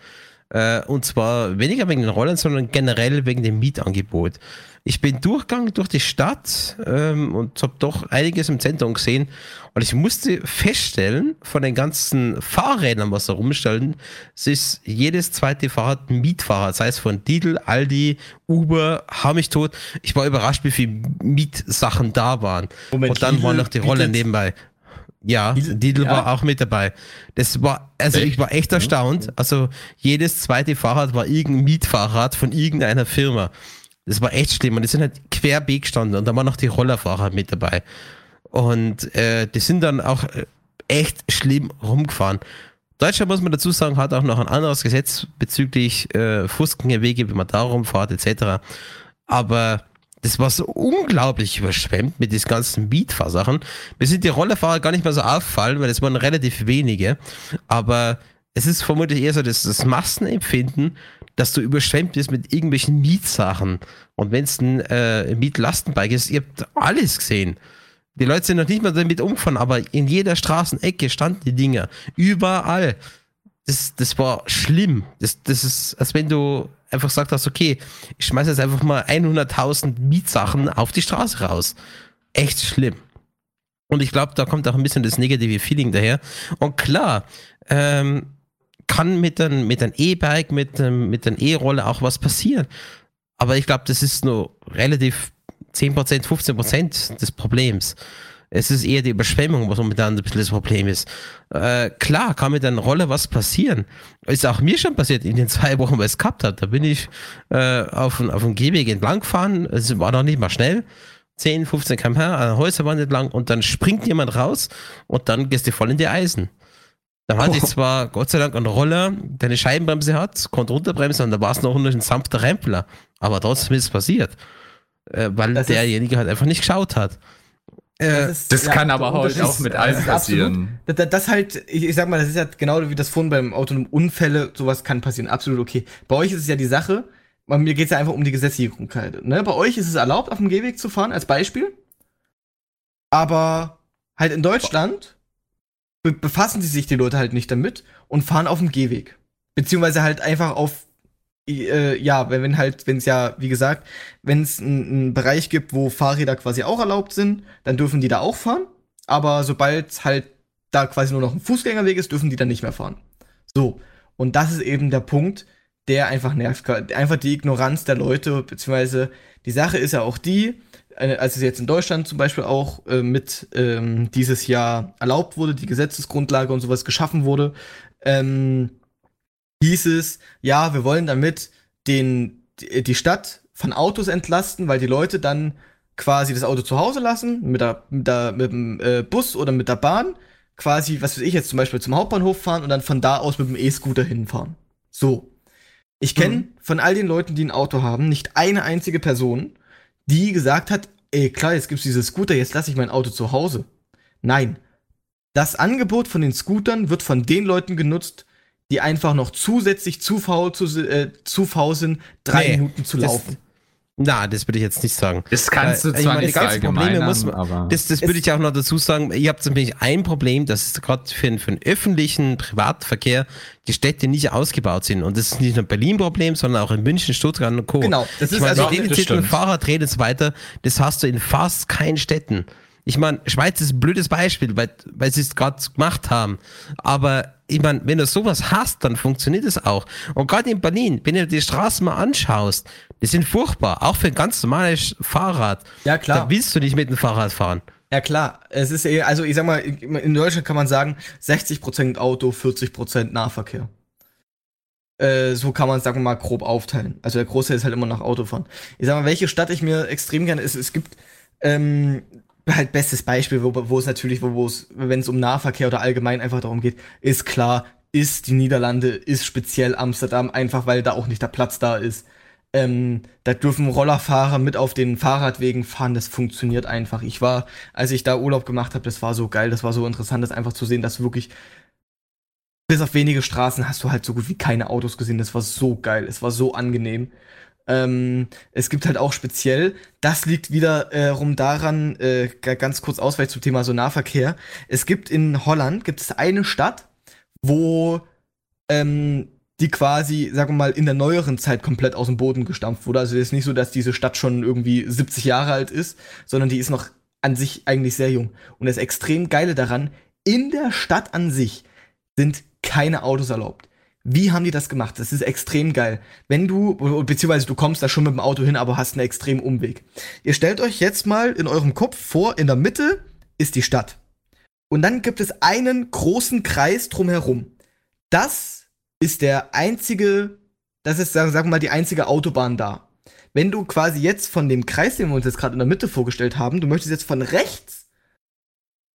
Äh, und zwar weniger wegen den Rollern, sondern generell wegen dem Mietangebot. Ich bin durchgegangen durch die Stadt ähm, und habe doch einiges im Zentrum gesehen. Und ich musste feststellen, von den ganzen Fahrrädern, was da rumstellen, es ist jedes zweite Fahrrad ein Mietfahrrad. Sei es von Lidl, Aldi, Uber, hau mich tot. Ich war überrascht, wie viele Mietsachen da waren. Moment, und dann Lidl war noch die Rolle bietet- nebenbei. Ja, Lidl- ja? war auch mit dabei. Das war, also Echt? ich war echt erstaunt. Also jedes zweite Fahrrad war irgendein Mietfahrrad von irgendeiner Firma. Das war echt schlimm. Und die sind halt querbeet gestanden und da waren noch die Rollerfahrer mit dabei. Und äh, die sind dann auch äh, echt schlimm rumgefahren. Deutschland, muss man dazu sagen, hat auch noch ein anderes Gesetz bezüglich äh, Fußgängerwege, wie man da rumfährt, etc. Aber das war so unglaublich überschwemmt mit diesen ganzen Mietfahrsachen. Mir sind die Rollerfahrer gar nicht mehr so auffallen, weil es waren relativ wenige. Aber es ist vermutlich eher so das, das Massenempfinden, dass du überschwemmt bist mit irgendwelchen Mietsachen. Und wenn es ein äh, Mietlastenbike ist, ihr habt alles gesehen. Die Leute sind noch nicht mal damit umgefahren, aber in jeder Straßenecke standen die Dinger. Überall. Das, das war schlimm. Das, das ist, als wenn du einfach gesagt hast, okay, ich schmeiße jetzt einfach mal 100.000 Mietsachen auf die Straße raus. Echt schlimm. Und ich glaube, da kommt auch ein bisschen das negative Feeling daher. Und klar, ähm, kann mit einem mit einem E-Bike, mit, mit einem E-Roller auch was passieren. Aber ich glaube, das ist nur relativ 10%, 15% des Problems. Es ist eher die Überschwemmung, was momentan ein bisschen das Problem ist. Äh, klar, kann mit einer Rolle was passieren. Ist auch mir schon passiert in den zwei Wochen, wo ich es gehabt habe. Da bin ich äh, auf, auf dem Gehweg entlang gefahren. Es war noch nicht mal schnell. 10, 15 km/h an der Häuserwand entlang und dann springt jemand raus und dann gehst du voll in die Eisen. Da hatte ich zwar Gott sei Dank einen Roller, der eine Scheibenbremse hat, konnte runterbremsen und da war es noch ein sanfter Rempler. Aber trotzdem ist es passiert. Äh, weil Das derjenige halt einfach nicht geschaut hat. Äh, ist- Das ja, kann aber das heute auch mit das Eisen ist absolut- passieren. Das, das, das halt, ich, ich sag mal, das ist ja genau wie das vorhin beim autonomen Unfälle, sowas kann passieren, absolut okay. Bei euch ist es ja die Sache, bei mir geht es ja einfach um die Gesetzgebung halt. Ne? Bei euch ist es erlaubt, auf dem Gehweg zu fahren, als Beispiel. Aber halt in Deutschland be befassen sich die Leute halt nicht damit und fahren auf dem Gehweg. Beziehungsweise halt einfach auf, äh, ja, wenn, wenn halt, wenn es ja, wie gesagt, wenn es einen Bereich gibt, wo Fahrräder quasi auch erlaubt sind, dann dürfen die da auch fahren. Aber sobald halt da quasi nur noch ein Fußgängerweg ist, dürfen die dann nicht mehr fahren. So. Und das ist eben der Punkt, der einfach nervt. Einfach die Ignoranz der Leute, beziehungsweise die Sache ist ja auch die, äh, als es jetzt in Deutschland zum Beispiel auch äh, mit ähm, dieses Jahr erlaubt wurde, die Gesetzesgrundlage und sowas geschaffen wurde, ähm, hieß es, ja, wir wollen damit den, die Stadt von Autos entlasten, weil die Leute dann quasi das Auto zu Hause lassen, mit, der, mit, der, mit dem äh, Bus oder mit der Bahn, quasi, was weiß ich jetzt zum Beispiel zum Hauptbahnhof fahren und dann von da aus mit dem E-Scooter hinfahren. So. Ich kenne Mhm. von all den Leuten, die ein Auto haben, nicht eine einzige Person, die gesagt hat, ey, klar, jetzt gibt's diese Scooter, jetzt lasse ich mein Auto zu Hause. Nein. Das Angebot von den Scootern wird von den Leuten genutzt, die einfach noch zusätzlich zu faul, zu, äh, zu faul sind, drei Nee, Minuten zu das- laufen. na, das würde ich jetzt nicht sagen. Das kannst du ich zwar meine, nicht Probleme muss man- aber Das, das würde ich auch noch dazu sagen. Ihr habt nämlich ein Problem, dass gerade für, den- für den öffentlichen Privatverkehr die Städte nicht ausgebaut sind. Und das ist nicht nur ein Berlin-Problem, sondern auch in München, Stuttgart und Co. Genau, das ich ist meine, also- das stimmt. Fahrradräder und so weiter, das hast du in fast keinen Städten. Ich meine, Schweiz ist ein blödes Beispiel, weil, weil sie es gerade gemacht haben. Aber ich meine, wenn du sowas hast, dann funktioniert es auch. Und gerade in Berlin, wenn du die Straßen mal anschaust, die sind furchtbar, auch für ein ganz normales Fahrrad. Ja, klar. Da willst du nicht mit dem Fahrrad fahren. Ja klar, es ist eher, also ich sag mal, in Deutschland kann man sagen, 60% Auto, 40% Nahverkehr. Äh, so kann man es, sagen wir mal, grob aufteilen. Also der Großteil ist halt immer nach Autofahren. Ich sag mal, welche Stadt ich mir extrem gerne, es, es gibt ähm, halt bestes Beispiel, wo, wo es natürlich, wo wo es, wenn es um Nahverkehr oder allgemein einfach darum geht, ist klar, ist die Niederlande, ist speziell Amsterdam, einfach weil da auch nicht der Platz da ist. Ähm, da dürfen Rollerfahrer mit auf den Fahrradwegen fahren, das funktioniert einfach. Ich war, als ich da Urlaub gemacht habe, das war so geil, das war so interessant, das einfach zu sehen, dass wirklich bis auf wenige Straßen hast du halt so gut wie keine Autos gesehen. Das war so geil, es war so angenehm. Ähm, es gibt halt auch speziell, das liegt wiederum daran, äh, ga- ganz kurz Ausweich zum Thema so Nahverkehr. Es gibt in Holland, gibt es eine Stadt, wo ähm, die quasi, sagen wir mal, in der neueren Zeit komplett aus dem Boden gestampft wurde. Also es ist nicht so, dass diese Stadt schon irgendwie 70 Jahre alt ist, sondern die ist noch an sich eigentlich sehr jung. Und das extrem Geile daran, in der Stadt an sich sind keine Autos erlaubt. Wie haben die das gemacht? Das ist extrem geil. Wenn du, beziehungsweise du kommst da schon mit dem Auto hin, aber hast einen extremen Umweg. Ihr stellt euch jetzt mal in eurem Kopf vor, in der Mitte ist die Stadt. Und dann gibt es einen großen Kreis drumherum. Das ist der einzige, das ist, sagen wir mal, die einzige Autobahn da. Wenn du quasi jetzt von dem Kreis, den wir uns jetzt gerade in der Mitte vorgestellt haben, du möchtest jetzt von rechts,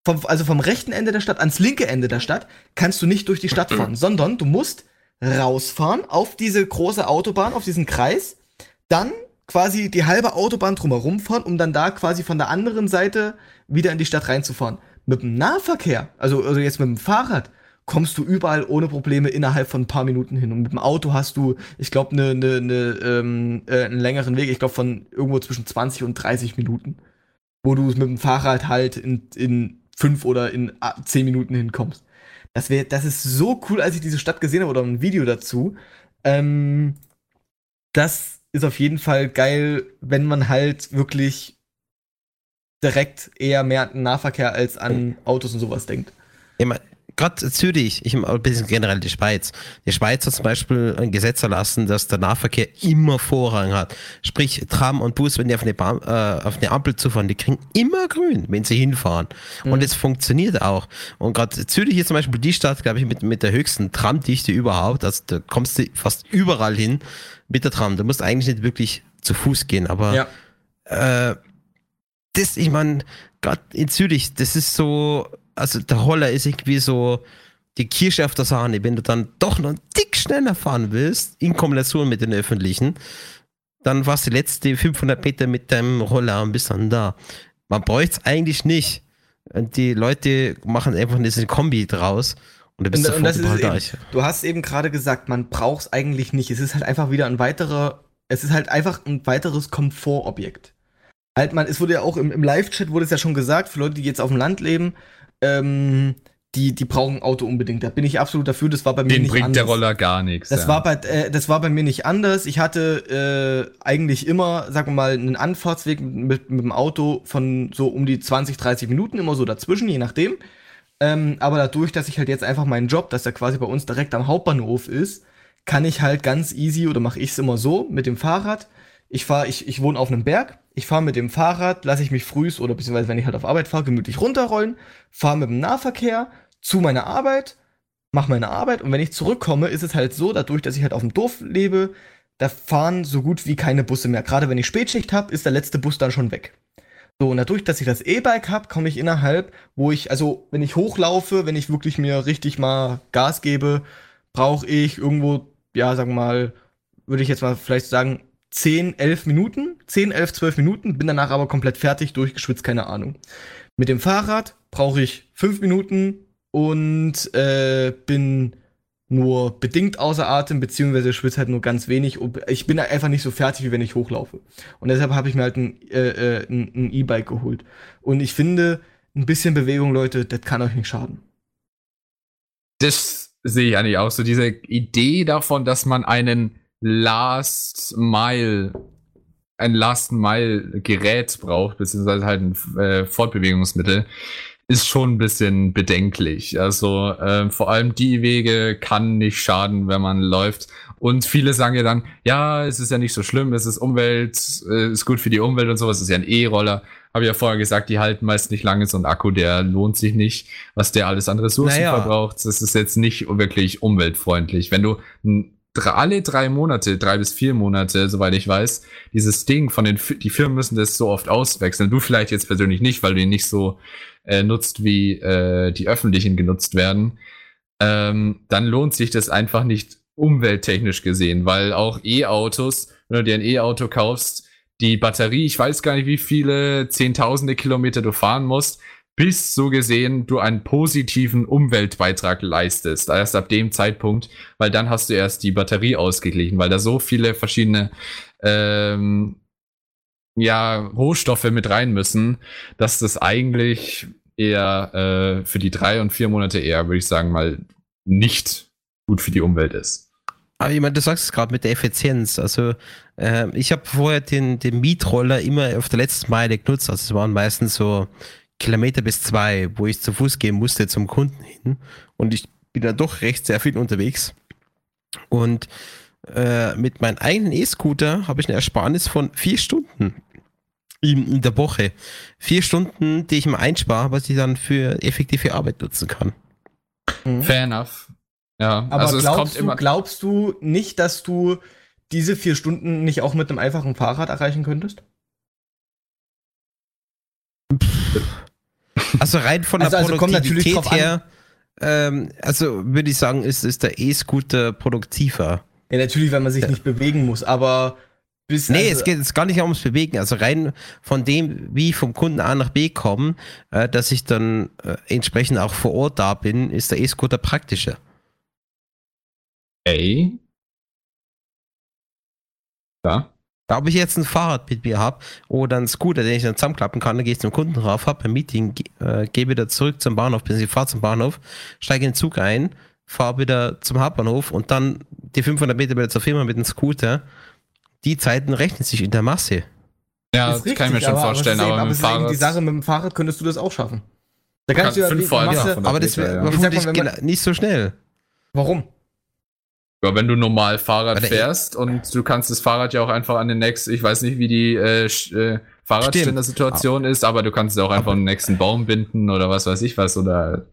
vom, also vom rechten Ende der Stadt ans linke Ende der Stadt, kannst du nicht durch die Stadt fahren, sondern du musst rausfahren auf diese große Autobahn, auf diesen Kreis, dann quasi die halbe Autobahn drumherum fahren, um dann da quasi von der anderen Seite wieder in die Stadt reinzufahren. Mit dem Nahverkehr, also, also jetzt mit dem Fahrrad, kommst du überall ohne Probleme innerhalb von ein paar Minuten hin. Und mit dem Auto hast du, ich glaube, ne, ne, ne, ähm, äh, einen längeren Weg, ich glaube von irgendwo zwischen 20 und 30 Minuten, wo du mit dem Fahrrad halt in, in fünf oder in ah, zehn Minuten hinkommst. Das, wär, das ist so cool, als ich diese Stadt gesehen habe oder ein Video dazu. Ähm, das ist auf jeden Fall geil, wenn man halt wirklich direkt eher mehr an Nahverkehr als an Autos und sowas denkt. Ja, gerade Zürich, ich ein bisschen generell die Schweiz. Die Schweiz hat zum Beispiel ein Gesetz erlassen, dass der Nahverkehr immer Vorrang hat. Sprich, Tram und Bus, wenn die auf eine, Bahn, äh, auf eine Ampel zufahren, die kriegen immer grün, wenn sie hinfahren. Mhm. Und es funktioniert auch. Und gerade Zürich ist zum Beispiel die Stadt, glaube ich, mit, mit der höchsten Tramdichte überhaupt. Also da kommst du fast überall hin mit der Tram. Du musst eigentlich nicht wirklich zu Fuß gehen, aber ja. äh, das, ich meine, gerade in Zürich, das ist so, also der Holler ist irgendwie so die Kirsche auf der Sahne. Wenn du dann doch noch ein Tick schneller fahren willst, in Kombination mit den öffentlichen, dann warst du die letzte 500 Meter mit deinem Roller und bist dann da. Man bräuchte es eigentlich nicht. Und die Leute machen einfach eine Kombi draus. Und, du, bist und, und das ist eben, du hast eben gerade gesagt, man braucht es eigentlich nicht. Es ist halt einfach wieder ein weiterer, es ist halt einfach ein weiteres Komfortobjekt. Halt, man, es wurde ja auch im, im Live-Chat wurde es ja schon gesagt, für Leute, die jetzt auf dem Land leben, ähm, die, die brauchen ein Auto unbedingt. Da bin ich absolut dafür. Das war bei mir Den nicht bringt der Roller gar nichts. Das, ja. war bei, äh, das war bei mir nicht anders. Ich hatte äh, eigentlich immer, sagen wir mal, einen Anfahrtsweg mit, mit dem Auto von so um die 20, 30 Minuten, immer so dazwischen, je nachdem. Ähm, aber dadurch, dass ich halt jetzt einfach meinen Job, dass der quasi bei uns direkt am Hauptbahnhof ist, kann ich halt ganz easy oder mache ich es immer so mit dem Fahrrad. Ich fahre, ich, ich wohne auf einem Berg, ich fahre mit dem Fahrrad, lasse ich mich frühs oder beziehungsweise wenn ich halt auf Arbeit fahre, gemütlich runterrollen, fahre mit dem Nahverkehr zu meiner Arbeit, mache meine Arbeit und wenn ich zurückkomme, ist es halt so, dadurch, dass ich halt auf dem Dorf lebe, da fahren so gut wie keine Busse mehr. Gerade wenn ich Spätschicht habe, ist der letzte Bus dann schon weg. So, und dadurch, dass ich das E-Bike habe, komme ich innerhalb, wo ich, also wenn ich hochlaufe, wenn ich wirklich mir richtig mal Gas gebe, brauche ich irgendwo, ja, sagen wir mal, würde ich jetzt mal vielleicht sagen, 10, 11 Minuten, 10, 11, 12 Minuten, bin danach aber komplett fertig, durchgeschwitzt, keine Ahnung. Mit dem Fahrrad brauche ich 5 Minuten und äh, bin nur bedingt außer Atem, beziehungsweise schwitze halt nur ganz wenig. Ich bin einfach nicht so fertig, wie wenn ich hochlaufe. Und deshalb habe ich mir halt ein äh, äh E-Bike geholt. Und ich finde, ein bisschen Bewegung, Leute, das kann euch nicht schaden. Das sehe ich eigentlich auch so. Diese Idee davon, dass man einen Last Mile, ein Last Mile Gerät braucht, beziehungsweise halt ein äh, Fortbewegungsmittel, ist schon ein bisschen bedenklich. Also äh, vor allem die Wege kann nicht schaden, wenn man läuft. Und viele sagen ja dann, ja, es ist ja nicht so schlimm, es ist Umwelt, äh, ist gut für die Umwelt und sowas, es ist ja ein E-Roller. Habe ich ja vorher gesagt, die halten meist nicht lange, so ein Akku, der lohnt sich nicht, was der alles an Ressourcen naja. verbraucht. Das ist jetzt nicht wirklich umweltfreundlich. Wenn du ein alle drei Monate, drei bis vier Monate, soweit ich weiß, dieses Ding von den, die Firmen müssen das so oft auswechseln. Du vielleicht jetzt persönlich nicht, weil du ihn nicht so äh, nutzt, wie äh, die öffentlichen genutzt werden. Ähm, dann lohnt sich das einfach nicht umwelttechnisch gesehen, weil auch E-Autos, wenn du dir ein E-Auto kaufst, die Batterie, ich weiß gar nicht, wie viele Zehntausende Kilometer du fahren musst, bis so gesehen du einen positiven Umweltbeitrag leistest. Erst ab dem Zeitpunkt, weil dann hast du erst die Batterie ausgeglichen, weil da so viele verschiedene ähm, ja, Rohstoffe mit rein müssen, dass das eigentlich eher äh, für die drei und vier Monate eher, würde ich sagen, mal nicht gut für die Umwelt ist. Aber ich meine, du sagst es gerade mit der Effizienz. Also, äh, ich habe vorher den, den Mietroller immer auf der letzten Meile genutzt. Also, es waren meistens so Kilometer bis zwei, wo ich zu Fuß gehen musste zum Kunden hin. Und ich bin dann doch recht sehr viel unterwegs. Und äh, mit meinem eigenen E-Scooter habe ich eine Ersparnis von vier Stunden in, in der Woche. Vier Stunden, die ich mir einspare, was ich dann für effektive Arbeit nutzen kann. Fair enough. Ja, Aber also es glaubst, kommt du, immer. glaubst du nicht, dass du diese vier Stunden nicht auch mit einem einfachen Fahrrad erreichen könntest? Also rein von der Also- also Produktivität her, ähm, also würde ich sagen, ist, ist der E-Scooter produktiver. Ja, natürlich, wenn man sich Ja. nicht bewegen muss, aber bis. Nee, also, es geht jetzt gar nicht ums Bewegen. Also rein von dem, wie ich vom Kunden A nach B komme, äh, dass ich dann äh, entsprechend auch vor Ort da bin, ist der E-Scooter praktischer. Ey. Ja. Da ob ich jetzt ein Fahrrad mit mir habe oder einen Scooter, den ich dann zusammenklappen kann, dann gehe ich zum Kunden drauf, habe ein Meeting, äh, gehe wieder zurück zum Bahnhof, bis ich fahre zum Bahnhof, steige in den Zug ein, fahre wieder zum Hauptbahnhof und dann die 500 Meter wieder zur Firma mit dem Scooter. Die Zeiten rechnen sich in der Masse. Ja, das kann ich mir richtig, schon aber- vorstellen, aber, aber, aber die Sache, mit dem Fahrrad könntest du das auch schaffen. Da kannst du ja, fünf Folgen ja, Aber das Meter, wäre ja. nicht so schnell. Warum? Ja, wenn du normal Fahrrad der- fährst und du kannst das Fahrrad ja auch einfach an den nächsten, ich weiß nicht, wie die äh, äh, Fahrradständer-Situation ist, aber du kannst es auch einfach Aber- an den nächsten Baum binden oder was weiß ich was oder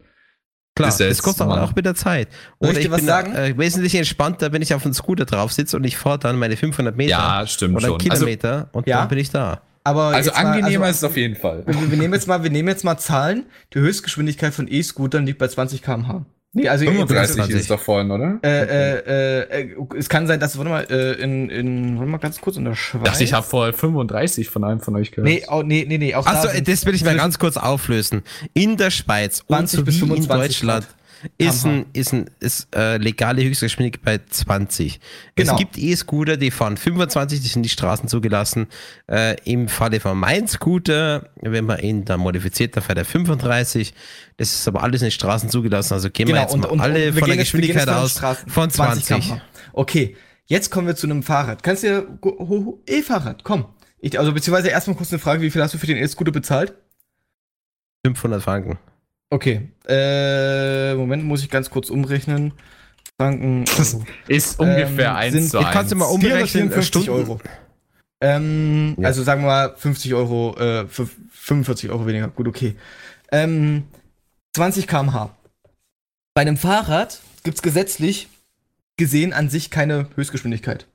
Klar, das jetzt kostet aber auch mit der Zeit. Oder ich ich was bin sagen? Äh, wesentlich entspannter, wenn ich auf dem Scooter drauf sitze und ich fahre dann meine 500 Meter ja, stimmt oder schon. Also, Kilometer und Ja. dann bin ich da. Aber also jetzt mal- angenehmer also, ist es auf jeden Fall. wir, wir nehmen jetzt mal, wir nehmen jetzt mal Zahlen. Die Höchstgeschwindigkeit von E-Scootern liegt bei 20 km/h. Nee, also 35 25. ist es doch vorhin, oder? Äh, äh, äh, es kann sein, dass, warte mal, äh, in, in, warte mal ganz kurz in der Schweiz. Dachte ich habe vorher 35 von einem von euch gehört. Nee, oh, nee, nee, nee, auch Achso, da das will ich mal ganz kurz auflösen. In der Schweiz und 20 so bis wie in 25 Deutschland ist, ein, ist, ein, ist äh, legale Höchstgeschwindigkeit bei 20. Genau. Es gibt E-Scooter, die fahren 25, die sind die Straßen zugelassen. Äh, Im Falle von mein Scooter, wenn man ihn dann modifiziert, dann fährt er 35. Das ist aber alles in den Straßen zugelassen. Also gehen wir jetzt mal alle wir von der Geschwindigkeit aus Straßen. von 20. km/h. Okay, jetzt kommen wir zu einem Fahrrad. Kannst du E-Fahrrad, komm. Ich, also beziehungsweise erstmal kurz eine Frage, wie viel hast du für den E-Scooter bezahlt? 500 Franken. Okay, äh, Moment, muss ich ganz kurz umrechnen. Franken, Euro. Ist ungefähr Ähm, 1 sind- zu ich 1. kann's dir mal um- Umgerechnet, 454 Stunden. Euro. Ähm, Ja. also sagen wir mal 50 Euro, äh, für 45 Euro weniger. Gut, okay. Ähm, 20 km/h. Bei einem Fahrrad gibt's gesetzlich gesehen an sich keine Höchstgeschwindigkeit.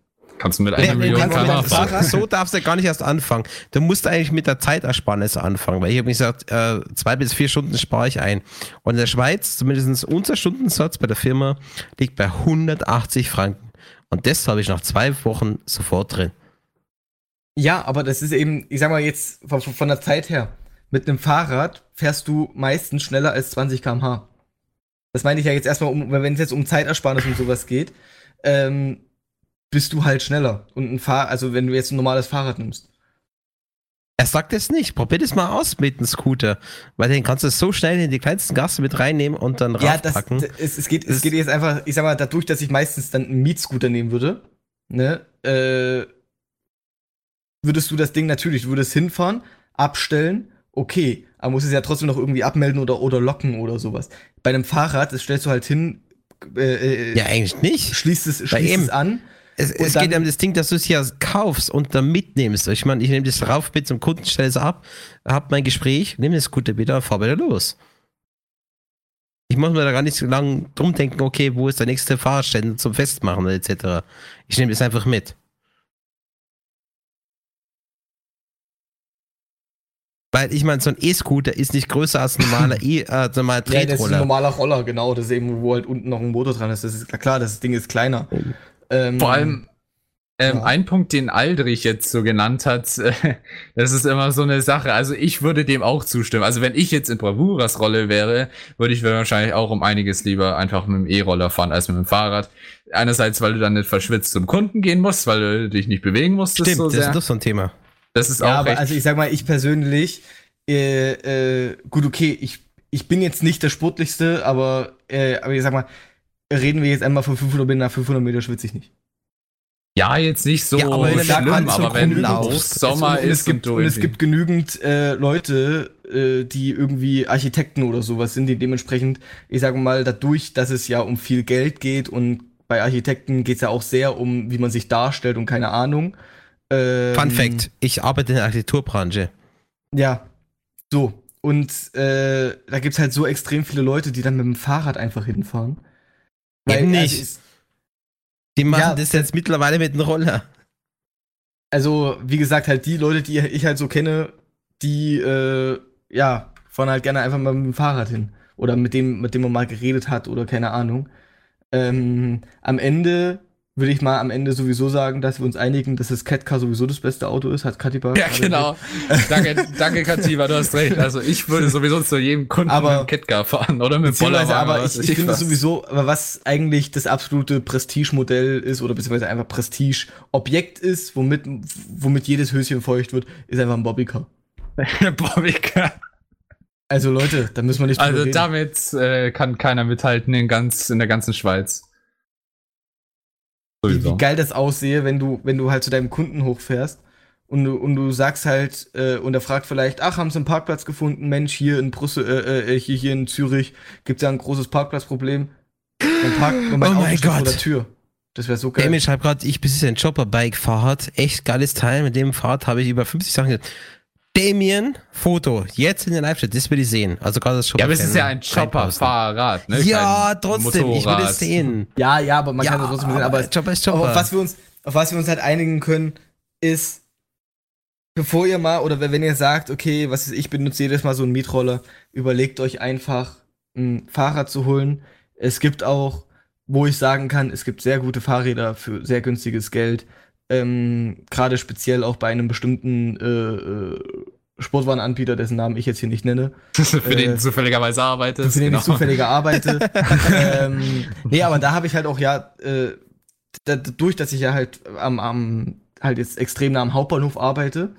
Kannst du mit einer nee, Million nicht. fahren. so, darfst du gar nicht erst anfangen. Du musst eigentlich mit der Zeitersparnis anfangen, weil ich habe gesagt, äh, zwei bis vier Stunden spare ich ein. Und in der Schweiz, zumindest unser Stundensatz bei der Firma, liegt bei 180 Franken. Und das habe ich nach zwei Wochen sofort drin. Ja, aber das ist eben, ich sag mal jetzt von, von der Zeit her, mit einem Fahrrad fährst du meistens schneller als 20 km/h. Das meine ich ja jetzt erstmal, um, wenn es jetzt um Zeitersparnis und sowas geht, ähm, bist du halt schneller. Und ein Fahr also wenn du jetzt ein normales Fahrrad nimmst. Er sagt es nicht. Probier das mal aus mit dem Scooter. Weil den kannst du so schnell in die kleinsten Gassen mit reinnehmen und dann Ja, das, raufpacken. es, es, geht, es geht jetzt einfach, ich sag mal, dadurch, dass ich meistens dann einen Mietscooter nehmen würde, ne, äh, würdest du das Ding natürlich, du würdest hinfahren, abstellen, okay, aber musst es ja trotzdem noch irgendwie abmelden oder, oder locken oder sowas. Bei einem Fahrrad, das stellst du halt hin, äh, äh, ja, eigentlich nicht. schließt es, schließt es an. Es, Und es dann- geht um das Ding, dass du es ja kaufst und dann mitnimmst. Ich meine, ich nehme das rauf mit zum Kunden, stelle es ab, hab mein Gespräch, nehme das Scooter wieder, fahr wieder los. Ich muss mir da gar nicht so lange drum denken, okay, wo ist der nächste Fahrständer zum Festmachen etc. Ich nehme das einfach mit. Weil ich meine, so ein E-Scooter ist nicht größer als ein normaler *laughs* E, äh, normaler Ja, das ist ein Tretroller. normaler Roller, genau. Das ist eben, wo halt unten noch ein Motor dran ist. Das ist klar, das Ding ist kleiner. Ähm, Vor allem, ähm, Ja. ein Punkt, den Aldrich jetzt so genannt hat, äh, *laughs* das ist immer so eine Sache. Also ich würde dem auch zustimmen. Also wenn ich jetzt in Bravuras Rolle wäre, würde ich wahrscheinlich auch um einiges lieber einfach mit dem E-Roller fahren als mit dem Fahrrad. Einerseits, weil du dann nicht verschwitzt zum Kunden gehen musst, weil du dich nicht bewegen musstest Stimmt, so das ist doch so ein Thema. Das ist Ja, auch aber recht. also ich sag mal, ich persönlich, äh, äh, gut, okay, ich, ich bin jetzt nicht der sportlichste, aber, äh, aber ich sag mal, reden wir jetzt einmal von 500 Meter, nach 500 Meter schwitze ich nicht. Ja, jetzt nicht so Ja, aber wenn du da schlimm, aber wenn Sommer und es ist gibt, und es gibt genügend äh, Leute, äh, die irgendwie Architekten oder sowas sind, die dementsprechend, ich sage mal, dadurch, dass es ja um viel Geld geht und bei Architekten geht es ja auch sehr um, wie man sich darstellt und keine Ahnung. Ähm, Fun Fact: Ich arbeite in der Architekturbranche. Ja, so. Und äh, da gibt's halt so extrem viele Leute, die dann mit dem Fahrrad einfach hinfahren. Eben also, nicht. es- Die machen Ja, das jetzt mittlerweile mit einem Roller. Also, wie gesagt, halt die Leute, die ich halt so kenne, die, äh, ja, fahren halt gerne einfach mal mit dem Fahrrad hin. Oder mit dem, mit dem man mal geredet hat oder keine Ahnung. Ähm, am Ende würde ich mal am Ende sowieso sagen, dass wir uns einigen, dass das Catcar sowieso das beste Auto ist, hat Katiba. Ja, genau. danke, danke, Kativa, du hast recht. Also ich würde *laughs* sowieso zu jedem Kunden Aber- mit dem Catcar fahren oder mit Bollerwagen. aber ich, ich finde sowieso, aber was eigentlich das absolute Prestige-Modell ist oder beziehungsweise einfach Prestige-Objekt ist, womit, womit jedes Höschen feucht wird, ist einfach ein Bobbycar. *laughs* Bobbycar. Also Leute, da müssen wir nicht drüber Also reden. damit äh, kann keiner mithalten in, ganz, in der ganzen Schweiz. Wie, Sowieso. wie geil das aussehe, wenn du, wenn du halt zu deinem Kunden hochfährst und du, und du sagst halt, äh, und er fragt vielleicht, ach, haben sie einen Parkplatz gefunden? Mensch, hier in Brüssel, äh, äh, hier, hier in Zürich gibt's ja ein großes Parkplatzproblem. Mein, Park, mein Oh Auto mein steht vor Gott. der Tür. Das wäre so geil. Damien schreibt gerade, ich besitze ein Chopper-Bike-Fahrrad. Echt geiles Teil. Mit dem Fahrrad habe ich über 50 Sachen. Damien, Foto. Jetzt in der Live-Chat. Das will ich sehen. Also gerade das Chopper. Ja, aber es ist ja ein Chopper-Fahrrad, ne? Ja, Kein trotzdem. Ich will Motorrad. es sehen. Ja, ja, aber man ja, kann das trotzdem sehen. Aber, Chopper ist Chopper. auf, was wir uns, auf was wir uns halt einigen können, ist, bevor ihr mal, oder wenn ihr sagt, okay, was ist, ich benutze jedes Mal so einen Mietroller, überlegt euch einfach, ein Fahrrad zu holen. Es gibt auch, wo ich sagen kann, es gibt sehr gute Fahrräder für sehr günstiges Geld. Ähm, Gerade speziell auch bei einem bestimmten äh, äh, Sportwarenanbieter, dessen Namen ich jetzt hier nicht nenne. *laughs* Für den Äh, zufälligerweise arbeitest. für den ich genau. zufälliger arbeite. *laughs* ähm, nee, aber da habe ich halt auch ja, äh, da, dadurch, dass ich ja halt am, am halt jetzt extrem nah am Hauptbahnhof arbeite,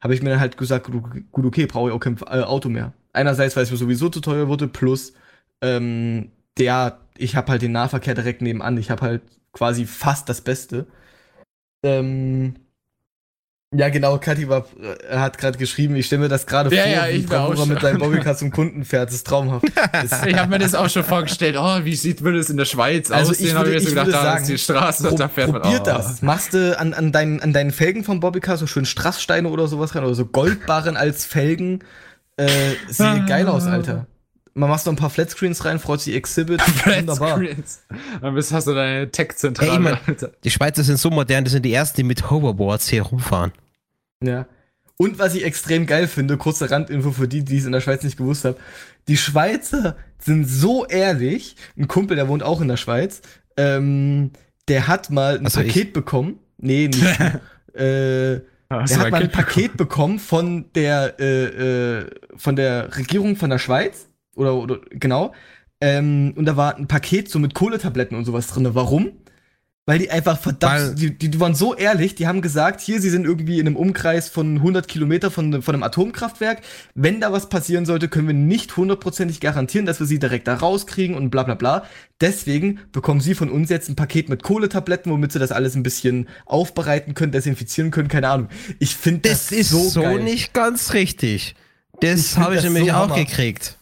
habe ich mir dann halt gesagt, gut, gut okay, brauche ich auch kein äh, Auto mehr. Einerseits, weil es mir sowieso zu teuer wurde, plus ähm, der, ich habe halt den Nahverkehr direkt nebenan. Ich habe halt quasi fast das Beste. Ähm, ja, genau, Kathi war, äh, hat gerade geschrieben, ich stelle mir das gerade Ja, vor, ja, wie ich auch Bravura mit seinem Bobbycar zum Kunden fährt. Das ist traumhaft. *laughs* Ich habe mir das auch schon vorgestellt. Oh, wie sieht würde es in der Schweiz Also aussehen? ich Hab würde- mir so ich gedacht, da sagen, ist die Straße, Pro da fährt man. probiert oh. das. Machst du an, an, deinen, an deinen Felgen vom Bobbycar so schön Strasssteine oder sowas rein oder so Goldbarren als Felgen. Äh, sieht geil aus, Alter. Man machst noch ein paar Flatscreens rein, freut sich Exhibit. *laughs* Wunderbar. Flatscreens. Dann bist, hast du deine Tech-Zentrale. Ey, man- die Schweizer sind so modern, das sind die ersten, die mit Hoverboards hier rumfahren. Ja. Und was ich extrem geil finde, kurze Randinfo für die, die es in der Schweiz nicht gewusst haben. Die Schweizer sind so ehrlich. Ein Kumpel, der wohnt auch in der Schweiz, ähm, der hat mal ein Also ich. Paket bekommen. Nee, nicht. *laughs* äh, Hast Der hat mal ein Paket bekommen von der, äh, äh, von der Regierung von der Schweiz. Oder, oder genau. Ähm, und da war ein Paket so mit Kohletabletten und sowas drin. Warum? Weil die einfach verdammt, die, die, die waren so ehrlich, die haben gesagt, hier, sie sind irgendwie in einem Umkreis von 100 Kilometer von, von einem Atomkraftwerk. Wenn da was passieren sollte, können wir nicht hundertprozentig garantieren, dass wir sie direkt da rauskriegen und bla bla bla. Deswegen bekommen sie von uns jetzt ein Paket mit Kohletabletten, womit sie das alles ein bisschen aufbereiten können, desinfizieren können, keine Ahnung. Ich finde das, Das ist so, so, nicht ganz richtig. Ich Das habe ich nämlich auch gekriegt.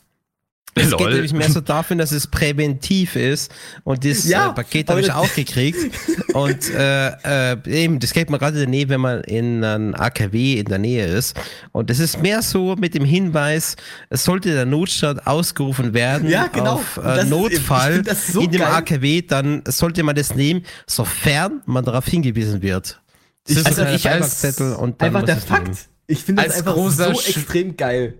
Es geht nämlich mehr so dafür, dass es präventiv ist. Und das Ja, äh, Paket habe ich auch gekriegt. *laughs* Und äh, äh, eben, das kriegt man gerade in der Nähe, wenn man in einem AKW in der Nähe ist. Und das ist mehr so mit dem Hinweis, es sollte der Notstand ausgerufen werden Ja, genau. auf äh, ist- Notfall *laughs* ich das so in dem geil. AKW, dann sollte man das nehmen, sofern man darauf hingewiesen wird. Das ist also so ein ich als- Einfach der Fakt. nehmen. Ich finde das einfach so extrem geil.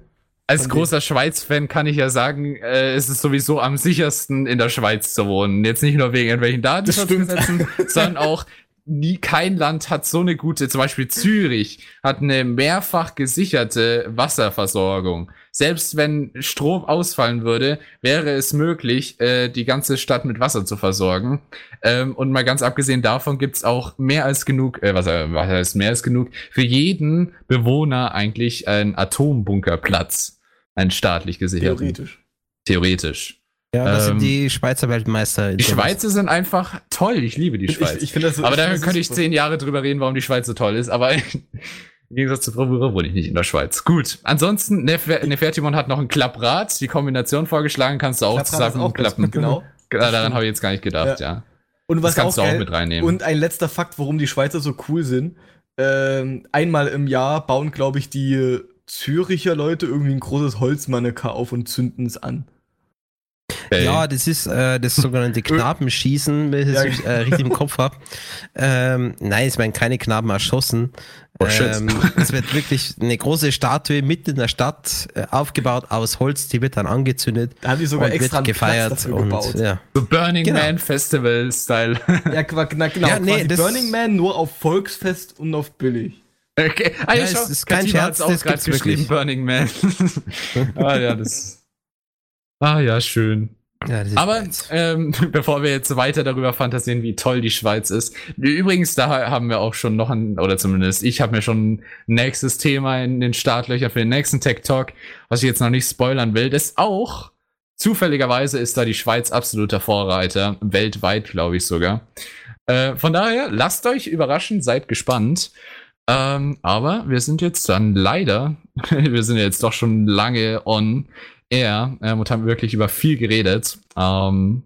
Als großer Schweiz-Fan kann ich ja sagen, äh, es ist sowieso am sichersten in der Schweiz zu wohnen. Jetzt nicht nur wegen irgendwelchen Datenschutzgesetzen, sondern auch nie kein Land hat so eine gute, zum Beispiel Zürich hat eine mehrfach gesicherte Wasserversorgung. Selbst wenn Strom ausfallen würde, wäre es möglich, äh, die ganze Stadt mit Wasser zu versorgen. Ähm, und mal ganz abgesehen davon gibt's auch mehr als genug, äh, was, äh, was heißt mehr als genug, für jeden Bewohner eigentlich ein Atombunkerplatz. Ein staatlich gesicherten. Theoretisch. Theoretisch. Ja, das Ähm, sind die Schweizer Weltmeister. in Die. Schweizer sind einfach toll. Ich liebe die Ich, Schweiz. ich finde das so- aber ich da könnte ich zehn Jahre drüber reden, warum die Schweiz so toll ist. Aber *laughs* im Gegensatz zu Bravura wohne ich nicht in der Schweiz. Gut. Ansonsten, Nef- Nefertimon hat noch ein Klapprad. Die Kombination vorgeschlagen kannst du auch zusammen klappen. genau. Ja, Daran habe ich jetzt gar nicht gedacht, ja. Und was Das kannst auch, du auch geil, mit reinnehmen. Und ein letzter Fakt, warum die Schweizer so cool sind. Ähm, einmal im Jahr bauen, glaube ich, die Züricher Leute irgendwie ein großes Holzmannequin auf und zünden es an. Okay. Ja, das ist äh, das sogenannte *laughs* Knabenschießen, wenn ich Ja. es äh, richtig im Kopf habe. Ähm, nein, es werden keine Knaben erschossen. Oh, ähm, es wird wirklich eine große Statue mitten in der Stadt äh, aufgebaut aus Holz, die wird dann angezündet. Da haben die sogar und extra gefeiert dafür und gebaut. ja. So Burning Genau. Man Festival Style. Ja, na, genau. Ja, nee, quasi das- Burning Man nur auf Volksfest und auf billig. Okay. Ah, ja, es ist kein Katina Scherz, auch das gerade geschrieben, wirklich. Burning Man. *laughs* ah ja, das. Ah ja, schön. ja das ist Aber ähm, *laughs* bevor wir jetzt weiter darüber fantasieren, wie toll die Schweiz ist. Übrigens, da haben wir auch schon noch ein, oder zumindest ich habe mir schon ein nächstes Thema in den Startlöchern für den nächsten Tech Talk, was ich jetzt noch nicht spoilern will. Das auch, zufälligerweise ist da die Schweiz absoluter Vorreiter, weltweit glaube ich sogar. Äh, von daher, lasst euch überraschen, seid gespannt. Ähm, aber wir sind jetzt dann leider, *laughs* wir sind jetzt doch schon lange on air ähm, und haben wirklich über viel geredet. Ähm,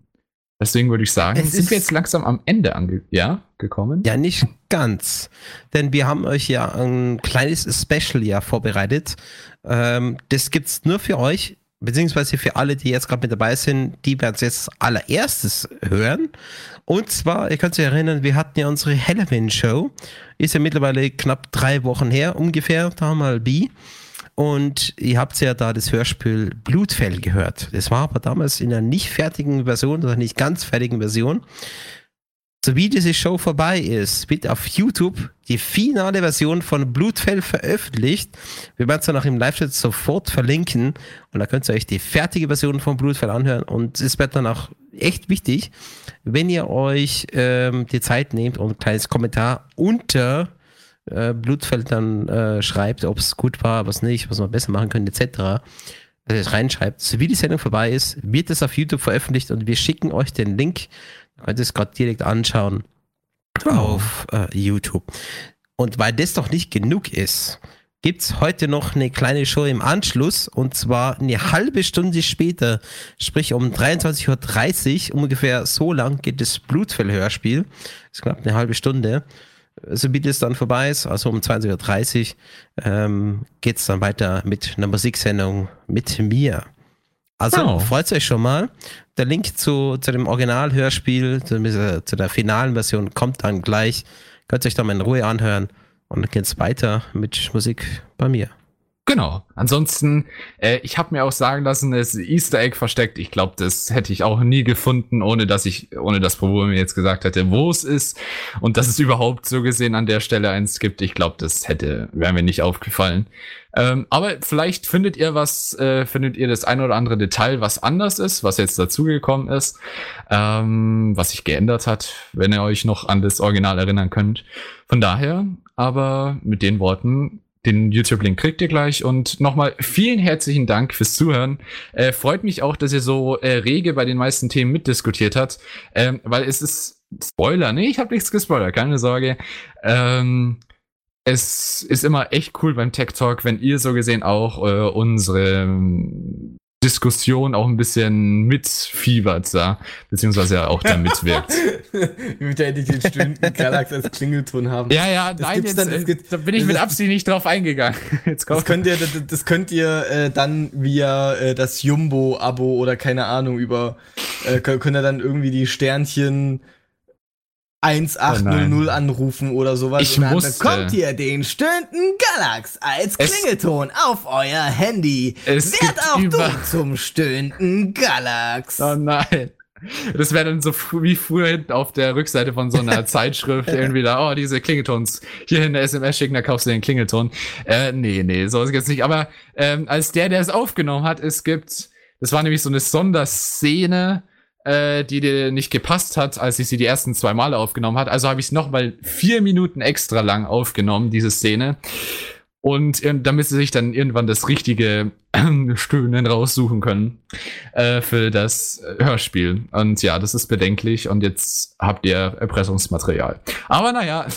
deswegen würde ich sagen, Es sind wir jetzt langsam am Ende ange ja, gekommen. Ja, nicht ganz. Denn wir haben euch ja ein kleines Special ja vorbereitet. Ähm, das gibt's nur für euch, beziehungsweise für alle, die jetzt gerade mit dabei sind, die werden es jetzt allererstes hören. Und zwar, ihr könnt euch erinnern, wir hatten ja unsere Halloween-Show. Ist ja mittlerweile knapp drei Wochen her, ungefähr, da mal B. Und ihr habt ja da das Hörspiel Blutfell gehört. Das war aber damals in einer nicht fertigen Version oder nicht ganz fertigen Version. So wie diese Show vorbei ist, wird auf YouTube die finale Version von Blutfell veröffentlicht. Wir werden es dann auch im Live-Chat sofort verlinken und da könnt ihr euch die fertige Version von Blutfell anhören und es wird dann auch echt wichtig, wenn ihr euch ähm, die Zeit nehmt und ein kleines Kommentar unter äh, Blutfell dann äh, schreibt, ob es gut war, was nicht, was man besser machen könnte, etc. Dass ihr es reinschreibt. So wie die Sendung vorbei ist, wird es auf YouTube veröffentlicht und wir schicken euch den Link Es gerade direkt anschauen auf äh, YouTube. Und weil das doch nicht genug ist, gibt es heute noch eine kleine Show im Anschluss und zwar eine halbe Stunde später, sprich um 23.30 Uhr, ungefähr so lang geht das Blutfell-Hörspiel. Das ist knapp eine halbe Stunde. So wie das dann vorbei ist, also um 20.30 Uhr, ähm, geht es dann weiter mit einer Musiksendung mit mir. Also Oh. freut euch schon mal. Der Link zu, zu dem Originalhörspiel, zu, dieser- zu der finalen Version, kommt dann gleich. Könnt ihr euch dann mal in Ruhe anhören. Und dann geht's weiter mit Musik bei mir. Genau. Ansonsten, äh, ich habe mir auch sagen lassen, das Easter Egg versteckt. Ich glaube, das hätte ich auch nie gefunden, ohne dass ich, ohne dass Probo mir jetzt gesagt hätte, wo es ist und dass es überhaupt so gesehen an der Stelle eins gibt. Ich glaube, das hätte, wäre mir nicht aufgefallen. Ähm, aber vielleicht findet ihr was, äh, findet ihr das ein oder andere Detail, was anders ist, was jetzt dazugekommen ist, ähm, was sich geändert hat, wenn ihr euch noch an das Original erinnern könnt. Von daher, aber mit den Worten, den YouTube-Link kriegt ihr gleich und nochmal vielen herzlichen Dank fürs Zuhören. Äh, freut mich auch, dass ihr so äh, rege bei den meisten Themen mitdiskutiert habt, ähm, weil es ist Spoiler, nee, ich habe nichts gespoilert, keine Sorge. Ähm, es ist immer echt cool beim Tech Talk, wenn ihr so gesehen auch äh, unsere Diskussion auch ein bisschen mitfiebert, ja, beziehungsweise auch da mitwirkt. *laughs* Wie mit der den Stunden Galax als Klingelton haben. ja, ja, Das nein, jetzt, dann- äh, da bin ich mit Absicht nicht drauf eingegangen. *laughs* Jetzt Das könnt ihr, das, das könnt ihr äh, dann via äh, das Jumbo-Abo oder keine Ahnung über, äh, könnt ihr dann irgendwie die Sternchen 1800 Oh anrufen oder sowas. Ich und dann musste. bekommt ihr den Stünden Galax als Es- Klingelton auf euer Handy. Es Werd auch über- du zum Stünden Galax. Oh nein. Das wäre dann so wie früher hinten auf der Rückseite von so einer *laughs* Zeitschrift irgendwie da, oh, diese Klingeltons. Hier in der SMS schicken, da kaufst du den Klingelton. Äh, nee, nee, so ist es jetzt nicht. Aber ähm, als der, der es aufgenommen hat, es gibt, das war nämlich so eine Sonderszene, äh, die dir nicht gepasst hat, als ich sie die ersten zwei Male aufgenommen hat. Also habe ich es nochmal vier Minuten extra lang aufgenommen, diese Szene. Und damit sie sich dann irgendwann das richtige *clears throat* Stöhnen raussuchen können äh, für das Hörspiel. Und ja, das ist bedenklich und jetzt habt ihr Erpressungsmaterial. Aber naja,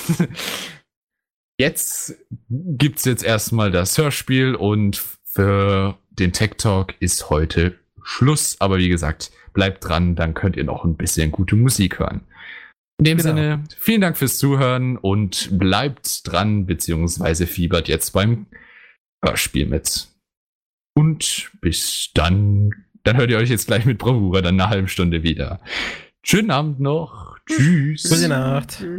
*laughs* jetzt gibt's jetzt erstmal das Hörspiel und für den Tech Talk ist heute Schluss. Aber wie gesagt, bleibt dran, dann könnt ihr noch ein bisschen gute Musik hören. In dem Genau. Sinne, vielen Dank fürs Zuhören und bleibt dran, beziehungsweise fiebert jetzt beim Hörspiel mit. Und bis dann, dann hört ihr euch jetzt gleich mit Bravura dann eine halbe Stunde wieder. Schönen Abend noch. Tschüss. Gute Nacht. *laughs*